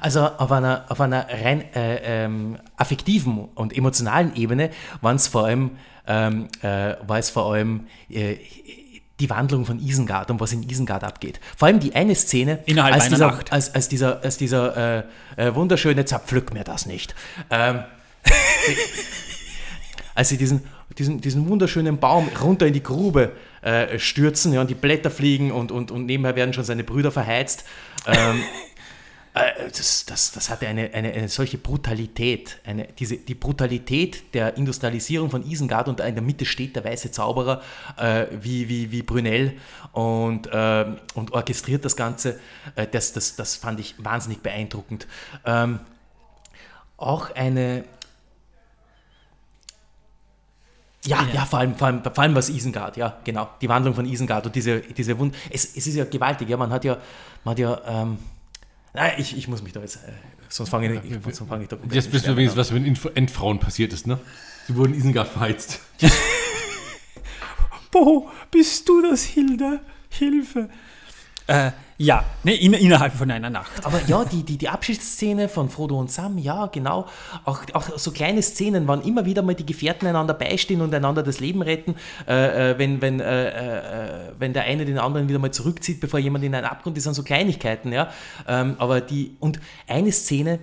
Also auf einer, auf einer rein äh, ähm, affektiven und emotionalen Ebene waren es vor allem, ähm, äh, war es vor allem äh, die Wandlung von Isengard und was in Isengard abgeht. Vor allem die eine Szene,
Innerhalb
als, dieser,
Nacht.
als, als dieser, als dieser äh, äh, wunderschöne Zerpflück mir das nicht. Ähm, als sie diesen, diesen, diesen wunderschönen Baum runter in die Grube äh, stürzen ja, und die Blätter fliegen und, und, und nebenher werden schon seine Brüder verheizt. Ähm, äh, das, das, das hatte eine, eine, eine solche Brutalität, eine, diese, die Brutalität der Industrialisierung von Isengard und in der Mitte steht der weiße Zauberer äh, wie, wie, wie Brunel und, ähm, und orchestriert das Ganze. Äh, das, das, das fand ich wahnsinnig beeindruckend. Ähm, auch eine, ja, ja, vor, allem, vor, allem, vor allem was Isengard, ja, genau. Die Wandlung von Isengard und diese, diese Wund. Es, es ist ja gewaltig, ja. Man hat ja, man hat ja, ähm, nein, ich, ich muss mich da jetzt, äh, sonst fange ich, ich, sonst fange ich da
Jetzt wissen wir wenigstens, was mit den Endfrauen passiert ist, ne? Sie wurden Isengard verheizt.
Boah, bist du das, Hilde? Hilfe. Äh, ja, ne, in, innerhalb von einer Nacht.
Aber ja, die, die, die Abschiedsszene von Frodo und Sam, ja, genau. Auch, auch so kleine Szenen, wann immer wieder mal die Gefährten einander beistehen und einander das Leben retten, äh, äh, wenn, wenn, äh, äh, wenn der eine den anderen wieder mal zurückzieht, bevor jemand in einen Abgrund, das sind so Kleinigkeiten, ja. Ähm, aber die, und eine Szene,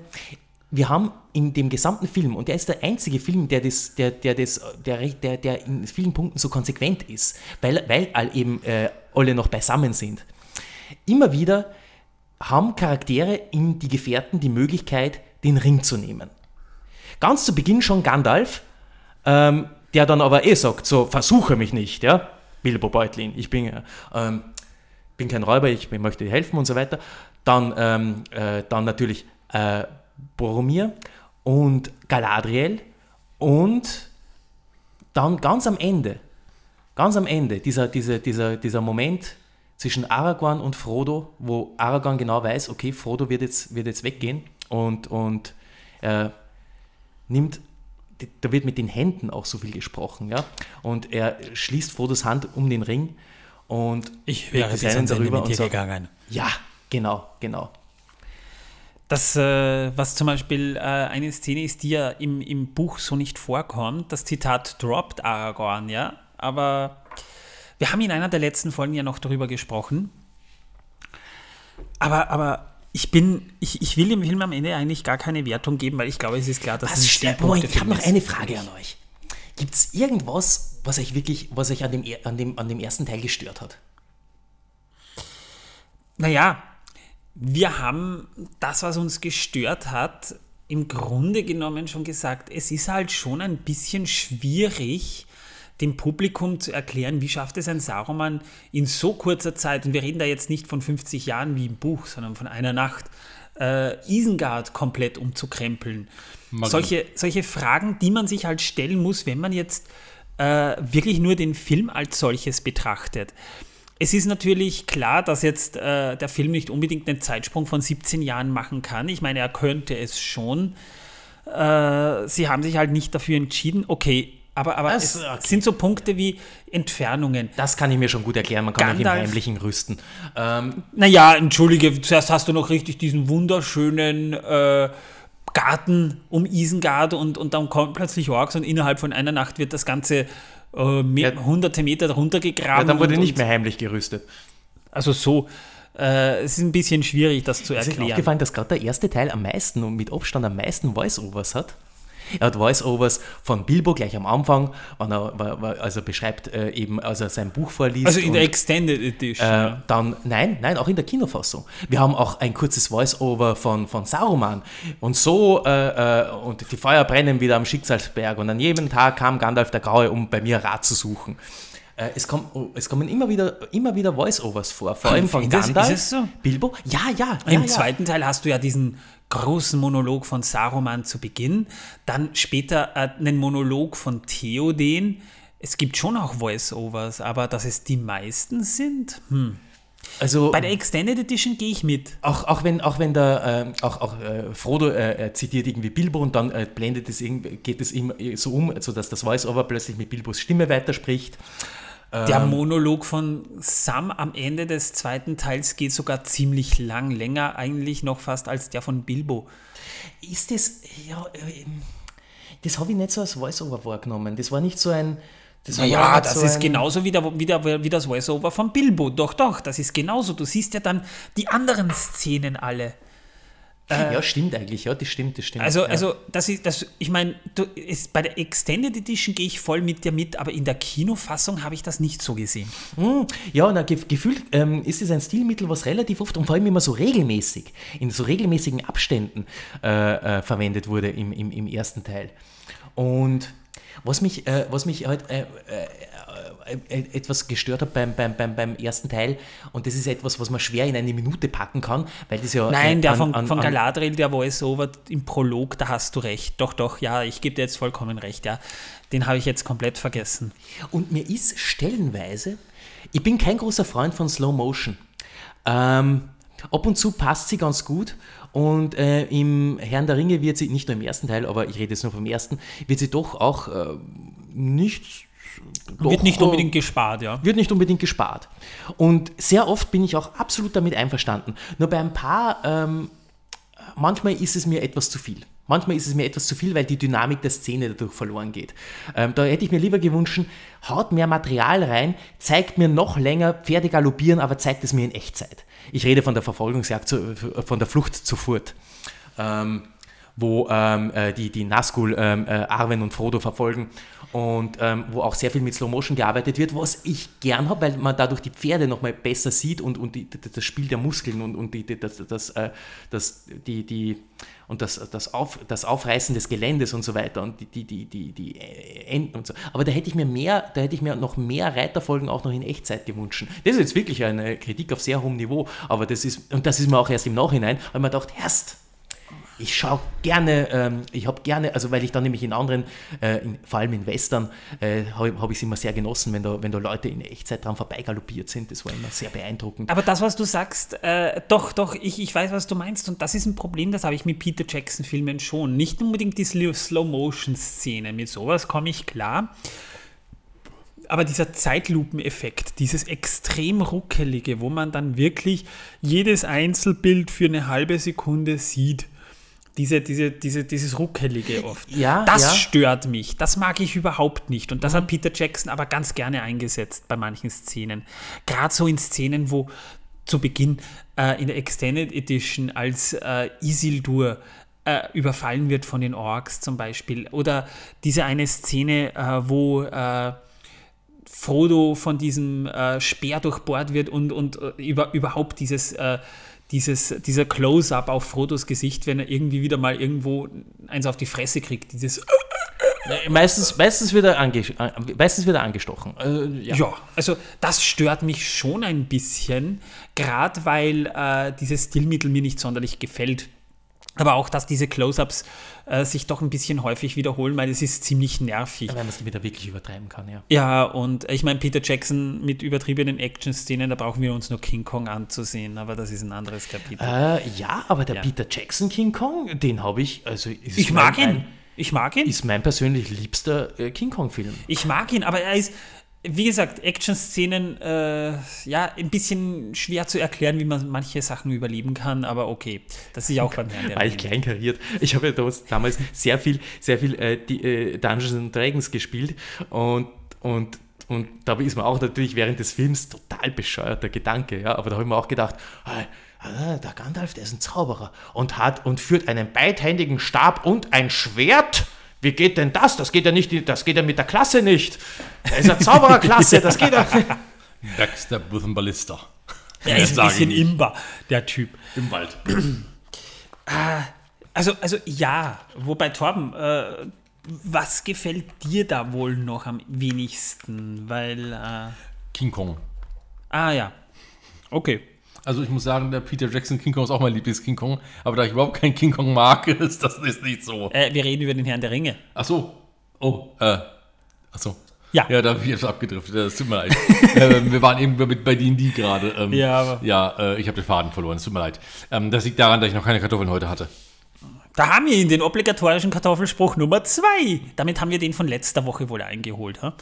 wir haben in dem gesamten Film, und der ist der einzige Film, der, das, der, der, das, der, der, der in vielen Punkten so konsequent ist, weil, weil eben äh, alle noch beisammen sind. Immer wieder haben Charaktere in die Gefährten die Möglichkeit, den Ring zu nehmen. Ganz zu Beginn schon Gandalf, ähm, der dann aber eh sagt, so versuche mich nicht, ja, Bilbo Beutlin, ich bin, äh, ähm, bin kein Räuber, ich möchte dir helfen und so weiter. Dann, ähm, äh, dann natürlich äh, Boromir und Galadriel und dann ganz am Ende, ganz am Ende, dieser, dieser, dieser, dieser Moment zwischen Aragorn und Frodo, wo Aragorn genau weiß, okay, Frodo wird jetzt, wird jetzt weggehen und, und äh, nimmt, da wird mit den Händen auch so viel gesprochen, ja. Und er schließt Frodos Hand um den Ring und
Ich wäre bis ans
darüber und
dir
sagt,
gegangen.
ja, genau, genau.
Das, äh, was zum Beispiel äh, eine Szene ist, die ja im, im Buch so nicht vorkommt, das Zitat droppt Aragorn, ja, aber wir haben in einer der letzten Folgen ja noch darüber gesprochen. Aber, aber ich bin, ich, ich will dem Film am Ende eigentlich gar keine Wertung geben, weil ich glaube, es ist klar, dass
Was
es ein
stört, Moment, ich habe noch eine Frage an euch. Gibt es irgendwas, was euch wirklich, was euch an dem, an, dem, an dem ersten Teil gestört hat?
Naja, wir haben das, was uns gestört hat, im Grunde genommen schon gesagt. Es ist halt schon ein bisschen schwierig, dem Publikum zu erklären, wie schafft es ein Saruman in so kurzer Zeit, und wir reden da jetzt nicht von 50 Jahren wie im Buch, sondern von einer Nacht, äh, Isengard komplett umzukrempeln.
Marie.
Solche, solche Fragen, die man sich halt stellen muss, wenn man jetzt äh, wirklich nur den Film als solches betrachtet. Es ist natürlich klar, dass jetzt äh, der Film nicht unbedingt einen Zeitsprung von 17 Jahren machen kann. Ich meine, er könnte es schon. Äh, sie haben sich halt nicht dafür entschieden. Okay, aber, aber
Das-
es
okay.
sind so Punkte wie Entfernungen.
Das kann ich mir schon gut erklären, man kann auch im
Gandalf-
Heimlichen rüsten. Ähm,
Naja, entschuldige, zuerst hast du noch richtig diesen wunderschönen äh, Garten um Isengard und, und dann kommen plötzlich Orks und innerhalb von einer Nacht wird das Ganze äh, me
Ja.
hunderte Meter runtergegraben.
ja, dann wurde
und,
nicht mehr heimlich gerüstet.
Also so, äh, es ist ein bisschen schwierig, das zu
Es ist
erklären.
aufgefallen, dass gerade der erste Teil am meisten und mit Abstand am meisten Voice-Overs hat. Er hat Voice-Overs von Bilbo gleich am Anfang, wenn er, also beschreibt äh, eben, als er sein Buch vorliest.
Also in
und,
der Extended Edition.
Äh, dann, nein, nein, auch in der Kinofassung. Wir haben auch ein kurzes Voice-Over von, von Saruman. Und so, äh, äh, und die Feuer brennen wieder am Schicksalsberg. Und an jedem Tag kam Gandalf der Graue, um bei mir Rat zu suchen. Äh, es, kommt, oh, es kommen immer wieder, immer wieder Voice-Overs vor. Vor allem von Gandalf,
ist es so?
Bilbo. Ja, ja. ja
Im
ja.
zweiten Teil hast du ja diesen großen Monolog von Saruman zu Beginn, dann später äh, einen Monolog von Theoden. Es gibt schon auch Voice-Overs, aber dass es die meisten sind. Hm.
Also,
Bei der Extended Edition gehe ich mit.
auch, auch wenn, auch wenn der, ähm, auch, auch äh, Frodo äh, äh, zitiert irgendwie Bilbo und dann äh, blendet es irgendwie, geht es ihm äh, so um, sodass das Voice-Over plötzlich mit Bilbos Stimme weiterspricht.
Der Monolog von Sam am Ende des zweiten Teils geht sogar ziemlich lang, länger eigentlich noch fast als der von Bilbo.
Ist das, ja, äh, das habe ich nicht so als Voice-Over wahrgenommen. Das war nicht so ein. Das war
Ja,
nicht
das
so
ist genauso wie, der, wie, der, wie das Voice-Over von Bilbo. Doch, doch, das ist genauso. Du siehst ja dann die anderen Szenen alle.
Ja, stimmt eigentlich, ja, das stimmt, das stimmt.
Also,
ja.
also das ist, das, ich meine, bei der Extended Edition gehe ich voll mit dir mit, aber in der Kinofassung habe ich das nicht so gesehen.
Ja, na, ge gefühlt ähm, ist es ein Stilmittel, was relativ oft und vor allem immer so regelmäßig, in so regelmäßigen Abständen äh, äh, verwendet wurde im, im, im ersten Teil. Und was mich, äh, was mich halt äh, äh, äh, etwas gestört hat beim, beim, beim, beim ersten Teil, und das ist etwas, was man schwer in eine Minute packen kann, weil das ja.
Nein,
äh,
der
an-
von,
an-
von Galadriel, der Voice-Over im Prolog, da hast du recht. Doch, doch, ja, ich gebe dir jetzt vollkommen recht, ja. Den habe ich jetzt komplett vergessen.
Und mir ist stellenweise, ich bin kein großer Freund von Slow Motion. Ähm, ab und zu passt sie ganz gut. Und äh, im Herrn der Ringe wird sie, nicht nur im ersten Teil, aber ich rede jetzt nur vom ersten, wird sie doch auch äh, nicht.
Wird
doch,
nicht
äh,
unbedingt gespart, ja.
wird nicht unbedingt gespart. Und sehr oft bin ich auch absolut damit einverstanden. Nur bei ein paar, ähm, manchmal ist es mir etwas zu viel. Manchmal ist es mir etwas zu viel, weil die Dynamik der Szene dadurch verloren geht. Ähm, da hätte ich mir lieber gewünscht, haut mehr Material rein, zeigt mir noch länger Pferde galoppieren, aber zeigt es mir in Echtzeit. Ich rede von der Verfolgungsjagd, zu, von der Flucht zu Furt. Ähm, wo ähm, äh, die, die Nazgul ähm, äh, Arwen und Frodo verfolgen und ähm, wo auch sehr viel mit Slow Motion gearbeitet wird, was ich gern habe, weil man dadurch die Pferde nochmal besser sieht und, und die, das Spiel der Muskeln und, und die, das, das, äh, das, die, die, und das, das, Auf, das Aufreißen des Geländes und so weiter und die, die, die, die, die Enden und so. Aber da hätte ich mir mehr, da hätte ich mir noch mehr Reiterfolgen auch noch in Echtzeit gewünscht. Das ist jetzt wirklich eine Kritik auf sehr hohem Niveau, aber das ist, und das ist mir auch erst im Nachhinein, weil man dachte, erst, ich schaue gerne, ähm, ich habe gerne, also weil ich dann nämlich in anderen, äh, in, vor allem in Western, äh, habe hab ich es immer sehr genossen, wenn da, wenn da Leute in Echtzeit dran vorbeigaloppiert sind. Das war immer sehr beeindruckend.
Aber das, was du sagst, äh, doch, doch, ich, ich weiß, was du meinst. Und das ist ein Problem, das habe ich mit Peter Jackson-Filmen schon. Nicht unbedingt die Slow- Slow-Motion-Szene. Mit sowas komme ich klar. Aber dieser Zeitlupeneffekt, dieses extrem ruckelige, wo man dann wirklich jedes Einzelbild für eine halbe Sekunde sieht. Diese, diese, diese, dieses Ruckelige oft.
Ja,
das
ja.
stört mich. Das mag ich überhaupt nicht. Und das hat Peter Jackson aber ganz gerne eingesetzt bei manchen Szenen. Gerade so in Szenen, wo zu Beginn äh, in der Extended Edition als äh, Isildur äh, überfallen wird von den Orks zum Beispiel. Oder diese eine Szene, äh, wo äh, Frodo von diesem äh, Speer durchbohrt wird und, und über, überhaupt dieses, dieses, dieser Close-up auf Frodos Gesicht, wenn er irgendwie wieder mal irgendwo eins auf die Fresse kriegt. Dieses
Meistens, meistens, wird, er ange, äh, meistens wird er angestochen. Äh, ja.
Ja, also das stört mich schon ein bisschen, gerade weil äh, dieses Stilmittel mir nicht sonderlich gefällt. Aber auch, dass diese Close-ups äh, sich doch ein bisschen häufig wiederholen, weil es ist ziemlich nervig.
Wenn man es wieder wirklich übertreiben kann, ja.
Ja, und ich meine, Peter Jackson mit übertriebenen Action-Szenen, da brauchen wir uns nur King Kong anzusehen, aber das ist ein anderes Kapitel.
Äh, ja, aber der
Ja.
Peter Jackson King Kong, den habe ich, also ist
ich mag ihn. Ich mag ihn.
ist mein persönlich liebster äh, King Kong-Film.
Ich mag ihn, aber er ist, wie gesagt, Action-Szenen, äh, ja, ein bisschen schwer zu erklären, wie man manche Sachen überleben kann, aber okay. Das ist ja auch beim Herrn der
War ich
Ringe.
kleinkariert. Ich habe ja damals, damals sehr viel, sehr viel äh, die, äh, Dungeons and Dragons gespielt und, und, und da ist mir auch natürlich während des Films total bescheuert, der Gedanke, ja, aber da habe ich mir auch gedacht, ah, ah, der Gandalf, der ist ein Zauberer und hat und führt einen beidhändigen Stab und ein Schwert. Wie geht denn das? Das geht ja nicht, das geht ja mit der Klasse nicht. Er ist eine Zaubererklasse, das geht ja.
A Ballista.
Er ist ein bisschen imber, der Typ.
Im Wald.
Also, also ja, wobei Torben, äh, was gefällt dir da wohl noch am wenigsten? Weil, äh,
King Kong.
ah ja, okay.
Also ich muss sagen, der Peter Jackson King Kong ist auch mein Lieblings-King Kong. Aber da ich überhaupt keinen King Kong mag, ist das ist nicht so.
Äh, wir reden über den Herrn der Ringe.
Ach so. Oh, äh. Ach so.
Ja.
Ja, da bin ich jetzt abgedriftet. Das tut mir leid. ähm, wir waren eben mit bei D&D gerade. Ähm,
Ja, aber-
Ja, äh, ich habe den Faden verloren. Es tut mir leid. Ähm, das liegt daran, dass ich noch keine Kartoffeln heute hatte.
Da haben wir ihn, den obligatorischen Kartoffelspruch Nummer zwei. Damit haben wir den von letzter Woche wohl eingeholt. Ha?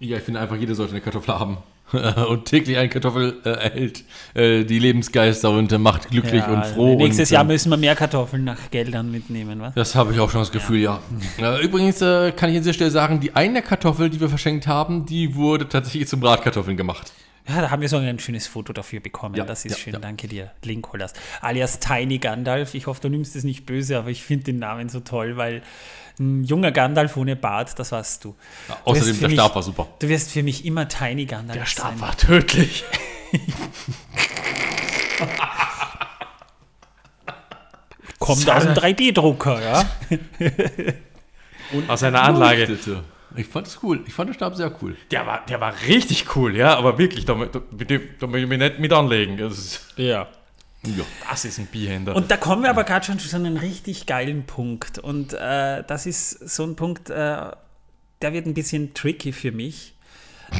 Ja, ich finde einfach, jeder sollte eine Kartoffel haben. und täglich eine Kartoffel äh, erhält äh, die Lebensgeister und äh, macht glücklich und froh.
Nächstes
und,
Jahr
ähm,
müssen wir mehr Kartoffeln nach Geldern mitnehmen, was?
Das habe ich auch schon das Gefühl, ja. Äh, übrigens äh, kann ich an dieser Stelle sagen, die eine Kartoffel, die wir verschenkt haben, die wurde tatsächlich zum Bratkartoffeln gemacht.
Ja, da haben wir so ein schönes Foto dafür bekommen.
Ja,
das ist
ja,
schön.
ja.
Danke dir, Linkholders. Alias Tiny Gandalf. Ich hoffe, du nimmst es nicht böse, aber ich finde den Namen so toll, weil ein junger Gandalf ohne Bart, das warst du.
Ja,
Du
außerdem,
für
der
mich-
Stab war super.
Du wirst für mich immer Tiny Gandalf
Der Stab
sein.
war tödlich.
Kommt aus dem 3D-Drucker, ja?
Aus einer Anlage.
Leuchtete. Ich fand es cool. Ich fand den Stab sehr cool.
Der war, der war richtig cool, ja, aber wirklich, da, da, mit dem- da will ich mich nicht mit anlegen. Das ist,
Ja.
Ja.
das ist ein Bierhändler.
Und da kommen wir aber gerade schon zu einem richtig geilen Punkt. Und äh, das ist so ein Punkt, äh, der wird ein bisschen tricky für mich.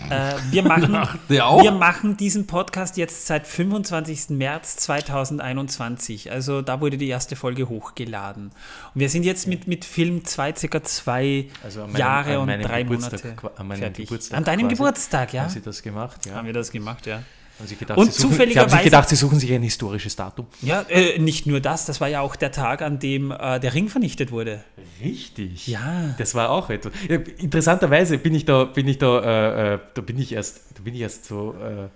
Äh, wir, machen, wir machen diesen Podcast jetzt seit 25. März 2021. Also da wurde die erste Folge hochgeladen. Und wir sind jetzt mit, mit Film 2 circa zwei
Also meinem-
Jahre
an
und drei
Geburtstag
Monate
an meinem
fertig.
Geburtstag
an deinem
quasi.
Geburtstag, ja?
Haben Sie das gemacht? Ja.
Haben wir das gemacht, ja.
Gedacht,
Und
suchen, Sie haben
zufälligerweise-
sich gedacht, Sie suchen sich ein historisches Datum.
Ja, äh, nicht nur das, das war ja auch der Tag, an dem äh, der Ring vernichtet wurde.
Richtig.
Ja.
Das war auch etwas. Interessanterweise bin ich da, bin ich da, äh, äh, da bin ich erst, da bin ich erst so, äh,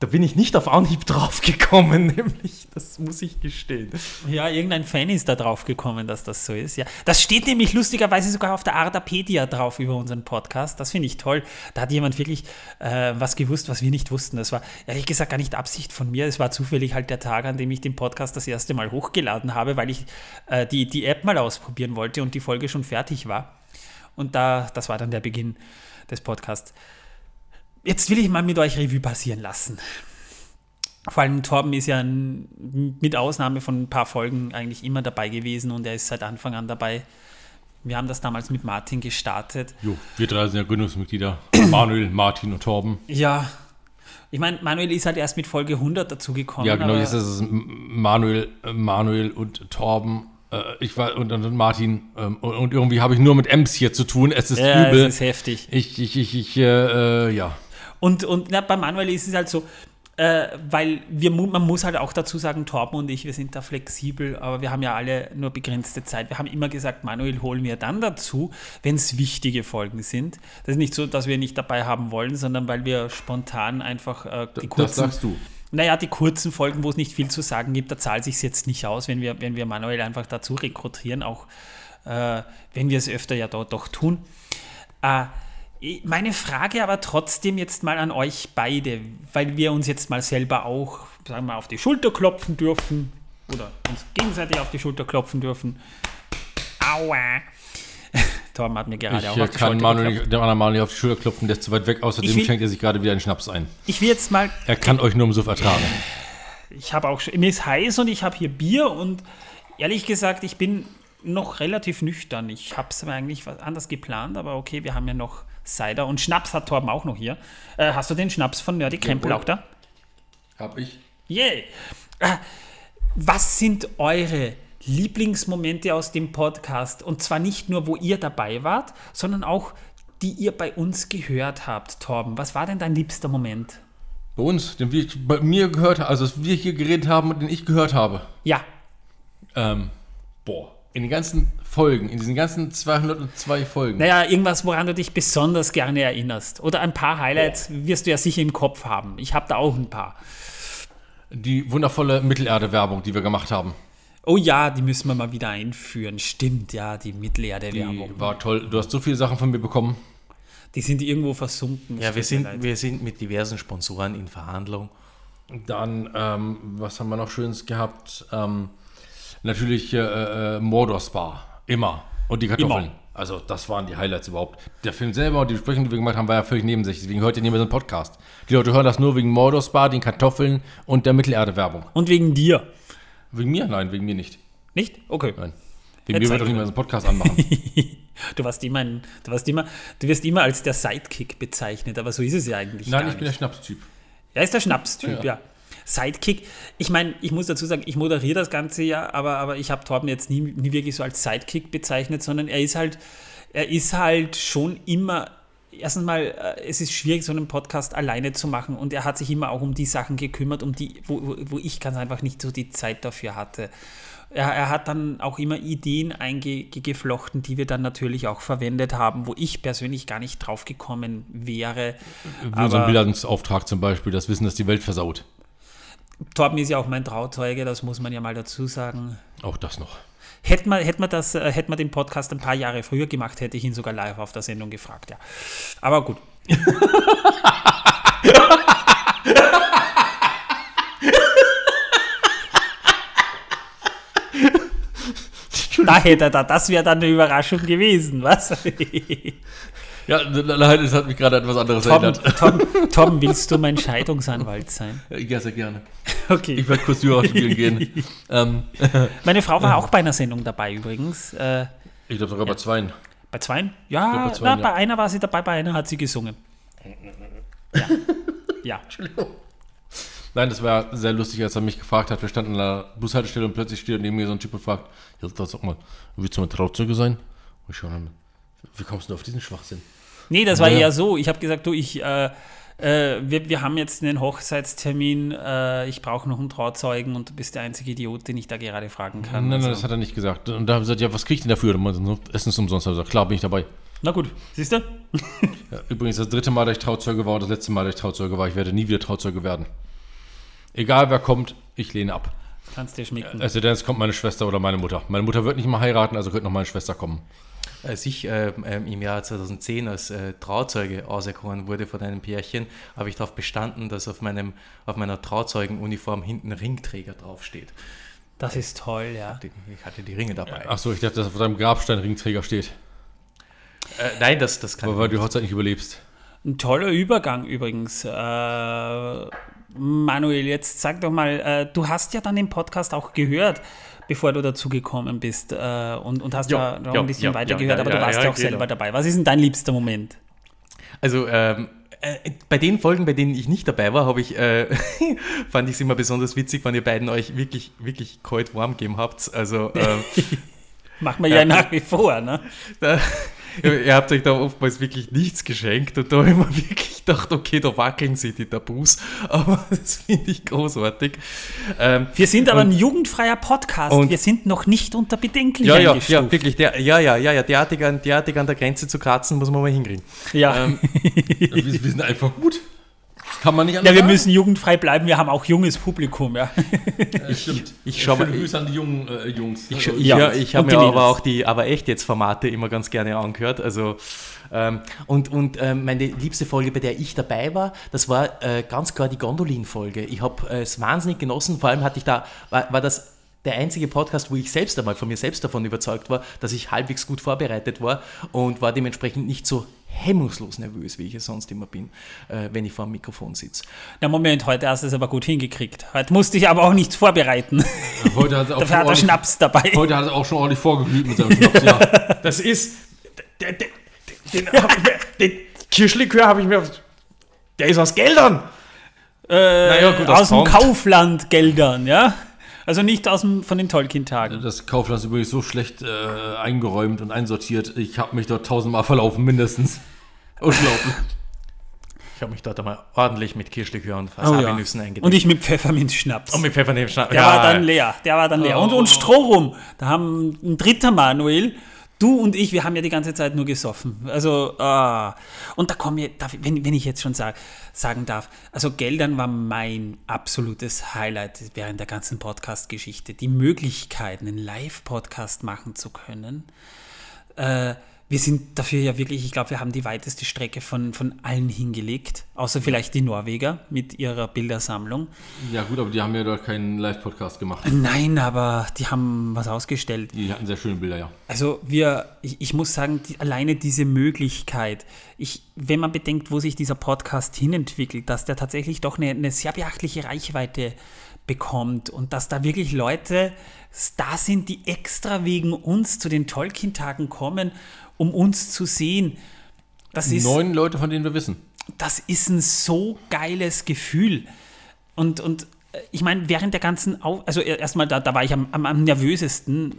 da bin ich nicht auf Anhieb drauf gekommen, nämlich, das muss ich gestehen.
Ja, irgendein Fan ist da drauf gekommen, dass das so ist. Ja, das steht nämlich lustigerweise sogar auf der Ardapedia drauf über unseren Podcast. Das finde ich toll. Da hat jemand wirklich äh, was gewusst, was wir nicht wussten. Das war ehrlich gesagt gar nicht Absicht von mir. Es war zufällig halt der Tag, an dem ich den Podcast das erste Mal hochgeladen habe, weil ich äh, die, die App mal ausprobieren wollte und die Folge schon fertig war. Und da, das war dann der Beginn des Podcasts. Jetzt will ich mal mit euch Revue passieren lassen. Vor allem Torben ist ja mit Ausnahme von ein paar Folgen eigentlich immer dabei gewesen und er ist seit Anfang an dabei. Wir haben das damals mit Martin gestartet.
Jo, wir drei sind ja Gründungsmitglieder. Manuel, Martin und Torben.
Ja, ich meine, Manuel ist halt erst mit Folge 100 dazugekommen.
Ja, genau, jetzt ist es Manuel, äh, Manuel und Torben. Äh, Ich war und, und Martin. ähm, Und, und irgendwie habe ich nur mit Ems hier zu tun. Es ist
ja,
übel.
es ist heftig.
ich, ich, ich, ich, äh, äh, ja.
Und, und na, bei Manuel ist es halt so, äh, weil wir, man muss halt auch dazu sagen, Torben und ich, wir sind da flexibel, aber wir haben ja alle nur begrenzte Zeit. Wir haben immer gesagt, Manuel holen wir dann dazu, wenn es wichtige Folgen sind. Das ist nicht so, dass wir nicht dabei haben wollen, sondern weil wir spontan einfach äh, die
Das
kurzen,
sagst du.
naja, die kurzen Folgen, wo es nicht viel zu sagen gibt, da zahlt sich jetzt nicht aus, wenn wir, wenn wir Manuel einfach dazu rekrutieren, auch äh, wenn wir es öfter ja dort doch tun. Äh, meine Frage aber trotzdem jetzt mal an euch beide, weil wir uns jetzt mal selber auch, sagen wir mal, auf die Schulter klopfen dürfen oder uns gegenseitig auf die Schulter klopfen dürfen. Aua! Torben hat mir gerade
Ich
auch auf die
kann
Schulter
nicht, dem anderen Manuel nicht auf die Schulter klopfen, der ist zu weit weg. Außerdem
will-
schenkt er sich gerade wieder einen Schnaps ein.
Ich will jetzt mal
Er kann euch nur im Suff ertragen.
ich habe auch mir ist heiß und ich habe hier Bier und ehrlich gesagt, ich bin noch relativ nüchtern. Ich habe es eigentlich was anders geplant, aber okay, wir haben ja noch Cider und Schnaps hat Torben auch noch hier. Äh, hast du den Schnaps von Nerdy Krempel auch da?
Hab ich.
Yay! Äh, was sind eure Lieblingsmomente aus dem Podcast? Und zwar nicht nur, wo ihr dabei wart, sondern auch, die ihr bei uns gehört habt, Torben. Was war denn dein liebster Moment?
Bei uns, den wir bei mir gehört haben, also dass wir hier geredet haben und den ich gehört habe.
Ja,
Ähm, boah. In den ganzen Folgen, in diesen ganzen 202 Folgen.
Naja, irgendwas, woran du dich besonders gerne erinnerst. Oder ein paar Highlights wirst du ja sicher im Kopf haben. Ich habe da auch ein paar.
Die wundervolle Mittelerde-Werbung, die wir gemacht haben.
Oh ja, die müssen wir mal wieder einführen. Stimmt, ja, die Mittelerde-Werbung.
Die war toll. Du hast so viele Sachen von mir bekommen.
Die sind irgendwo versunken.
Ja, wir sind, wir sind mit diversen Sponsoren in Verhandlung.
Dann, ähm, was haben wir noch Schönes gehabt? Ähm, natürlich äh, äh, Mordor Spa. Immer. Und die Kartoffeln.
Immer.
Also, das waren die Highlights überhaupt. Der Film selber und die Besprechung, die wir gemacht haben, war ja völlig nebensächlich. Deswegen hört ihr nicht mehr so einen Podcast. Die Leute hören das nur wegen Mordor Spa, den Kartoffeln und der Mittelerde-Werbung.
Und wegen dir.
Wegen mir? Nein, wegen mir nicht.
Nicht? Okay.
Nein. Wegen mir wird doch
ich
nicht mehr so einen Podcast anmachen.
Du warst immer, ein, du warst immer, du wirst immer als der Sidekick bezeichnet, aber so ist es ja eigentlich.
Nein, ich bin der
nicht.
Schnapstyp.
Er ist der Schnapstyp, ja.
Ja.
Sidekick. Ich meine, ich muss dazu sagen, ich moderiere das Ganze ja, aber, aber ich habe Torben jetzt nie, nie wirklich so als Sidekick bezeichnet, sondern er ist halt, er ist halt schon immer. Erstens mal, äh, es ist schwierig, so einen Podcast alleine zu machen und er hat sich immer auch um die Sachen gekümmert, um die, wo, wo- ich ganz einfach nicht so die Zeit dafür hatte. Er, er hat dann auch immer Ideen eingeflochten, die wir dann natürlich auch verwendet haben, wo ich persönlich gar nicht drauf gekommen wäre.
Wie unseren Bildungsauftrag zum Beispiel, das Wissen, dass die Welt versaut.
Torben ist ja auch mein Trauzeuge, das muss man ja mal dazu sagen.
Auch das noch.
Hätten wir, hätten wir, das, äh, hätten wir den Podcast ein paar Jahre früher gemacht, hätte ich ihn sogar live auf der Sendung gefragt, ja. Aber gut. da hätte er da, das wäre dann eine Überraschung gewesen, was?
Ja, leider, es hat mich gerade etwas anderes
Tom,
erinnert.
Tom, Tom, willst du mein Scheidungsanwalt sein?
Ja, sehr gerne.
Okay.
Ich werde kurz Jura spielen gehen. Ähm,
Meine Frau war auch bei einer Sendung dabei übrigens. Äh,
ich glaube sogar bei zweien.
Bei zweien? Ja,
glaub, bei zweien,
na,
ja.
bei einer war sie dabei, bei einer hat sie gesungen. Ja. ja.
Nein, das war sehr lustig, als er mich gefragt hat. Wir standen an der Bushaltestelle und plötzlich steht neben mir so ein Typ und fragt, ja, das sag mal, willst du mein Trauzeuge sein? Und ich schaue wie kommst du auf diesen Schwachsinn?
Nee, das war
Ja.
eher so. Ich habe gesagt, du, ich, äh, äh, wir, wir haben jetzt einen Hochzeitstermin, äh, ich brauche noch einen Trauzeugen und du bist der einzige Idiot, den ich da gerade fragen kann.
Nein, nein,
Also-
das hat er nicht gesagt. Und da haben sie gesagt, ja, was krieg ich denn dafür? Und Essen ist umsonst. Gesagt, klar, bin ich dabei.
Na gut, siehst du?
Ja, übrigens, das dritte Mal, dass ich Trauzeuge war und das letzte Mal, dass ich Trauzeuge war, ich werde nie wieder Trauzeuge werden. Egal wer kommt, ich lehne ab.
Kannst dir schmecken.
Also denn es kommt meine Schwester oder meine Mutter. Meine Mutter wird nicht mal heiraten, also könnte noch meine Schwester kommen.
Als ich ähm, im Jahr 2010 als äh, Trauzeuge auserkoren wurde von einem Pärchen, habe ich darauf bestanden, dass auf, meinem, auf meiner Trauzeugenuniform hinten Ringträger draufsteht.
Das ist toll, ja.
Ich hatte die Ringe dabei.
Achso, ich dachte, dass auf deinem Grabstein Ringträger steht.
Äh, nein, das, das kann
Aber weil du die Hochzeit nicht überlebst.
Ein toller Übergang übrigens. Äh, Manuel, jetzt sag doch mal, äh, du hast ja dann den Podcast auch gehört, bevor du dazugekommen bist äh, und, und hast
Ja,
noch
ja,
ein bisschen
ja,
weiter
ja,
gehört,
ja,
aber du warst ja, auch
genau.
selber dabei. Was ist denn dein liebster Moment?
Also ähm, äh, bei den Folgen, bei denen ich nicht dabei war, habe ich äh, fand ich es immer besonders witzig, wenn ihr beiden euch wirklich wirklich kalt warm gegeben habt. Also ähm,
Machen wir ja, nach wie vor, ne?
da, ihr habt euch da oftmals wirklich nichts geschenkt und da habe ich mir wirklich gedacht, okay, da wackeln sie die Tabus, aber das finde ich großartig. Ähm,
Wir sind aber ein jugendfreier Podcast.
und-
wir sind noch nicht unter bedenklich
ja, ja,
eingestuft.
ja, wirklich, der, ja, ja, ja, ja, derartig an, derartig an der Grenze zu kratzen, muss man mal hinkriegen.
Ja.
Ähm,
Wir, wir sind einfach gut. Kann man nicht
ja,
anders
wir
sagen.
müssen jugendfrei bleiben. Wir haben auch junges Publikum, ja.
Ja, stimmt.
ich schau
Schöne
mal-
Grüße an die jungen äh, Jungs.
Ich,
Also,
ich,
Ja,
ja, ich habe mir aber auch die aber echt jetzt Formate immer ganz gerne angehört. Also ähm, und, und ähm, meine liebste Folge, bei der ich dabei war, das war äh, ganz klar die Gondolin-Folge. Ich habe äh, es wahnsinnig genossen. Vor allem hatte ich da, war, war das der einzige Podcast, wo ich selbst einmal von mir selbst davon überzeugt war, dass ich halbwegs gut vorbereitet war und war dementsprechend nicht so hemmungslos nervös, wie ich es sonst immer bin, äh, wenn ich vor dem Mikrofon sitze.
Na Moment, heute hast du es aber gut hingekriegt. Heute musste ich aber auch nichts vorbereiten.
Heute hat er auch
Dafür
schon
hat er
ordentlich-
Schnaps dabei.
Heute hat er auch schon ordentlich vorgeglüht mit seinem Schnaps, ja.
Das ist. Den, hab ich mir, den Kirschlikör habe ich mir. Der ist aus Geldern!
Äh,
Naja, gut,
aus dem. Kaufland Geldern, ja? Also nicht aus dem, von den Tolkien-Tagen.
Das Kaufland ist übrigens so schlecht äh, eingeräumt und einsortiert. Ich habe mich dort tausendmal verlaufen, mindestens. Unglaublich.
Ich habe mich dort einmal ordentlich mit Kirschlikör und
Oh ja.
Wasabi-Nüssen eingedeckt.
Und ich mit Pfefferminzschnaps.
und mit Pfeffernebenschnaps.
Der war dann leer. Der war dann leer. Und,
Oh.
und Strohrum. Da haben ein dritter Manuel, du und ich, wir haben ja die ganze Zeit nur gesoffen. Also, ah. Und da komme ich, wenn, wenn ich jetzt schon sag, sagen darf, also Geldern war mein absolutes Highlight während der ganzen Podcast-Geschichte. Die Möglichkeit, einen Live-Podcast machen zu können. Äh, wir sind dafür ja wirklich, ich glaube, wir haben die weiteste Strecke von, von allen hingelegt, außer vielleicht die Norweger mit ihrer Bildersammlung.
Ja gut, aber die haben ja dort keinen Live-Podcast gemacht.
Nein, aber die haben was ausgestellt.
Die hatten sehr schöne Bilder, ja.
Also wir, ich, ich muss sagen, die, alleine diese Möglichkeit, ich, wenn man bedenkt, wo sich dieser Podcast hinentwickelt, dass der tatsächlich doch eine, eine sehr beachtliche Reichweite bekommt und dass da wirklich Leute da sind, die extra wegen uns zu den Tolkien-Tagen kommen, um uns zu sehen. Das ist,
Neun Leute, von denen wir wissen.
das ist ein so geiles Gefühl. Und, und äh, ich meine, während der ganzen, Au also e- erstmal, da, da war ich am, am, am nervösesten.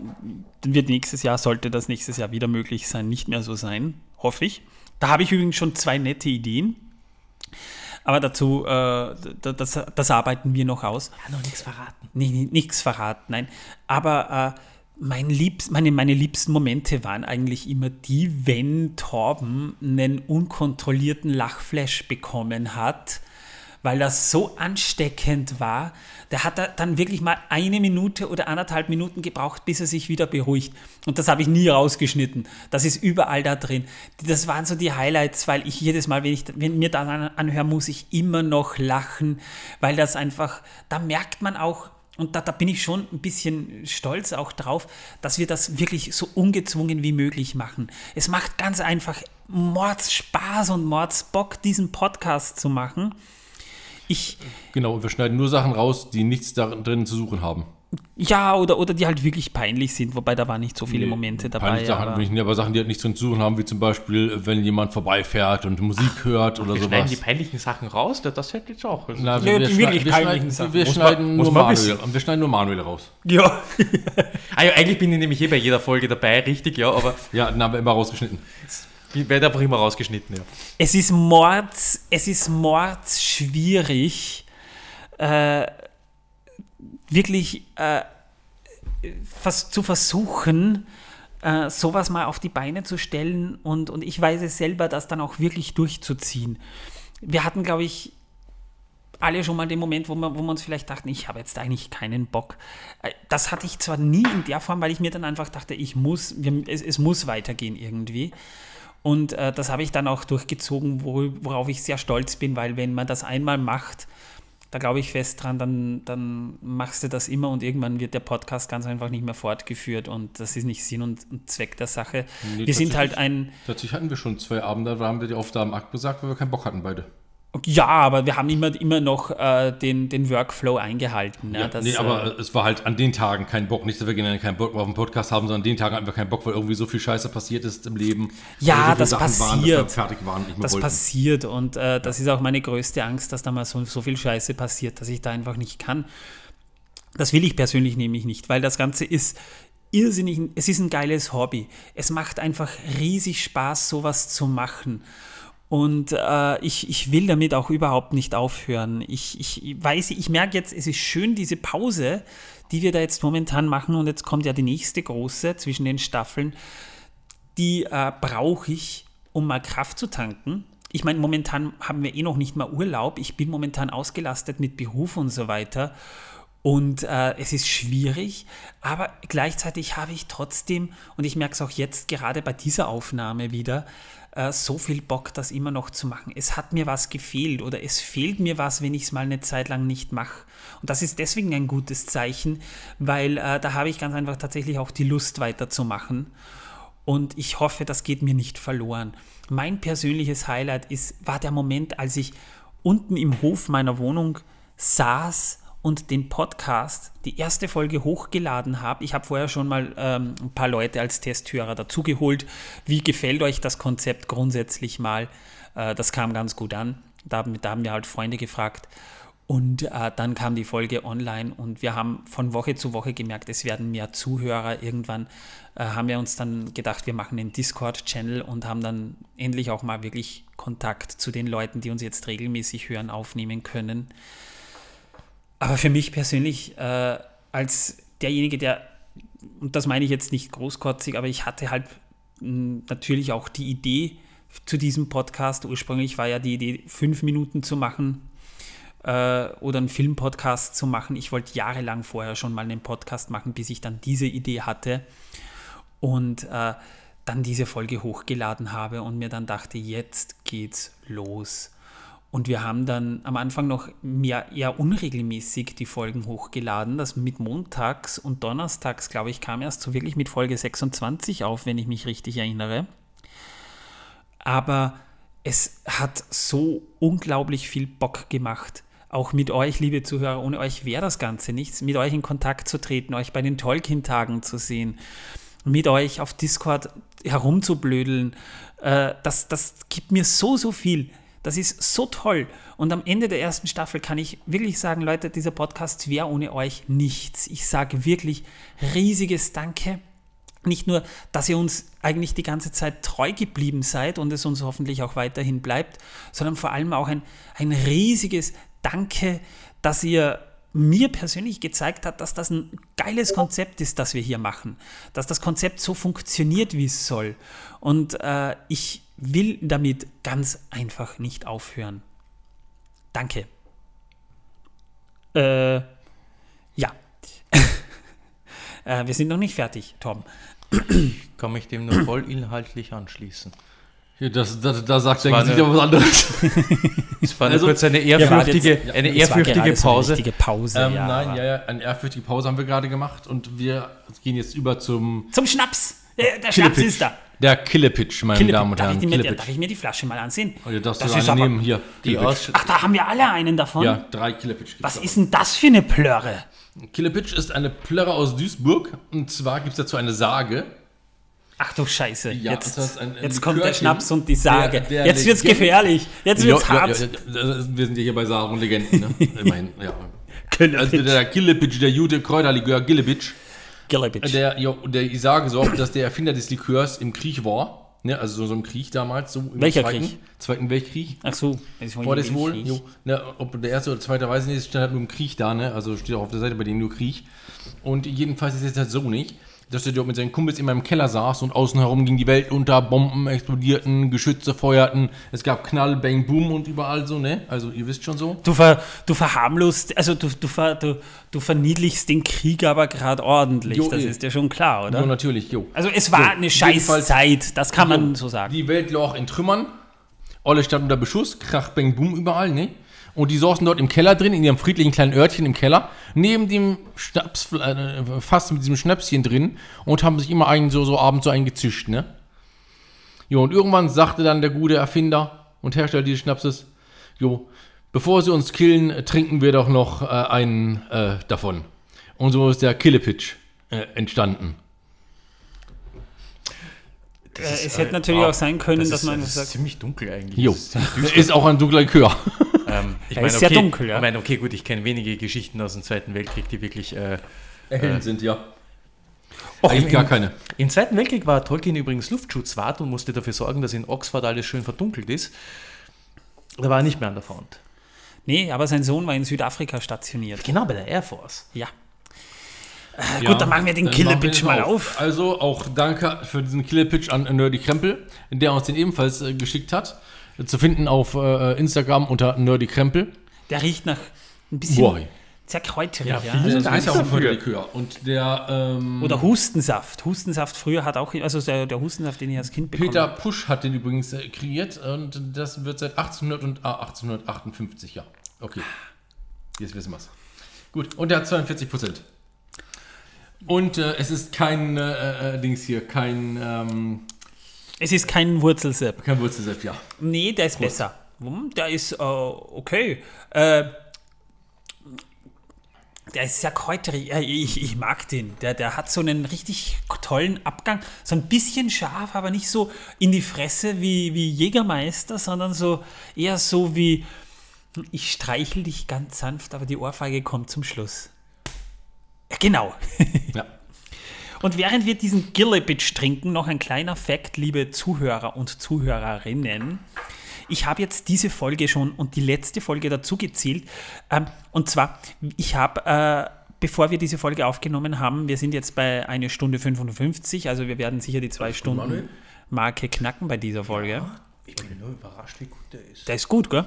Dann wird nächstes Jahr, sollte das nächstes Jahr wieder möglich sein, nicht mehr so sein, hoffe ich. Da habe ich übrigens schon zwei nette Ideen. Aber dazu, äh, da- das, das arbeiten wir noch aus.
Ja, noch nichts verraten.
Nee, nee, nichts verraten, nein. Aber äh, mein Liebst, meine, meine liebsten Momente waren eigentlich immer die, wenn Torben einen unkontrollierten Lachflash bekommen hat, weil das so ansteckend war. Der hat da dann wirklich mal eine Minute oder anderthalb Minuten gebraucht, bis er sich wieder beruhigt. Und das habe ich nie rausgeschnitten. Das ist überall da drin. Das waren so die Highlights, weil ich jedes Mal, wenn ich wenn mir das an- anhöre, muss ich immer noch lachen, weil das einfach, da merkt man auch, und da, da bin ich schon ein bisschen stolz auch drauf, dass wir das wirklich so ungezwungen wie möglich machen. Es macht ganz einfach Mords Spaß und Mords Bock, diesen Podcast zu machen. Ich,
Genau, und wir schneiden nur Sachen raus, die nichts darin zu suchen haben.
Ja, oder, oder die halt wirklich peinlich sind, wobei da waren nicht so viele
Nee,
Momente dabei.
Peinliche Sachen,
aber-
nicht, aber Sachen, die halt nichts zu suchen haben, wie zum Beispiel, wenn jemand vorbeifährt und Musik hört oder
Wir
sowas.
schneiden die peinlichen Sachen raus, das- das hätte jetzt auch.
Na,
Ja,
wir,
die
wir,
wirklich
wir,
peinlichen
schneiden,
Sachen.
wir,
Muss
schneiden
man-
nur
muss man
Manuel, wir schneiden nur Manuel raus.
ja.
Ah, ja, eigentlich bin ich nämlich eh bei jeder Folge dabei, richtig, ja, aber
Ja, den haben wir immer rausgeschnitten.
ich werde einfach immer rausgeschnitten, ja.
Es ist mords, es ist mords schwierig, äh, wirklich äh, vers zu versuchen, äh, sowas mal auf die Beine zu stellen und, und ich weiß es selber, das dann auch wirklich durchzuziehen. Wir hatten, glaube ich, alle schon mal den Moment, wo wir, wo wir uns vielleicht dachten, ich habe jetzt eigentlich keinen Bock. Äh, Das hatte ich zwar nie in der Form, weil ich mir dann einfach dachte, ich muss, wir, es, es muss weitergehen irgendwie. Und äh, das habe ich dann auch durchgezogen, wo, worauf ich sehr stolz bin, weil wenn man das einmal macht, da glaube ich fest dran, dann, dann machst du das immer und irgendwann wird der Podcast ganz einfach nicht mehr fortgeführt und das ist nicht Sinn und, und Zweck der Sache.
Nee,
wir sind halt ein,
Tatsächlich hatten wir schon zwei Abende, da haben wir die Aufgaben abgesagt, weil wir keinen Bock hatten beide.
Ja, aber wir haben immer, immer noch äh, den, den Workflow eingehalten. Ja,
Ja,
das,
nee,
äh,
aber es war halt an den Tagen kein Bock. Nicht, dass wir generell keinen Bock auf den Podcast haben, sondern an den Tagen einfach keinen Bock, weil irgendwie so viel Scheiße passiert ist im Leben.
Ja,
so
das
Sachen Waren, dass
passiert.
wir fertig waren, mehr
das
wollten.
passiert und äh, das ist auch meine größte Angst, dass da mal so, so viel Scheiße passiert, dass ich da einfach nicht kann. Das will ich persönlich nämlich nicht, weil das Ganze ist irrsinnig, es ist ein geiles Hobby. Es macht einfach riesig Spaß, sowas zu machen. Und äh, ich, ich will damit auch überhaupt nicht aufhören. Ich, ich weiß, ich merke jetzt, es ist schön, diese Pause, die wir da jetzt momentan machen. Und jetzt kommt ja die nächste große zwischen den Staffeln. Die äh, brauche ich, um mal Kraft zu tanken. Ich meine, momentan haben wir eh noch nicht mal Urlaub. Ich bin momentan ausgelastet mit Beruf und so weiter. Und äh, es ist schwierig, aber gleichzeitig habe ich trotzdem, und ich merke es auch jetzt gerade bei dieser Aufnahme wieder, äh, so viel Bock, das immer noch zu machen. Es hat mir was gefehlt oder es fehlt mir was, wenn ich es mal eine Zeit lang nicht mache. Und das ist deswegen ein gutes Zeichen, weil äh, da habe ich ganz einfach tatsächlich auch die Lust weiterzumachen. Und ich hoffe, das geht mir nicht verloren. Mein persönliches Highlight ist, war der Moment, als ich unten im Hof meiner Wohnung saß und den Podcast, die erste Folge hochgeladen habe. Ich habe vorher schon mal ähm, ein paar Leute als Testhörer dazugeholt. Wie gefällt euch das Konzept grundsätzlich mal? Äh, das kam ganz gut an. Da, da haben wir halt Freunde gefragt. Und äh, dann kam die Folge online und wir haben von Woche zu Woche gemerkt, es werden mehr Zuhörer. Irgendwann äh, haben wir uns dann gedacht, wir machen den Discord-Channel und haben dann endlich auch mal wirklich Kontakt zu den Leuten, die uns jetzt regelmäßig hören, aufnehmen können. Aber für mich persönlich, äh, als derjenige, der, und das meine ich jetzt nicht großkotzig, aber ich hatte halt mh, natürlich auch die Idee zu diesem Podcast. Ursprünglich war ja die Idee, fünf Minuten zu machen äh, oder einen Filmpodcast zu machen. Ich wollte jahrelang vorher schon mal einen Podcast machen, bis ich dann diese Idee hatte und äh, dann diese Folge hochgeladen habe und mir dann dachte, jetzt geht's los. Und wir haben dann am Anfang noch mehr, eher unregelmäßig die Folgen hochgeladen. Das mit montags und donnerstags, glaube ich, kam erst so wirklich mit Folge 26 auf, wenn ich mich richtig erinnere. Aber es hat so unglaublich viel Bock gemacht. Auch mit euch, liebe Zuhörer, ohne euch wäre das Ganze nichts. Mit euch in Kontakt zu treten, euch bei den Tolkien-Tagen zu sehen, mit euch auf Discord herumzublödeln. Äh, das, das gibt mir so, so viel. Das ist so toll. Und am Ende der ersten Staffel kann ich wirklich sagen, Leute, dieser Podcast wäre ohne euch nichts. Ich sage wirklich riesiges Danke. Nicht nur, dass ihr uns eigentlich die ganze Zeit treu geblieben seid und es uns hoffentlich auch weiterhin bleibt, sondern vor allem auch ein, ein riesiges Danke, dass ihr mir persönlich gezeigt habt, dass das ein geiles Konzept ist, das wir hier machen. Dass das Konzept so funktioniert, wie es soll. Und äh, ich will damit ganz einfach nicht aufhören. Danke. Äh, ja. äh, wir sind noch nicht fertig, Tom.
Kann mich dem nur voll inhaltlich anschließen.
Ja, das, das, da sagt
eine-
aber was anderes.
Es war
Also,
kurz eine ehrfürchtige,
jetzt-
eine ehrfürchtige
so eine
Pause.
Pause,
ähm,
ja,
nein, ja, ja, eine ehrfürchtige Pause haben wir gerade gemacht und wir gehen jetzt über zum
Zum Schnaps. Der, der Schnaps
Killepitch.
ist da.
Der Killepitch, meine
Killepitch.
Damen und
darf,
Herren.
ich die mir, darf ich mir die Flasche mal ansehen?
Oh,
Das ist
eine
aber-
nehmen, hier.
Die. Aus
Ach, da haben wir alle einen davon.
Ja, drei Killepitch.
Was
da.
ist denn das für eine Plörre?
Killepitch ist eine Plörre aus Duisburg und zwar gibt es dazu eine Sage.
Ach du Scheiße.
Ja,
jetzt
das ist ein- ein
jetzt kommt der Schnaps und die Sage.
der- der
jetzt wird's
Legende-
gefährlich. Jetzt wird's
ja,
hart.
ja, ja, wir sind ja hier bei Sagen und Legenden, ne? Immerhin, ja.
Killepitch.
Also der Killepitch, der gute Kräuterlikör Killepitch,
Killepitch.
der, ja, der ich sage so, dass der Erfinder des Likörs im Krieg war. Ne, also so, so im Krieg damals. So im
Welcher
Zweiten,
Krieg?
Zweiten Weltkrieg.
Ach so.
War das wohl? Jo. Ne, ob der erste oder zweite weiß ich nicht, es stand halt nur im Krieg da, ne? Also steht auch auf der Seite bei denen nur Krieg. Und jedenfalls ist es halt so nicht, dass er dort mit seinen Kumpels immer im Keller saß und außen herum ging die Welt unter, Bomben explodierten, Geschütze feuerten, es gab Knall, Bang, Boom und überall so, ne? Also ihr wisst schon so.
Du, ver, du verharmlost, also du, du, ver, du, du verniedlichst den Krieg aber gerade ordentlich.
Jo,
das
eh.
ist ja schon klar, oder?
Ja, natürlich, jo.
Also es war
So,
eine Scheißzeit, das kann man
So,
sagen.
Die Welt lag in Trümmern, alle standen unter Beschuss, Krach, Bang, Boom überall, ne? Und die saßen dort im Keller drin, in ihrem friedlichen kleinen Örtchen im Keller, neben dem Schnaps, äh, fast mit diesem Schnäpschen drin und haben sich immer einen so, so abends so einen gezischt, ne? Ja, und irgendwann sagte dann der gute Erfinder und Hersteller dieses Schnapses, Jo, bevor sie uns killen, äh, trinken wir doch noch äh, einen äh, davon. Und so ist der Killepitch äh, entstanden.
Äh, es hätte natürlich auch sein können,
Das
dass
ist,
man
das ist
sagt,
ziemlich dunkel eigentlich.
Jo,
ist
ist auch ein dunkler Likör.
Ähm, ich
Er
meine,
ist sehr
okay,
dunkel, ja.
Ich meine, okay, gut, ich kenne wenige Geschichten aus dem Zweiten Weltkrieg, die wirklich. Äh,
Erhellend sind, ja.
Och,
Eigentlich
im-
gar keine.
Im Zweiten Weltkrieg war Tolkien übrigens Luftschutzwart und musste dafür sorgen, dass in Oxford alles schön verdunkelt ist. Da war er nicht mehr an der Front.
nee, aber sein Sohn war in Südafrika stationiert.
Genau, bei der Air Force.
Ja. Äh, gut, dann machen wir den
wir
mal
den
auf.
Also auch danke für diesen Killepitch an Nerdy Krempel, der uns den ebenfalls äh, geschickt hat. Zu finden auf äh, Instagram unter Nerdy Krempel.
Der riecht nach ein bisschen
Boah.
sehr kräuterig. Ja,
Das
Also,
ist ja auch guter Likör. Und der ähm,
oder Hustensaft. Hustensaft früher hat auch, also der, der Hustensaft, den ich als Kind bekommen
Peter. Pusch hat den übrigens äh, kreiert und das wird seit 1800 und, ah, 1858, ja. Okay. Jetzt wissen wir's. Gut, und der hat 42 Prozent. Und äh, es ist kein äh, äh, Dings hier, kein, ähm,
Es ist kein Wurzelsepp.
kein Wurzelsaft, ja.
Nee, der ist besser. Hm, Der ist äh, okay. Äh, der ist sehr kräuterig. Ich, ich mag den. Der, der hat so einen richtig tollen Abgang. So ein bisschen scharf, aber nicht so in die Fresse wie, wie Jägermeister, sondern so eher so wie ich streichel dich ganz sanft, aber die Ohrfeige kommt zum Schluss. Ja, genau.
ja.
Und während wir diesen Gillibitch trinken, noch ein kleiner Fakt, liebe Zuhörer und Zuhörerinnen. Ich habe jetzt diese Folge schon und die letzte Folge dazu gezählt. Ähm, und zwar, ich habe, äh, bevor wir diese Folge aufgenommen haben, wir sind jetzt bei eine Stunde 55, also wir werden sicher die zwei Stunden
Manuel?
Marke knacken bei dieser Folge.
Ich bin nur überrascht, wie gut der ist.
Der ist gut, gell?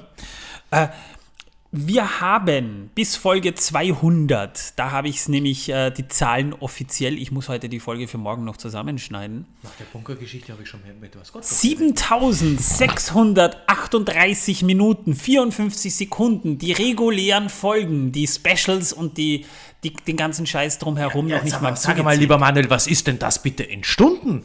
Äh, wir haben bis Folge 200, da habe ich es nämlich äh, die Zahlen offiziell, ich muss heute die Folge für morgen noch zusammenschneiden,
Nach der Bunkergeschichte habe ich schon mit was Gott
7638 Minuten, 54 Sekunden, die regulären Folgen, die Specials und die, die, den ganzen Scheiß drumherum noch nicht mal
Sag mal, lieber Manuel, was ist denn das bitte in Stunden?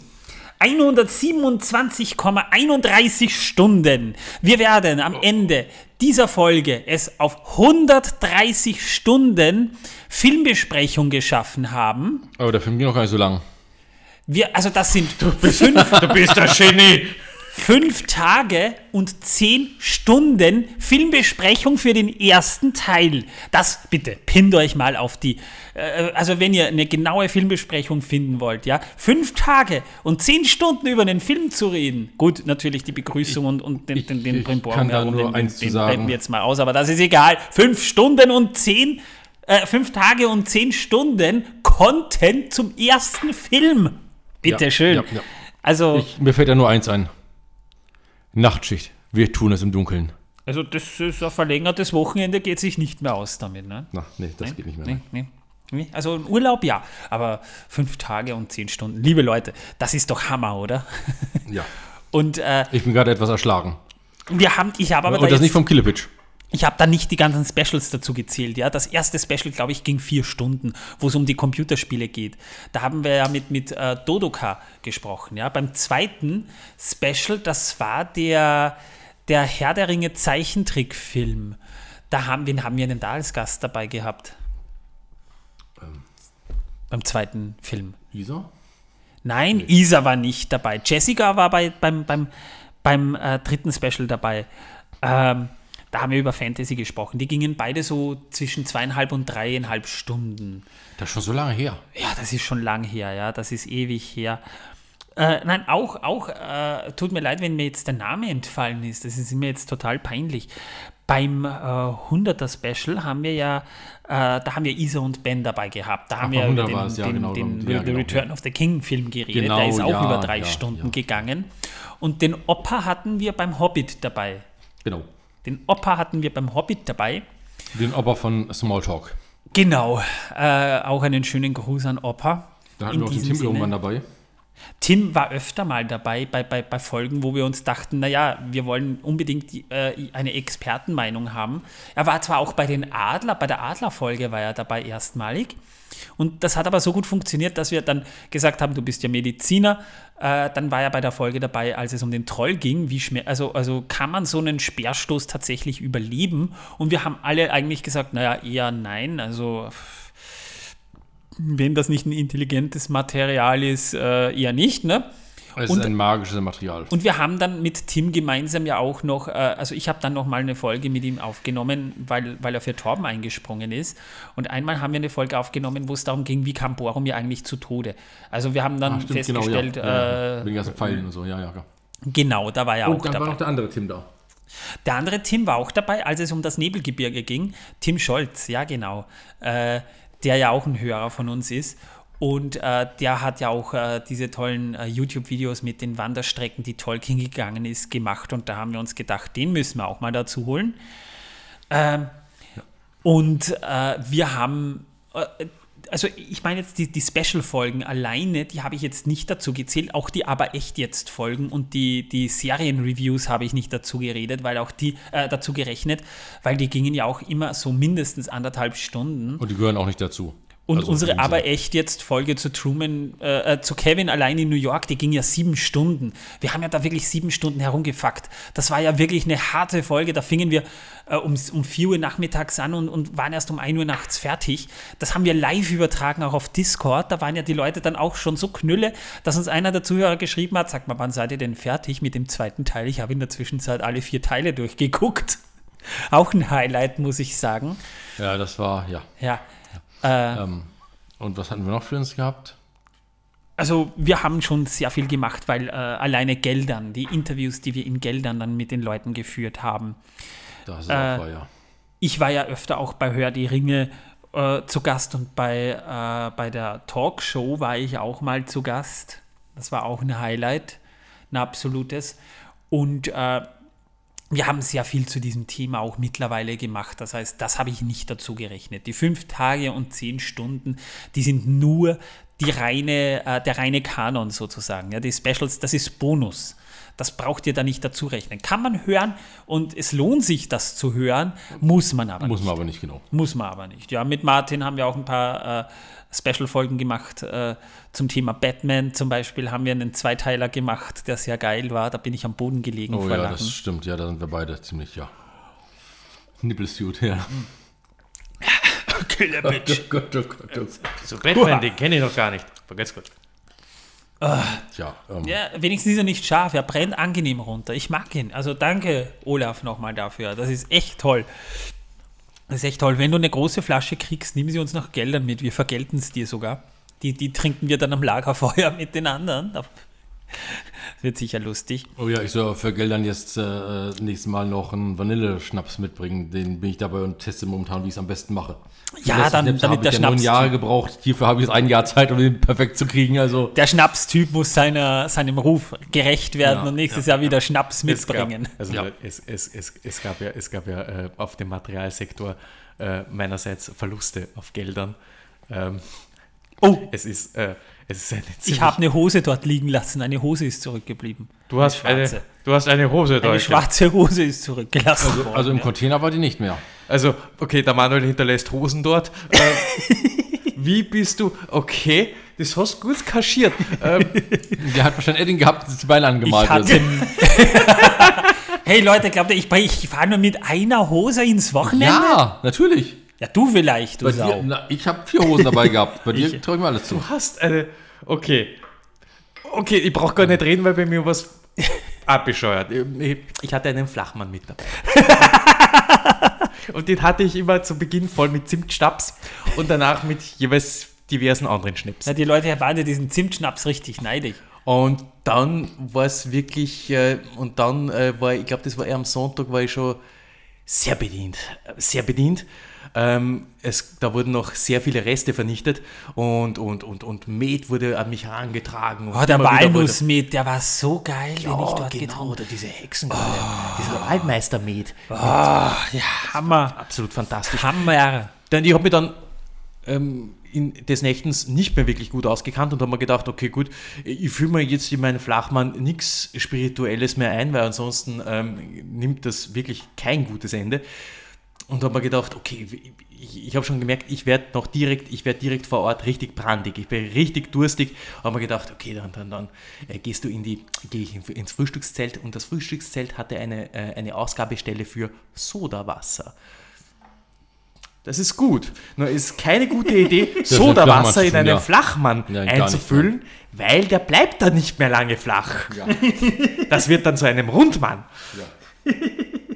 127,31 Stunden. Wir werden am Ende dieser Folge es auf 130 Stunden Filmbesprechung geschaffen haben.
Aber der Film geht noch gar nicht so lang.
Wir, also das sind fünf,
Du bist der Genie.
Fünf Tage und zehn Stunden Filmbesprechung für den ersten Teil. Das bitte pinnt euch mal auf die. Äh, also wenn ihr eine genaue Filmbesprechung finden wollt, ja, fünf Tage und zehn Stunden über einen Film zu reden. Gut, natürlich die Begrüßung und, und den,
ich-
den, den
ich da
herum,
nur
den,
eins
den, den
sagen.
blenden wir jetzt mal aus, aber das ist egal. Fünf Stunden und zehn, äh, fünf Tage und zehn Stunden Content zum ersten Film. Bitte
Ja,
schön.
ja, ja.
Also,
Ich, mir fällt da nur eins ein. Nachtschicht. Wir tun es im Dunkeln.
also das ist ein verlängertes Wochenende, geht sich nicht mehr aus damit. Ne?
Na, nee, das geht nicht mehr.
Nee, nee. Nee, Also im Urlaub ja, aber fünf Tage und zehn Stunden. Liebe Leute, das ist doch Hammer, oder?
Ja.
Und äh,
Ich bin gerade etwas erschlagen.
wir haben, ich habe aber
Und
da
das
jetzt,
nicht vom Killepitch.
Ich habe da nicht die ganzen Specials dazu gezählt. Ja, das erste Special, glaube ich, ging vier Stunden, wo es um die Computerspiele geht. Da haben wir ja mit mit äh, Dodoka gesprochen. Ja, beim zweiten Special, das war der der Herr der Ringe Zeichentrickfilm. Da haben wen haben wir denn da als Gast dabei gehabt? beim zweiten Film.
Isa?
Nein, Isa war nicht dabei. Jessica war bei, beim, beim, beim äh, dritten Special dabei. Ähm, da haben wir über Fantasy gesprochen. Die gingen beide so zwischen zweieinhalb und dreieinhalb Stunden.
Das ist schon so lange her.
Ja, das ist schon lang her, ja, das ist ewig her. Äh, nein, auch, auch äh, tut mir leid, wenn mir jetzt der Name entfallen ist. Das ist mir jetzt total peinlich. Beim äh, 100er Special haben wir ja, äh, da haben wir Isa und Ben dabei gehabt. Da haben wir
beim
über
100er
den,
ja,
den,
genau,
den
ja,
The
genau,
Return of the King Film geredet.
Genau,
der ist auch
ja,
über drei
ja,
Stunden
ja.
gegangen. Und den Opa hatten wir beim Hobbit dabei.
Genau.
Den Opa hatten wir beim Hobbit dabei.
Den Opa von Smalltalk.
Genau, äh, auch einen schönen Gruß an Opa.
Da hatten
In
wir auch den Tim
Sinne.
irgendwann dabei.
Tim war öfter mal dabei bei, bei, bei Folgen, wo wir uns dachten, naja, wir wollen unbedingt äh, eine Expertenmeinung haben. Er war zwar auch bei den Adler, bei der Adler-Folge war er dabei erstmalig. Und das hat aber so gut funktioniert, dass wir dann gesagt haben, du bist ja Mediziner. Äh, dann war er bei der Folge dabei, als es um den Troll ging. Wie also, also kann man so einen Speerstoß tatsächlich überleben? Und wir haben alle eigentlich gesagt, naja, eher nein. Also wenn das nicht ein intelligentes Material ist, äh, eher nicht, ne?
Es
Und-
ist ein magisches Material.
Und wir haben dann mit Tim gemeinsam ja auch noch, äh, also ich habe dann noch mal eine Folge mit ihm aufgenommen, weil, weil er für Torben eingesprungen ist. Und einmal haben wir eine Folge aufgenommen, wo es darum ging, wie kam Boromir eigentlich zu Tode. Also wir haben dann
Ah, stimmt,
festgestellt,
genau, ja. ja, ja.
äh,
Mit den ganzen Pfeilen und so, ja, ja. klar.
genau, da war er auch
Und dann
dabei.
war noch der andere Tim da.
Der andere Tim war auch dabei, als es um das Nebelgebirge ging. Tim Scholz, ja genau. Äh, der ja auch ein Hörer von uns ist. Und äh, der hat ja auch äh, diese tollen äh, YouTube-Videos mit den Wanderstrecken, die Tolkien gegangen ist, gemacht. Und da haben wir uns gedacht, den müssen wir auch mal dazu holen. Ähm, Und äh, wir haben, äh, also ich meine jetzt die, die Special-Folgen alleine, die habe ich jetzt nicht dazu gezählt, auch die aber echt jetzt Folgen und die, die Serien-Reviews habe ich nicht dazu geredet, weil auch die äh, dazu gerechnet, weil die gingen ja auch immer so mindestens anderthalb Stunden.
Und die gehören auch nicht dazu.
Und
Also
unsere aber echt jetzt Folge zu Truman, äh, äh, zu Kevin allein in New York, die ging ja sieben Stunden. Wir haben ja da wirklich sieben Stunden herumgefuckt. Das war ja wirklich eine harte Folge. Da fingen wir äh, um, um 4 Uhr nachmittags an und, und waren erst um 1 Uhr nachts fertig. Das haben wir live übertragen, auch auf Discord. Da waren ja die Leute dann auch schon so knülle, dass uns einer der Zuhörer geschrieben hat, sag mal, wann seid ihr denn fertig mit dem zweiten Teil? Ich habe in der Zwischenzeit alle vier Teile durchgeguckt. Auch ein Highlight, muss ich sagen.
Ja, das war, ja.
Ja. Äh,
Ähm, und was hatten wir noch für uns gehabt?
Also wir haben schon sehr viel gemacht, weil äh, alleine Geldern, die Interviews, die wir in Geldern dann mit den Leuten geführt haben.
Das ist
Äh,
auch war, ja.
Ich war ja öfter auch bei Hör die Ringe äh, zu Gast und bei, äh, bei der Talkshow war ich auch mal zu Gast. Das war auch ein Highlight, ein absolutes. Und äh, wir haben sehr viel zu diesem Thema auch mittlerweile gemacht. Das heißt, das habe ich nicht dazu gerechnet. Die fünf Tage und zehn Stunden, die sind nur die reine, äh, der reine Kanon sozusagen. Ja, die Specials, das ist Bonus. Das braucht ihr da nicht dazu rechnen. Kann man hören und es lohnt sich, das zu hören, muss man aber
Muss
nicht.
man aber nicht genau.
Muss man aber nicht. Ja, mit Martin haben wir auch ein paar äh, Special-Folgen gemacht äh, zum Thema Batman. Zum Beispiel haben wir einen Zweiteiler gemacht, der sehr geil war. Da bin ich am Boden gelegen
Oh ja,
Lachen.
das stimmt. Ja, da sind wir beide ziemlich, ja. Nippelsuit, ja.
Killer Bitch.
Oh Gott, oh Gott, oh Gott.
So Batman, den kenne ich noch gar nicht. Vergesst gut.
Tja, ähm,
Ja, wenigstens ist er nicht scharf. Er brennt angenehm runter. Ich mag ihn. Also danke, Olaf, nochmal dafür. Das ist echt toll. Das ist echt toll. Wenn du eine große Flasche kriegst, nimm sie uns nach Geldern mit. Wir vergelten es dir sogar. Die, die trinken wir dann am Lagerfeuer mit den anderen. Das wird sicher lustig.
Oh ja, ich soll für Geldern jetzt äh, nächstes Mal noch einen Vanilleschnaps mitbringen. Den bin ich dabei und teste momentan, wie ich es am besten mache.
Ja,
letzten
dann- damit
habe
der
ich ja neun
Schnaps-
Jahre gebraucht. Hierfür habe ich jetzt ein Jahr Zeit, um den perfekt zu kriegen. Also
Der Schnapstyp muss seiner, seinem Ruf gerecht werden
Ja,
und nächstes Jahr wieder Schnaps mitbringen.
Es gab, also
Ja.
es, es, es, es gab ja, es gab ja äh, auf dem Materialsektor äh, meinerseits Verluste auf Geldern. Ähm,
Oh,
es ist, es ist eine
ich habe eine Hose dort liegen lassen. Eine Hose ist zurückgeblieben.
du hast eine,
schwarze.
du hast eine Hose da.
Eine schwarze Hose ist zurückgelassen worden.
also im
ja.
Container war die nicht mehr.
Also, okay, der Manuel hinterlässt Hosen dort. Äh, wie bist du? Okay, das hast du gut kaschiert. Ähm,
Der hat wahrscheinlich Edding gehabt, das die Beine
Ich
angemalt wird.
hey Leute, glaubt ihr, ich, ich fahre nur mit einer Hose ins Wochenende?
Ja, natürlich.
Ja, du vielleicht, du
Bei
Sau.
dir, na, ich habe vier Hosen dabei gehabt. Bei dir traue ich mir alles zu.
du hast eine. Okay. Okay, ich brauche gar nicht reden, weil bei mir was abbescheuert. Ich, hatte einen Flachmann mit dabei. und den hatte ich immer zu Beginn voll mit Zimtschnaps und danach mit jeweils diversen anderen Schnips.
Ja, die Leute waren ja diesen Zimtschnaps richtig neidig.
Und dann war es wirklich, äh, und dann äh, war, ich glaube, das war eher am Sonntag, war ich schon sehr bedient. äh, Sehr bedient. Ähm, es, da wurden noch sehr viele Reste vernichtet und, und, und, und Met wurde an mich herangetragen.
Oh, der Walnussmet, der war so geil, den ich
Ja,
dort
genau,
getrunken
oder diese Hexengalle, dieser Waldmeister-Met.
habe. Hammer.
Absolut fantastisch.
Hammer.
Denn ich habe mich dann, ähm, in des Nächtens nicht mehr wirklich gut ausgekannt und habe mir gedacht, okay, gut, ich fühle mir jetzt in meinen Flachmann nichts Spirituelles mehr ein, weil ansonsten ähm, nimmt das wirklich kein gutes Ende. Und habe mir gedacht, okay, ich, ich habe schon gemerkt, ich werde noch direkt, ich werde direkt vor Ort richtig brandig, ich bin richtig durstig. Habe mir gedacht, okay, dann, dann, dann äh, gehst du in die, gehe ich in, ins Frühstückszelt und das Frühstückszelt hatte eine, äh, eine Ausgabestelle für Sodawasser. Das ist gut. Nur ist keine gute Idee,
ein
Sodawasser in einen
ja.
Flachmann
Ja,
einzufüllen, weil der bleibt dann nicht mehr lange flach. Das wird dann zu einem Rundmann.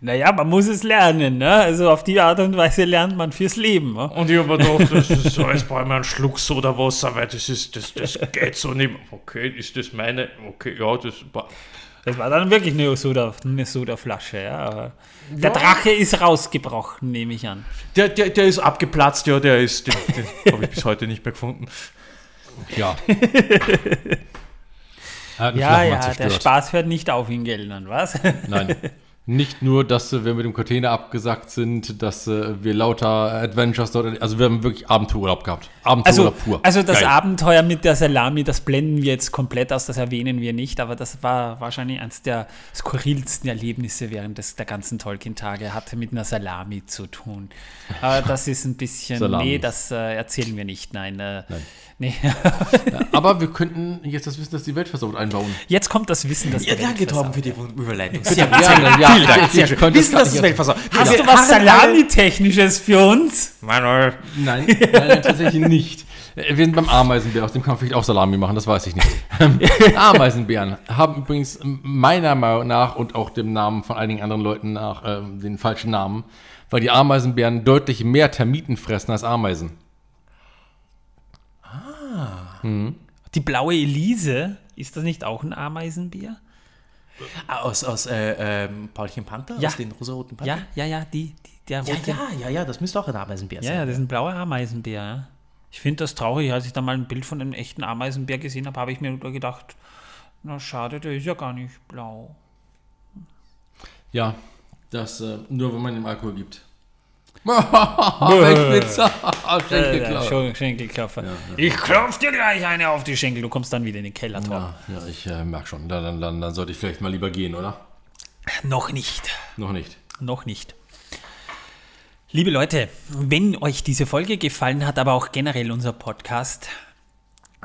Naja, man muss es lernen, ne? Also auf die Art und Weise lernt man fürs Leben. Ne?
Und ich habe mir gedacht, das ist so, jetzt brauche ich mir einen Schluck Sodawasser, weil das ist, das, das geht so nicht. Okay, ist das meine? Okay, ja, das war.
Das war dann wirklich eine Soda, eine Sodaflasche, ja. Aber der Drache ist rausgebrochen, nehme ich an.
Der, der, der ist abgeplatzt, ja, der ist, den, den habe ich bis heute nicht mehr gefunden.
Ja.
Ja, ja, der. Spaß hört nicht auf in Geldern, was?
Nein. Nicht nur, dass äh, wir mit dem Container abgesackt sind, dass äh, wir lauter Adventures dort, also wir haben wirklich Abenteuerurlaub gehabt.
Also,
Abenteuerurlaub pur.
also das
Geil.
Abenteuer mit der Salami, das blenden wir jetzt komplett aus, das erwähnen wir nicht, aber das war wahrscheinlich eines der skurrilsten Erlebnisse während des, der ganzen Tolkien-Tage, hatte mit einer Salami zu tun. Aber das ist ein bisschen,
Salami.
nee, das äh, erzählen wir nicht, nein. Äh,
Nein.
Nee.
Aber wir könnten jetzt das Wissen, dass die Welt versaut einbauen.
Jetzt kommt das Wissen, das
Ja,
der Welt
danke, Torben,
versaut.
für die Überleitung.
Ja, ja, ja,
Vielen Dank, sehr schön. Wissen, dass das
nicht-
Weltversauer.
Hast du was Salami-Technisches für uns?
Manuel,
Nein, nein, nein, tatsächlich nicht. Äh, Wir sind beim Ameisenbär, aus dem kann man vielleicht auch Salami machen, das weiß ich nicht. Ameisenbären haben übrigens meiner Meinung nach und auch dem Namen von einigen anderen Leuten nach ähm, den falschen Namen, weil die Ameisenbären deutlich mehr Termiten fressen als Ameisen.
Die blaue Elise, ist das nicht auch ein Ameisenbier?
Ah, Aus, aus äh, ähm, Paulchen Panther?
Ja.
Aus den rosaroten Panther?
Ja, ja, ja, die, die der
Ja,
rote.
ja, ja, ja, das müsste auch ein Ameisenbär
Ja,
sein.
ja, das ist ein blauer Ameisenbär. Ja. Ich finde das traurig, als ich da mal ein Bild von einem echten Ameisenbär gesehen habe, habe ich mir nur gedacht, na schade, der ist ja gar nicht blau.
Ja, das äh, nur wenn man ihm Alkohol gibt. Welch Witz. Schenkelklauer.
Schen- Schenkelklopfer. Ich klopf dir gleich eine auf die Schenkel, du kommst dann wieder in den Keller.
Ja, ja, ich äh, merke schon. Dann, dann, dann, dann sollte ich vielleicht mal lieber gehen, oder?
Noch nicht.
Noch nicht.
Noch nicht. Liebe Leute, wenn euch diese Folge gefallen hat, aber auch generell unser Podcast,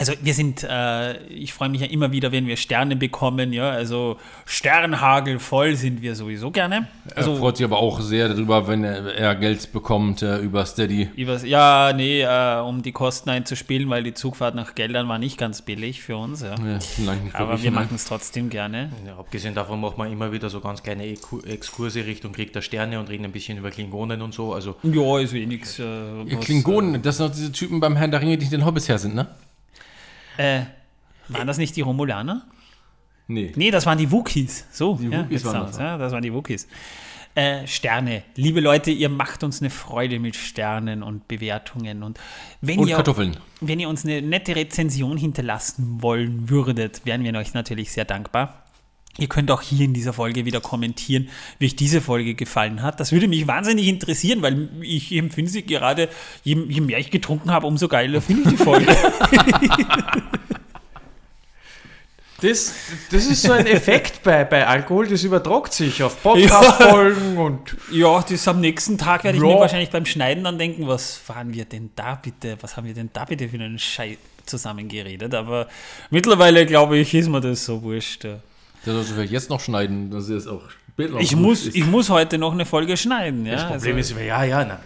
also wir sind, äh, ich freue mich ja immer wieder, wenn wir Sterne bekommen, ja, also Sternhagel voll sind wir sowieso gerne.
Er
Also
freut sich aber auch sehr darüber, wenn er, er Geld bekommt äh, über Steady.
übers, ja, nee, äh, um die Kosten einzuspielen, weil die Zugfahrt nach Geldern war nicht ganz billig für uns, ja.
Ja,
Aber wir machen es trotzdem gerne.
Ja, abgesehen davon macht man immer wieder so ganz kleine Exkurse Richtung Krieg der Sterne und reden ein bisschen über Klingonen und so. Also
Ja, ist eh nix. Äh,
Klingonen, das sind doch diese Typen beim Herrn der Ringe, die den Hobbits her sind, ne?
Äh, waren das nicht die Romulaner?
Nee.
Nee, das waren die Wookies. So,
Die
ja,
Wookiees
jetzt
waren das,
ja, das waren die Wookies. Äh, Sterne. Liebe Leute, ihr macht uns eine Freude mit Sternen und Bewertungen. Und wenn,
Und
ihr,
Kartoffeln.
wenn ihr uns eine nette Rezension hinterlassen wollen würdet, wären wir euch natürlich sehr dankbar. Ihr könnt auch hier in dieser Folge wieder kommentieren, wie euch diese Folge gefallen hat. Das würde mich wahnsinnig interessieren, weil ich empfinde sie gerade, je, je mehr ich getrunken habe, umso geiler finde ich die Folge.
das, das ist so ein Effekt bei, bei Alkohol, das übertragt sich auf Podcast-Folgen und
Ja, das am nächsten Tag werde ich
Ja.
mir wahrscheinlich beim Schneiden dann denken, was fahren wir denn da bitte, was haben wir denn da bitte für einen Scheiß zusammengeredet, aber mittlerweile glaube ich, ist mir das so wurscht. ja.
Der sollst du vielleicht jetzt noch schneiden, dass es auch später noch
Ich muss,
ist.
ich muss heute noch eine Folge schneiden, ja.
das Problem
also,
ist, ja, ja, na,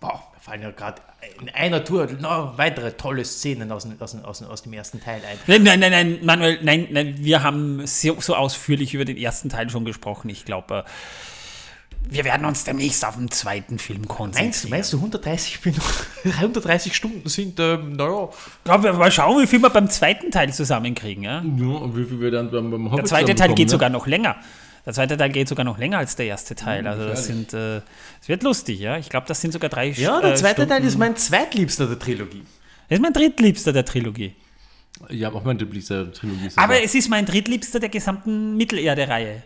boah, mir fallen ja gerade in einer Tour noch weitere tolle Szenen aus, dem- aus, aus, aus dem ersten Teil ein.
Nein, nein, nein, nein, Manuel, nein, nein, wir haben so, so ausführlich über den ersten Teil schon gesprochen. Ich glaube, wir werden uns demnächst auf den zweiten Film konzentrieren.
Meinst du, meinst du 130, Minuten, 130 Stunden sind, ähm, naja,
Ja, wir mal schauen, wie viel wir beim zweiten Teil zusammenkriegen, ja.
Ja, und wie viel wir dann beim, beim Hobbit
Der zweite Teil geht
ne?
sogar noch länger. Der zweite Teil geht sogar noch länger als der erste Teil. Also das sind, äh, es wird lustig, ja. Ich glaube, das sind sogar drei
ja, der
äh,
zweite Teil
Stunden.
ist mein zweitliebster der Trilogie.
Das ist mein drittliebster der Trilogie.
Ja, auch mein Lieblingsser Trilogie. ist
Aber
das.
es ist mein drittliebster der gesamten Mittelerde-Reihe.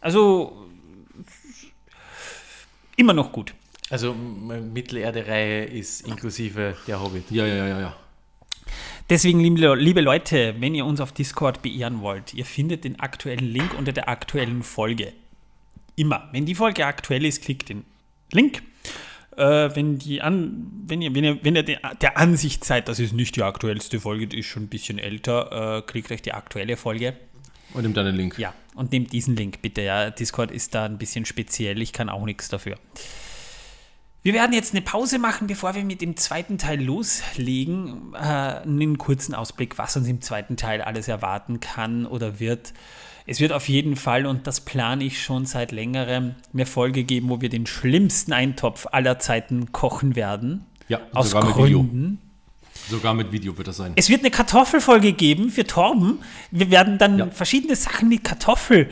Also immer noch gut.
Also Mittelerde-Reihe ist inklusive der Hobbit.
Ja, ja, ja, ja.
Deswegen, liebe, liebe Leute, wenn ihr uns auf Discord beehren wollt, ihr findet den aktuellen Link unter der aktuellen Folge. Immer. Wenn die Folge aktuell ist, klickt den Link. Äh, wenn, die an, wenn ihr, wenn ihr, wenn ihr der, der Ansicht seid, das ist nicht die aktuellste Folge, die ist schon ein bisschen älter, äh, klickt euch die aktuelle Folge.
Und nimm dann den Link.
Ja, und nehmt diesen Link bitte. Ja, Discord ist da ein bisschen speziell, ich kann auch nichts dafür. Wir werden jetzt eine Pause machen, bevor wir mit dem zweiten Teil loslegen. Äh, einen kurzen Ausblick, was uns im zweiten Teil alles erwarten kann oder wird. Es wird auf jeden Fall, und das plane ich schon seit längerem, eine Folge geben, wo wir den schlimmsten Eintopf aller Zeiten kochen werden.
Ja,
Aus. Gründen.
Sogar mit Video wird das sein.
Es wird eine Kartoffelfolge geben für Torben. Wir werden dann
Ja.
verschiedene Sachen mit Kartoffel,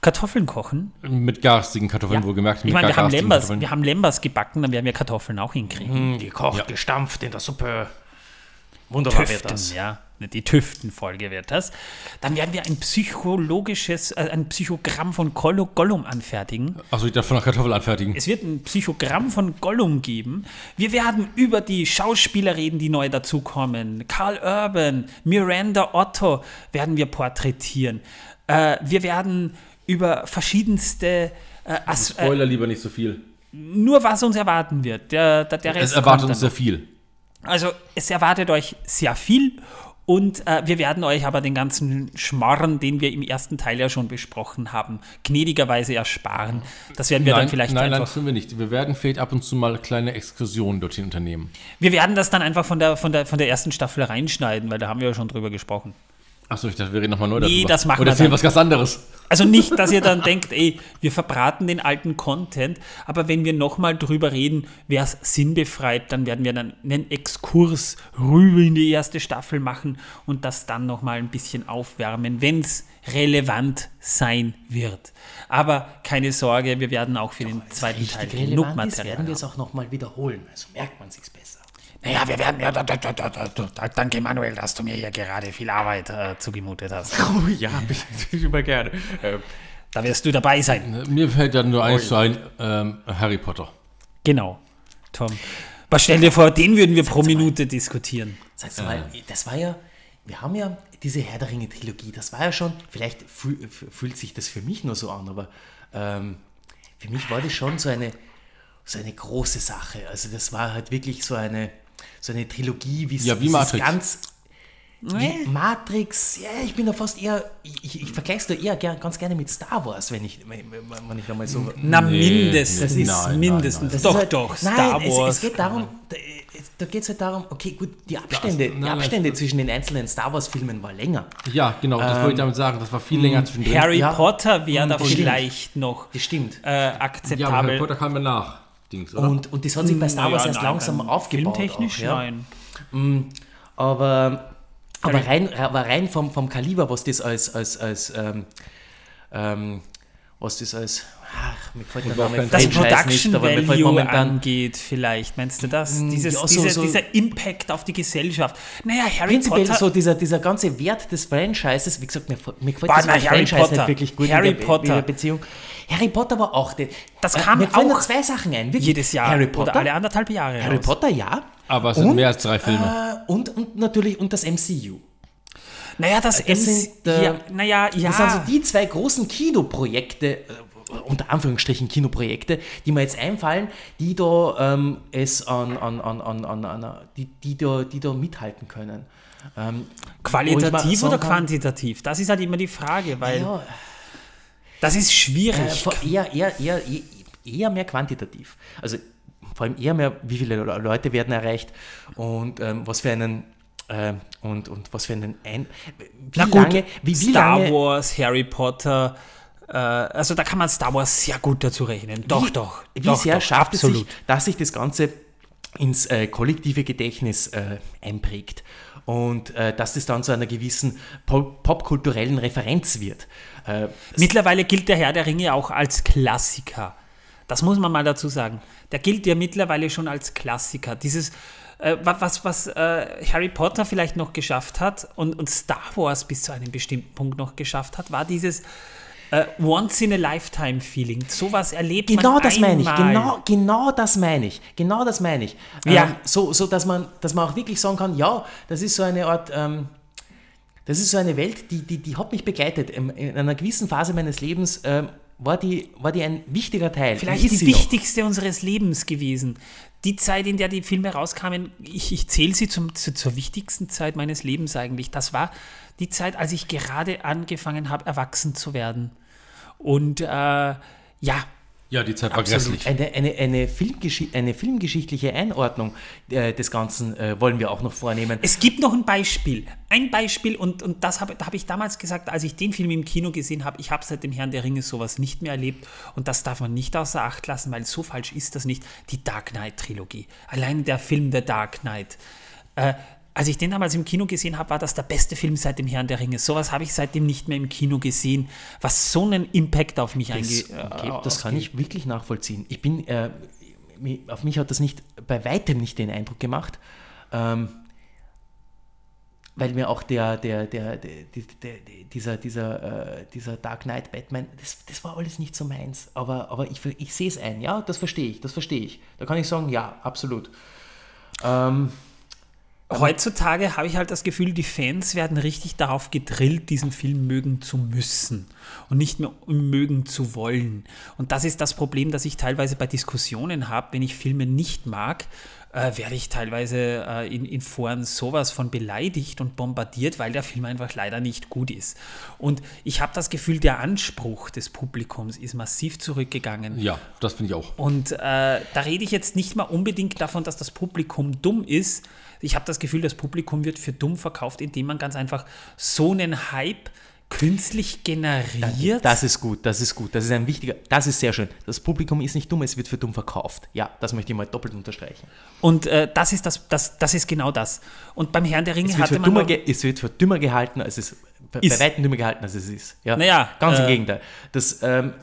Kartoffeln kochen.
Mit garstigen Kartoffeln,
Ja.
wohlgemerkt.
Ich meine, wir haben, Lembas,
Kartoffeln.
wir haben Lembas gebacken, dann werden wir Kartoffeln auch hinkriegen.
Hm, gekocht, gestampft in der Suppe. Wunderbar wird
Tüften,
das.
ja. Die Tüftenfolge wird das. Dann werden wir ein psychologisches, äh, ein Psychogramm von Gollo- Gollum anfertigen.
Achso, ich darf von der Kartoffel anfertigen.
Es wird ein Psychogramm von Gollum geben. Wir werden über die Schauspieler reden, die neu dazukommen. Karl Urban, Miranda Otto werden wir porträtieren. Äh, wir werden über verschiedenste äh, As äh,
Spoiler lieber nicht so viel.
nur was uns erwarten wird. Der, der, der
Es
Rest
erwartet
kommt
uns sehr viel.
Also es erwartet euch sehr viel und äh, wir werden euch aber den ganzen Schmarren, den wir im ersten Teil ja schon besprochen haben, gnädigerweise ersparen. Das werden wir
nein,
dann vielleicht
nein, nein,
einfach.
das tun wir nicht. Wir werden vielleicht ab und zu mal kleine Exkursionen dorthin unternehmen.
Wir werden das dann einfach von der, von der, von der ersten Staffel reinschneiden, weil da haben wir ja schon drüber gesprochen.
Achso, ich dachte, wir reden nochmal neu
Nee,
darüber.
das machen
Oder
wir dann.
was ganz anderes.
Also nicht, dass ihr dann denkt, ey, wir verbraten den alten Content, aber wenn wir nochmal drüber reden, wäre es sinnbefreit, dann werden wir dann einen Exkurs rüber in die erste Staffel machen und das dann nochmal ein bisschen aufwärmen, wenn es relevant sein wird. Aber keine Sorge, wir werden auch für den zweiten Teil genug Material
werden wir es auch nochmal wiederholen. Also merkt man sich's besser.
Naja, wir werden, ja, da, da, da, da, da, da, danke Manuel, dass du mir hier gerade viel Arbeit äh, zugemutet hast.
Oh ja, immer gerne. Äh,
Da wirst du dabei sein.
Mir fällt ja nur eins zu ein, ähm, Harry Potter.
Genau, Tom. Was stell dir vor, den würden wir pro Minute diskutieren.
Sagst du mal, das war ja, wir haben ja diese Herr der Ringe-Trilogie, das war ja schon, vielleicht fühl, fühlt sich das für mich nur so an, aber ähm, für mich war das schon so eine, so eine große Sache. Also das war halt wirklich so eine, so eine Trilogie, wie es
Ja, wie
es
Matrix.
ganz wie Matrix, ja, ich bin da fast eher, ich, ich vergleiche es da eher gern, ganz gerne mit Star Wars, wenn ich, wenn, wenn ich da mal so.
Na,
Nee,
mindestens.
nee, nein,
mindestens.
nein,
Das
Doch,
ist halt,
doch,
nein,
Star
es,
Wars.
Es geht darum, da, es- da geht es halt darum, okay, gut, die Abstände,
nein,
die
nein,
Abstände zwischen den einzelnen Star Wars-Filmen war länger.
Ja, genau, das wollte ich damit sagen. Das war viel länger zwischendrin.
Harry
Ja.
Potter wäre da
Und- stimmt.
vielleicht noch
Das stimmt.
äh,
ja, aber Harry
akzeptabel.
Potter kam mir nach. Dings, oder?
Und, und das hat sich bei Star Wars
Naja,
erst
nein,
langsam aufgebaut.
Filmtechnisch,
auch, ja.
nein.
Aber, aber, rein, aber rein vom, vom Kaliber, was das als, als, als ähm, ähm, was das als, ach, mir gefällt der Name
Das
Franchise
Production
nicht, aber mir fällt momentan,
angeht, vielleicht. Meinst du das? Dieses,
ja, so-
diese,
so-
dieser Impact auf die Gesellschaft. Naja, Harry
Prinzipiell
Potter.
so dieser, dieser ganze Wert des Franchises, wie gesagt, mir, mir gefällt das Wort
Harry
Franchise
Potter.
nicht wirklich gut
Harry
in der,
Potter.
in der Beziehung. Harry Potter war auch, der,
Das
äh,
kam
mir fallen
auch
zwei Sachen ein, wirklich.
jedes Jahr
Harry
oder
Potter,
alle anderthalb Jahre.
Harry
raus.
Potter, ja.
aber es sind
Und?
mehr als drei Filme.
Äh, und, und natürlich und das MCU.
Naja, das,
Das
MC
sind, äh,
ja, naja, ja.
Das sind so die zwei großen Kinoprojekte, äh, unter Anführungsstrichen Kinoprojekte, die mir jetzt einfallen, die da ähm, es an, an, an, an, an, an die, die, da, die da mithalten können. Ähm,
Qualitativ oder
kann,
quantitativ? Das ist halt immer die Frage, weil
Ja,
das ist
äh,
schwierig.
vor- eher, eher, eher, eher mehr quantitativ. Also vor allem eher mehr, wie viele Le- Leute werden erreicht und ähm, was für einen äh, und, und was für einen ein, wie
Na gut,
lange, wie, wie
Star
lange,
Wars, Harry Potter, äh, also da kann man Star Wars sehr gut dazu rechnen. Doch,
wie,
doch.
Wie
doch,
sehr
doch,
schafft es
absolut.
sich, dass sich das Ganze ins äh, kollektive Gedächtnis äh, einprägt und äh, dass das dann zu einer gewissen pop popkulturellen Referenz wird. Äh,
Mittlerweile gilt der Herr der Ringe auch als Klassiker. Das muss man mal dazu sagen. Der gilt ja mittlerweile schon als Klassiker. Dieses, äh, wa- was, was äh, Harry Potter vielleicht noch geschafft hat und, und Star Wars bis zu einem bestimmten Punkt noch geschafft hat, war dieses, äh, Once-in-a-Lifetime-Feeling. Sowas erlebt
Genau
man
das meine ich,
einmal.
genau, genau das meine ich, genau das meine ich.
Ja.
Ähm, so, so dass, man, dass man auch wirklich sagen kann, ja, das ist so eine Art, ähm, das ist so eine Welt, die, die, die hat mich begleitet. In, in einer gewissen Phase meines Lebens ähm, war, die, war die ein wichtiger Teil.
Vielleicht
Ist
die
sie noch.
wichtigste unseres Lebens gewesen. Die Zeit, in der die Filme rauskamen, ich, ich zähle sie zum, zu, zur wichtigsten Zeit meines Lebens eigentlich. Das war die Zeit, als ich gerade angefangen habe, erwachsen zu werden. Und äh, ja,
Ja, die Zeit war grässlich.
Eine, eine, eine, Filmgeschi eine filmgeschichtliche Einordnung äh, des Ganzen äh, wollen wir auch noch vornehmen.
Es gibt noch ein Beispiel. Ein Beispiel, und, und das habe hab ich damals gesagt, als ich den Film im Kino gesehen habe. Ich habe seit dem Herrn der Ringe sowas nicht mehr erlebt. Und das darf man nicht außer Acht lassen, weil so falsch ist das nicht. Die Dark Knight-Trilogie. Allein der Film The Dark Knight. Äh, als ich den damals im Kino gesehen habe, war das der beste Film seit dem Herrn der Ringe. Sowas habe ich seitdem nicht mehr im Kino gesehen, was so einen Impact auf mich
Das,
einge
okay, das kann ich wirklich nachvollziehen. Ich bin, äh, auf mich hat das nicht, bei weitem nicht den Eindruck gemacht, ähm, weil mir auch der, der, der, der, der, der dieser, dieser, äh, dieser Dark Knight Batman, das, das war alles nicht so meins. Aber, aber ich, ich sehe es ein, ja, das verstehe ich, das verstehe ich. Da kann ich sagen, ja, absolut. Ähm,
Heutzutage habe ich halt das Gefühl, die Fans werden richtig darauf gedrillt, diesen Film mögen zu müssen und nicht mehr mögen zu wollen. Und das ist das Problem, das ich teilweise bei Diskussionen habe. Wenn ich Filme nicht mag, äh, werde ich teilweise äh, in, in Foren sowas von beleidigt und bombardiert, weil der Film einfach leider nicht gut ist. Und ich habe das Gefühl, der Anspruch des Publikums ist massiv zurückgegangen.
Ja, das finde ich auch.
Und äh, da rede ich jetzt nicht mal unbedingt davon, dass das Publikum dumm ist. Ich habe das Gefühl, das Publikum wird für dumm verkauft, indem man ganz einfach so einen Hype künstlich generiert.
Das ist gut, das ist gut, das ist ein wichtiger, das ist sehr schön. Das Publikum ist nicht dumm, es wird für dumm verkauft. Ja, das möchte ich mal doppelt unterstreichen.
Und äh, das, ist das, das, das ist genau das. Und beim Herrn der Ringe hatte man.
es wird für dümmer gehalten, als es
Ist.
bei weitem dümmer gehalten, als es ist. Ja,
Naja,
ganz im
äh,
Gegenteil. Das, ähm,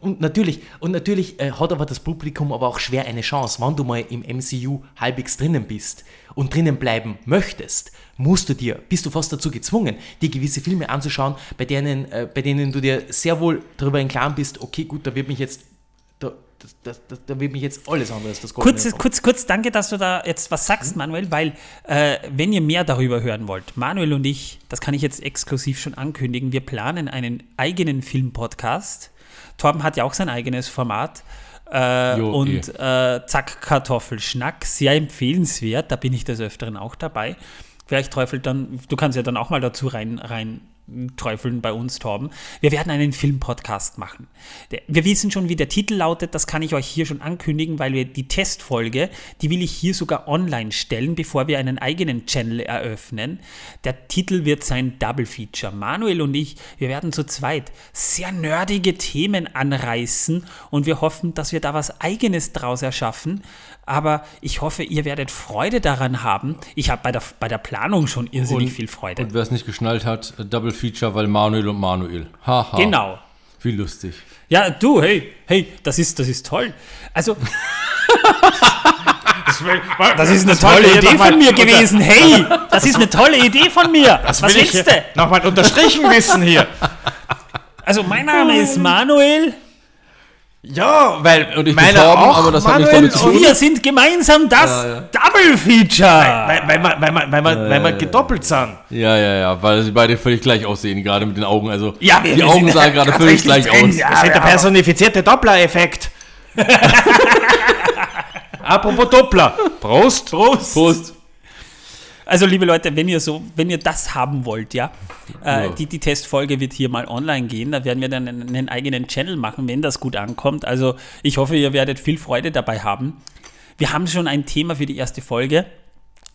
und natürlich, und natürlich äh, hat aber das Publikum aber auch schwer eine Chance. Wenn du mal im MCU halbwegs drinnen bist und drinnen bleiben möchtest, musst du dir, bist du fast dazu gezwungen, dir gewisse Filme anzuschauen, bei denen, äh, bei denen du dir sehr wohl darüber im Klaren bist, okay, gut, da wird mich jetzt, da, das, da wird mich jetzt alles andere als das
Kurz,
kommen.
kurz, kurz, danke, dass du da jetzt was sagst, Manuel, weil äh, wenn ihr mehr darüber hören wollt, Manuel und ich, das kann ich jetzt exklusiv schon ankündigen, wir planen einen eigenen Filmpodcast. Torben hat ja auch sein eigenes Format. Äh,
Jo,
und äh, Zack Kartoffelschnack, sehr empfehlenswert, da bin ich des Öfteren auch dabei. Vielleicht träufelt dann, du kannst ja dann auch mal dazu rein, rein träufeln bei uns, Torben. Wir werden einen Filmpodcast machen. Wir wissen schon, wie der Titel lautet, das kann ich euch hier schon ankündigen, weil wir die Testfolge, die will ich hier sogar online stellen, bevor wir einen eigenen Channel eröffnen. Der Titel wird sein Double Feature. Manuel und ich, wir werden zu zweit sehr nerdige Themen anreißen und wir hoffen, dass wir da was Eigenes draus erschaffen. Aber ich hoffe, ihr werdet Freude daran haben. Ich habe bei der, bei der Planung schon irrsinnig viel Freude.
Und wer es nicht geschnallt hat, äh, Double Feature, weil Manuel und Manuel. Haha.
Genau.
Wie lustig.
Ja, du, hey, hey, das ist, das ist toll. Also, das ist eine tolle Idee von mir gewesen. Hey, das ist eine tolle Idee von mir. Was
will ich
willst du?
nochmal unterstrichen wissen hier.
Also, mein Name ist Manuel.
Ja, weil
Und ich bin
meine
Torben,
auch,
aber das hat
Manuel
damit zu
Und
tun.
wir sind gemeinsam das Double Feature.
Weil, weil, wir- weil, wir- weil, wir- weil wir gedoppelt sind.
Ja, ja, ja, weil sie beide völlig gleich aussehen, gerade mit den Augen. Also,
Ja, wir-
die
wir
Augen sahen gerade völlig gleich aus.
Das ist der personifizierte Doppler-Effekt. Apropos Doppler. Prost.
Prost.
Prost.
Also, liebe Leute, wenn ihr so, wenn ihr das haben wollt, ja, äh,
Ja.
die, die Testfolge wird hier mal online gehen. Da werden wir dann einen, einen eigenen Channel machen, wenn das gut ankommt. Also, ich hoffe, ihr werdet viel Freude dabei haben. Wir haben schon ein Thema für die erste Folge.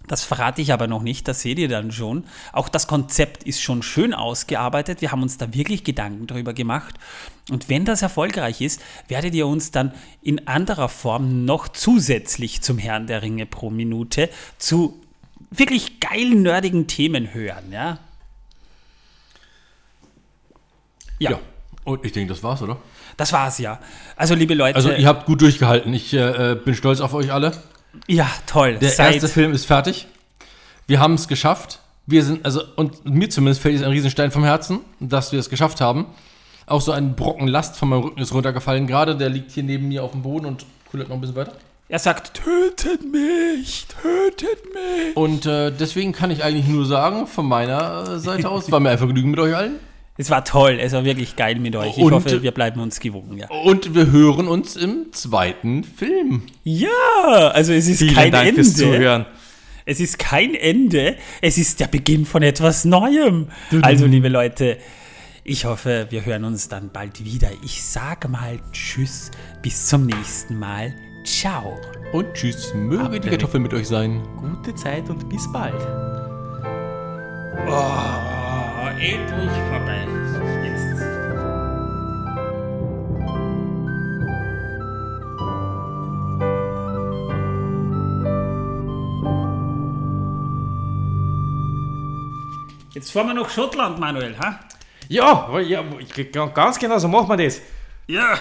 Das verrate ich aber noch nicht, das seht ihr dann schon. Auch das Konzept ist schon schön ausgearbeitet. Wir haben uns da wirklich Gedanken drüber gemacht. Und wenn das erfolgreich ist, werdet ihr uns dann in anderer Form noch zusätzlich zum Herrn der Ringe pro Minute zu wirklich geilen, nerdigen Themen hören. Ja, ja,
Ja. Und ich denke, das war's, oder?
das war's ja. Also, liebe Leute,
Also, ihr habt gut durchgehalten. Ich äh, bin stolz auf euch alle.
ja, toll.
Der
Seid-
erste Film ist fertig. Wir haben es geschafft. Wir sind, also, und mir zumindest fällt es ein Riesenstein vom Herzen, dass wir es geschafft haben. Auch so ein Brocken Last von meinem Rücken ist runtergefallen. Gerade der liegt hier neben mir auf dem Boden und kullert noch ein bisschen weiter.
Er sagt, tötet mich, tötet mich.
Und äh, deswegen kann ich eigentlich nur sagen, von meiner äh, Seite aus, war mir einfach genügend mit euch allen.
Es war toll, es war wirklich geil mit euch. Ich
Und-
hoffe, wir bleiben uns gewogen. Ja,
Und wir hören uns im zweiten Film.
ja also es ist
Vielen
kein
Dank
Ende.
fürs Zuhören.
Es ist kein Ende, es ist der Beginn von etwas Neuem. Also, liebe Leute, ich hoffe, wir hören uns dann bald wieder. Ich sage mal Tschüss, bis zum nächsten Mal. Ciao.
Und tschüss, möge die
Abgerichtet.
Kartoffel mit euch sein.
Gute Zeit und bis bald.
Oh, endlich vorbei. Jetzt. Fahren wir nach Schottland, Manuel, ha?
Ja, ja, ganz genau so machen wir das.
Ja.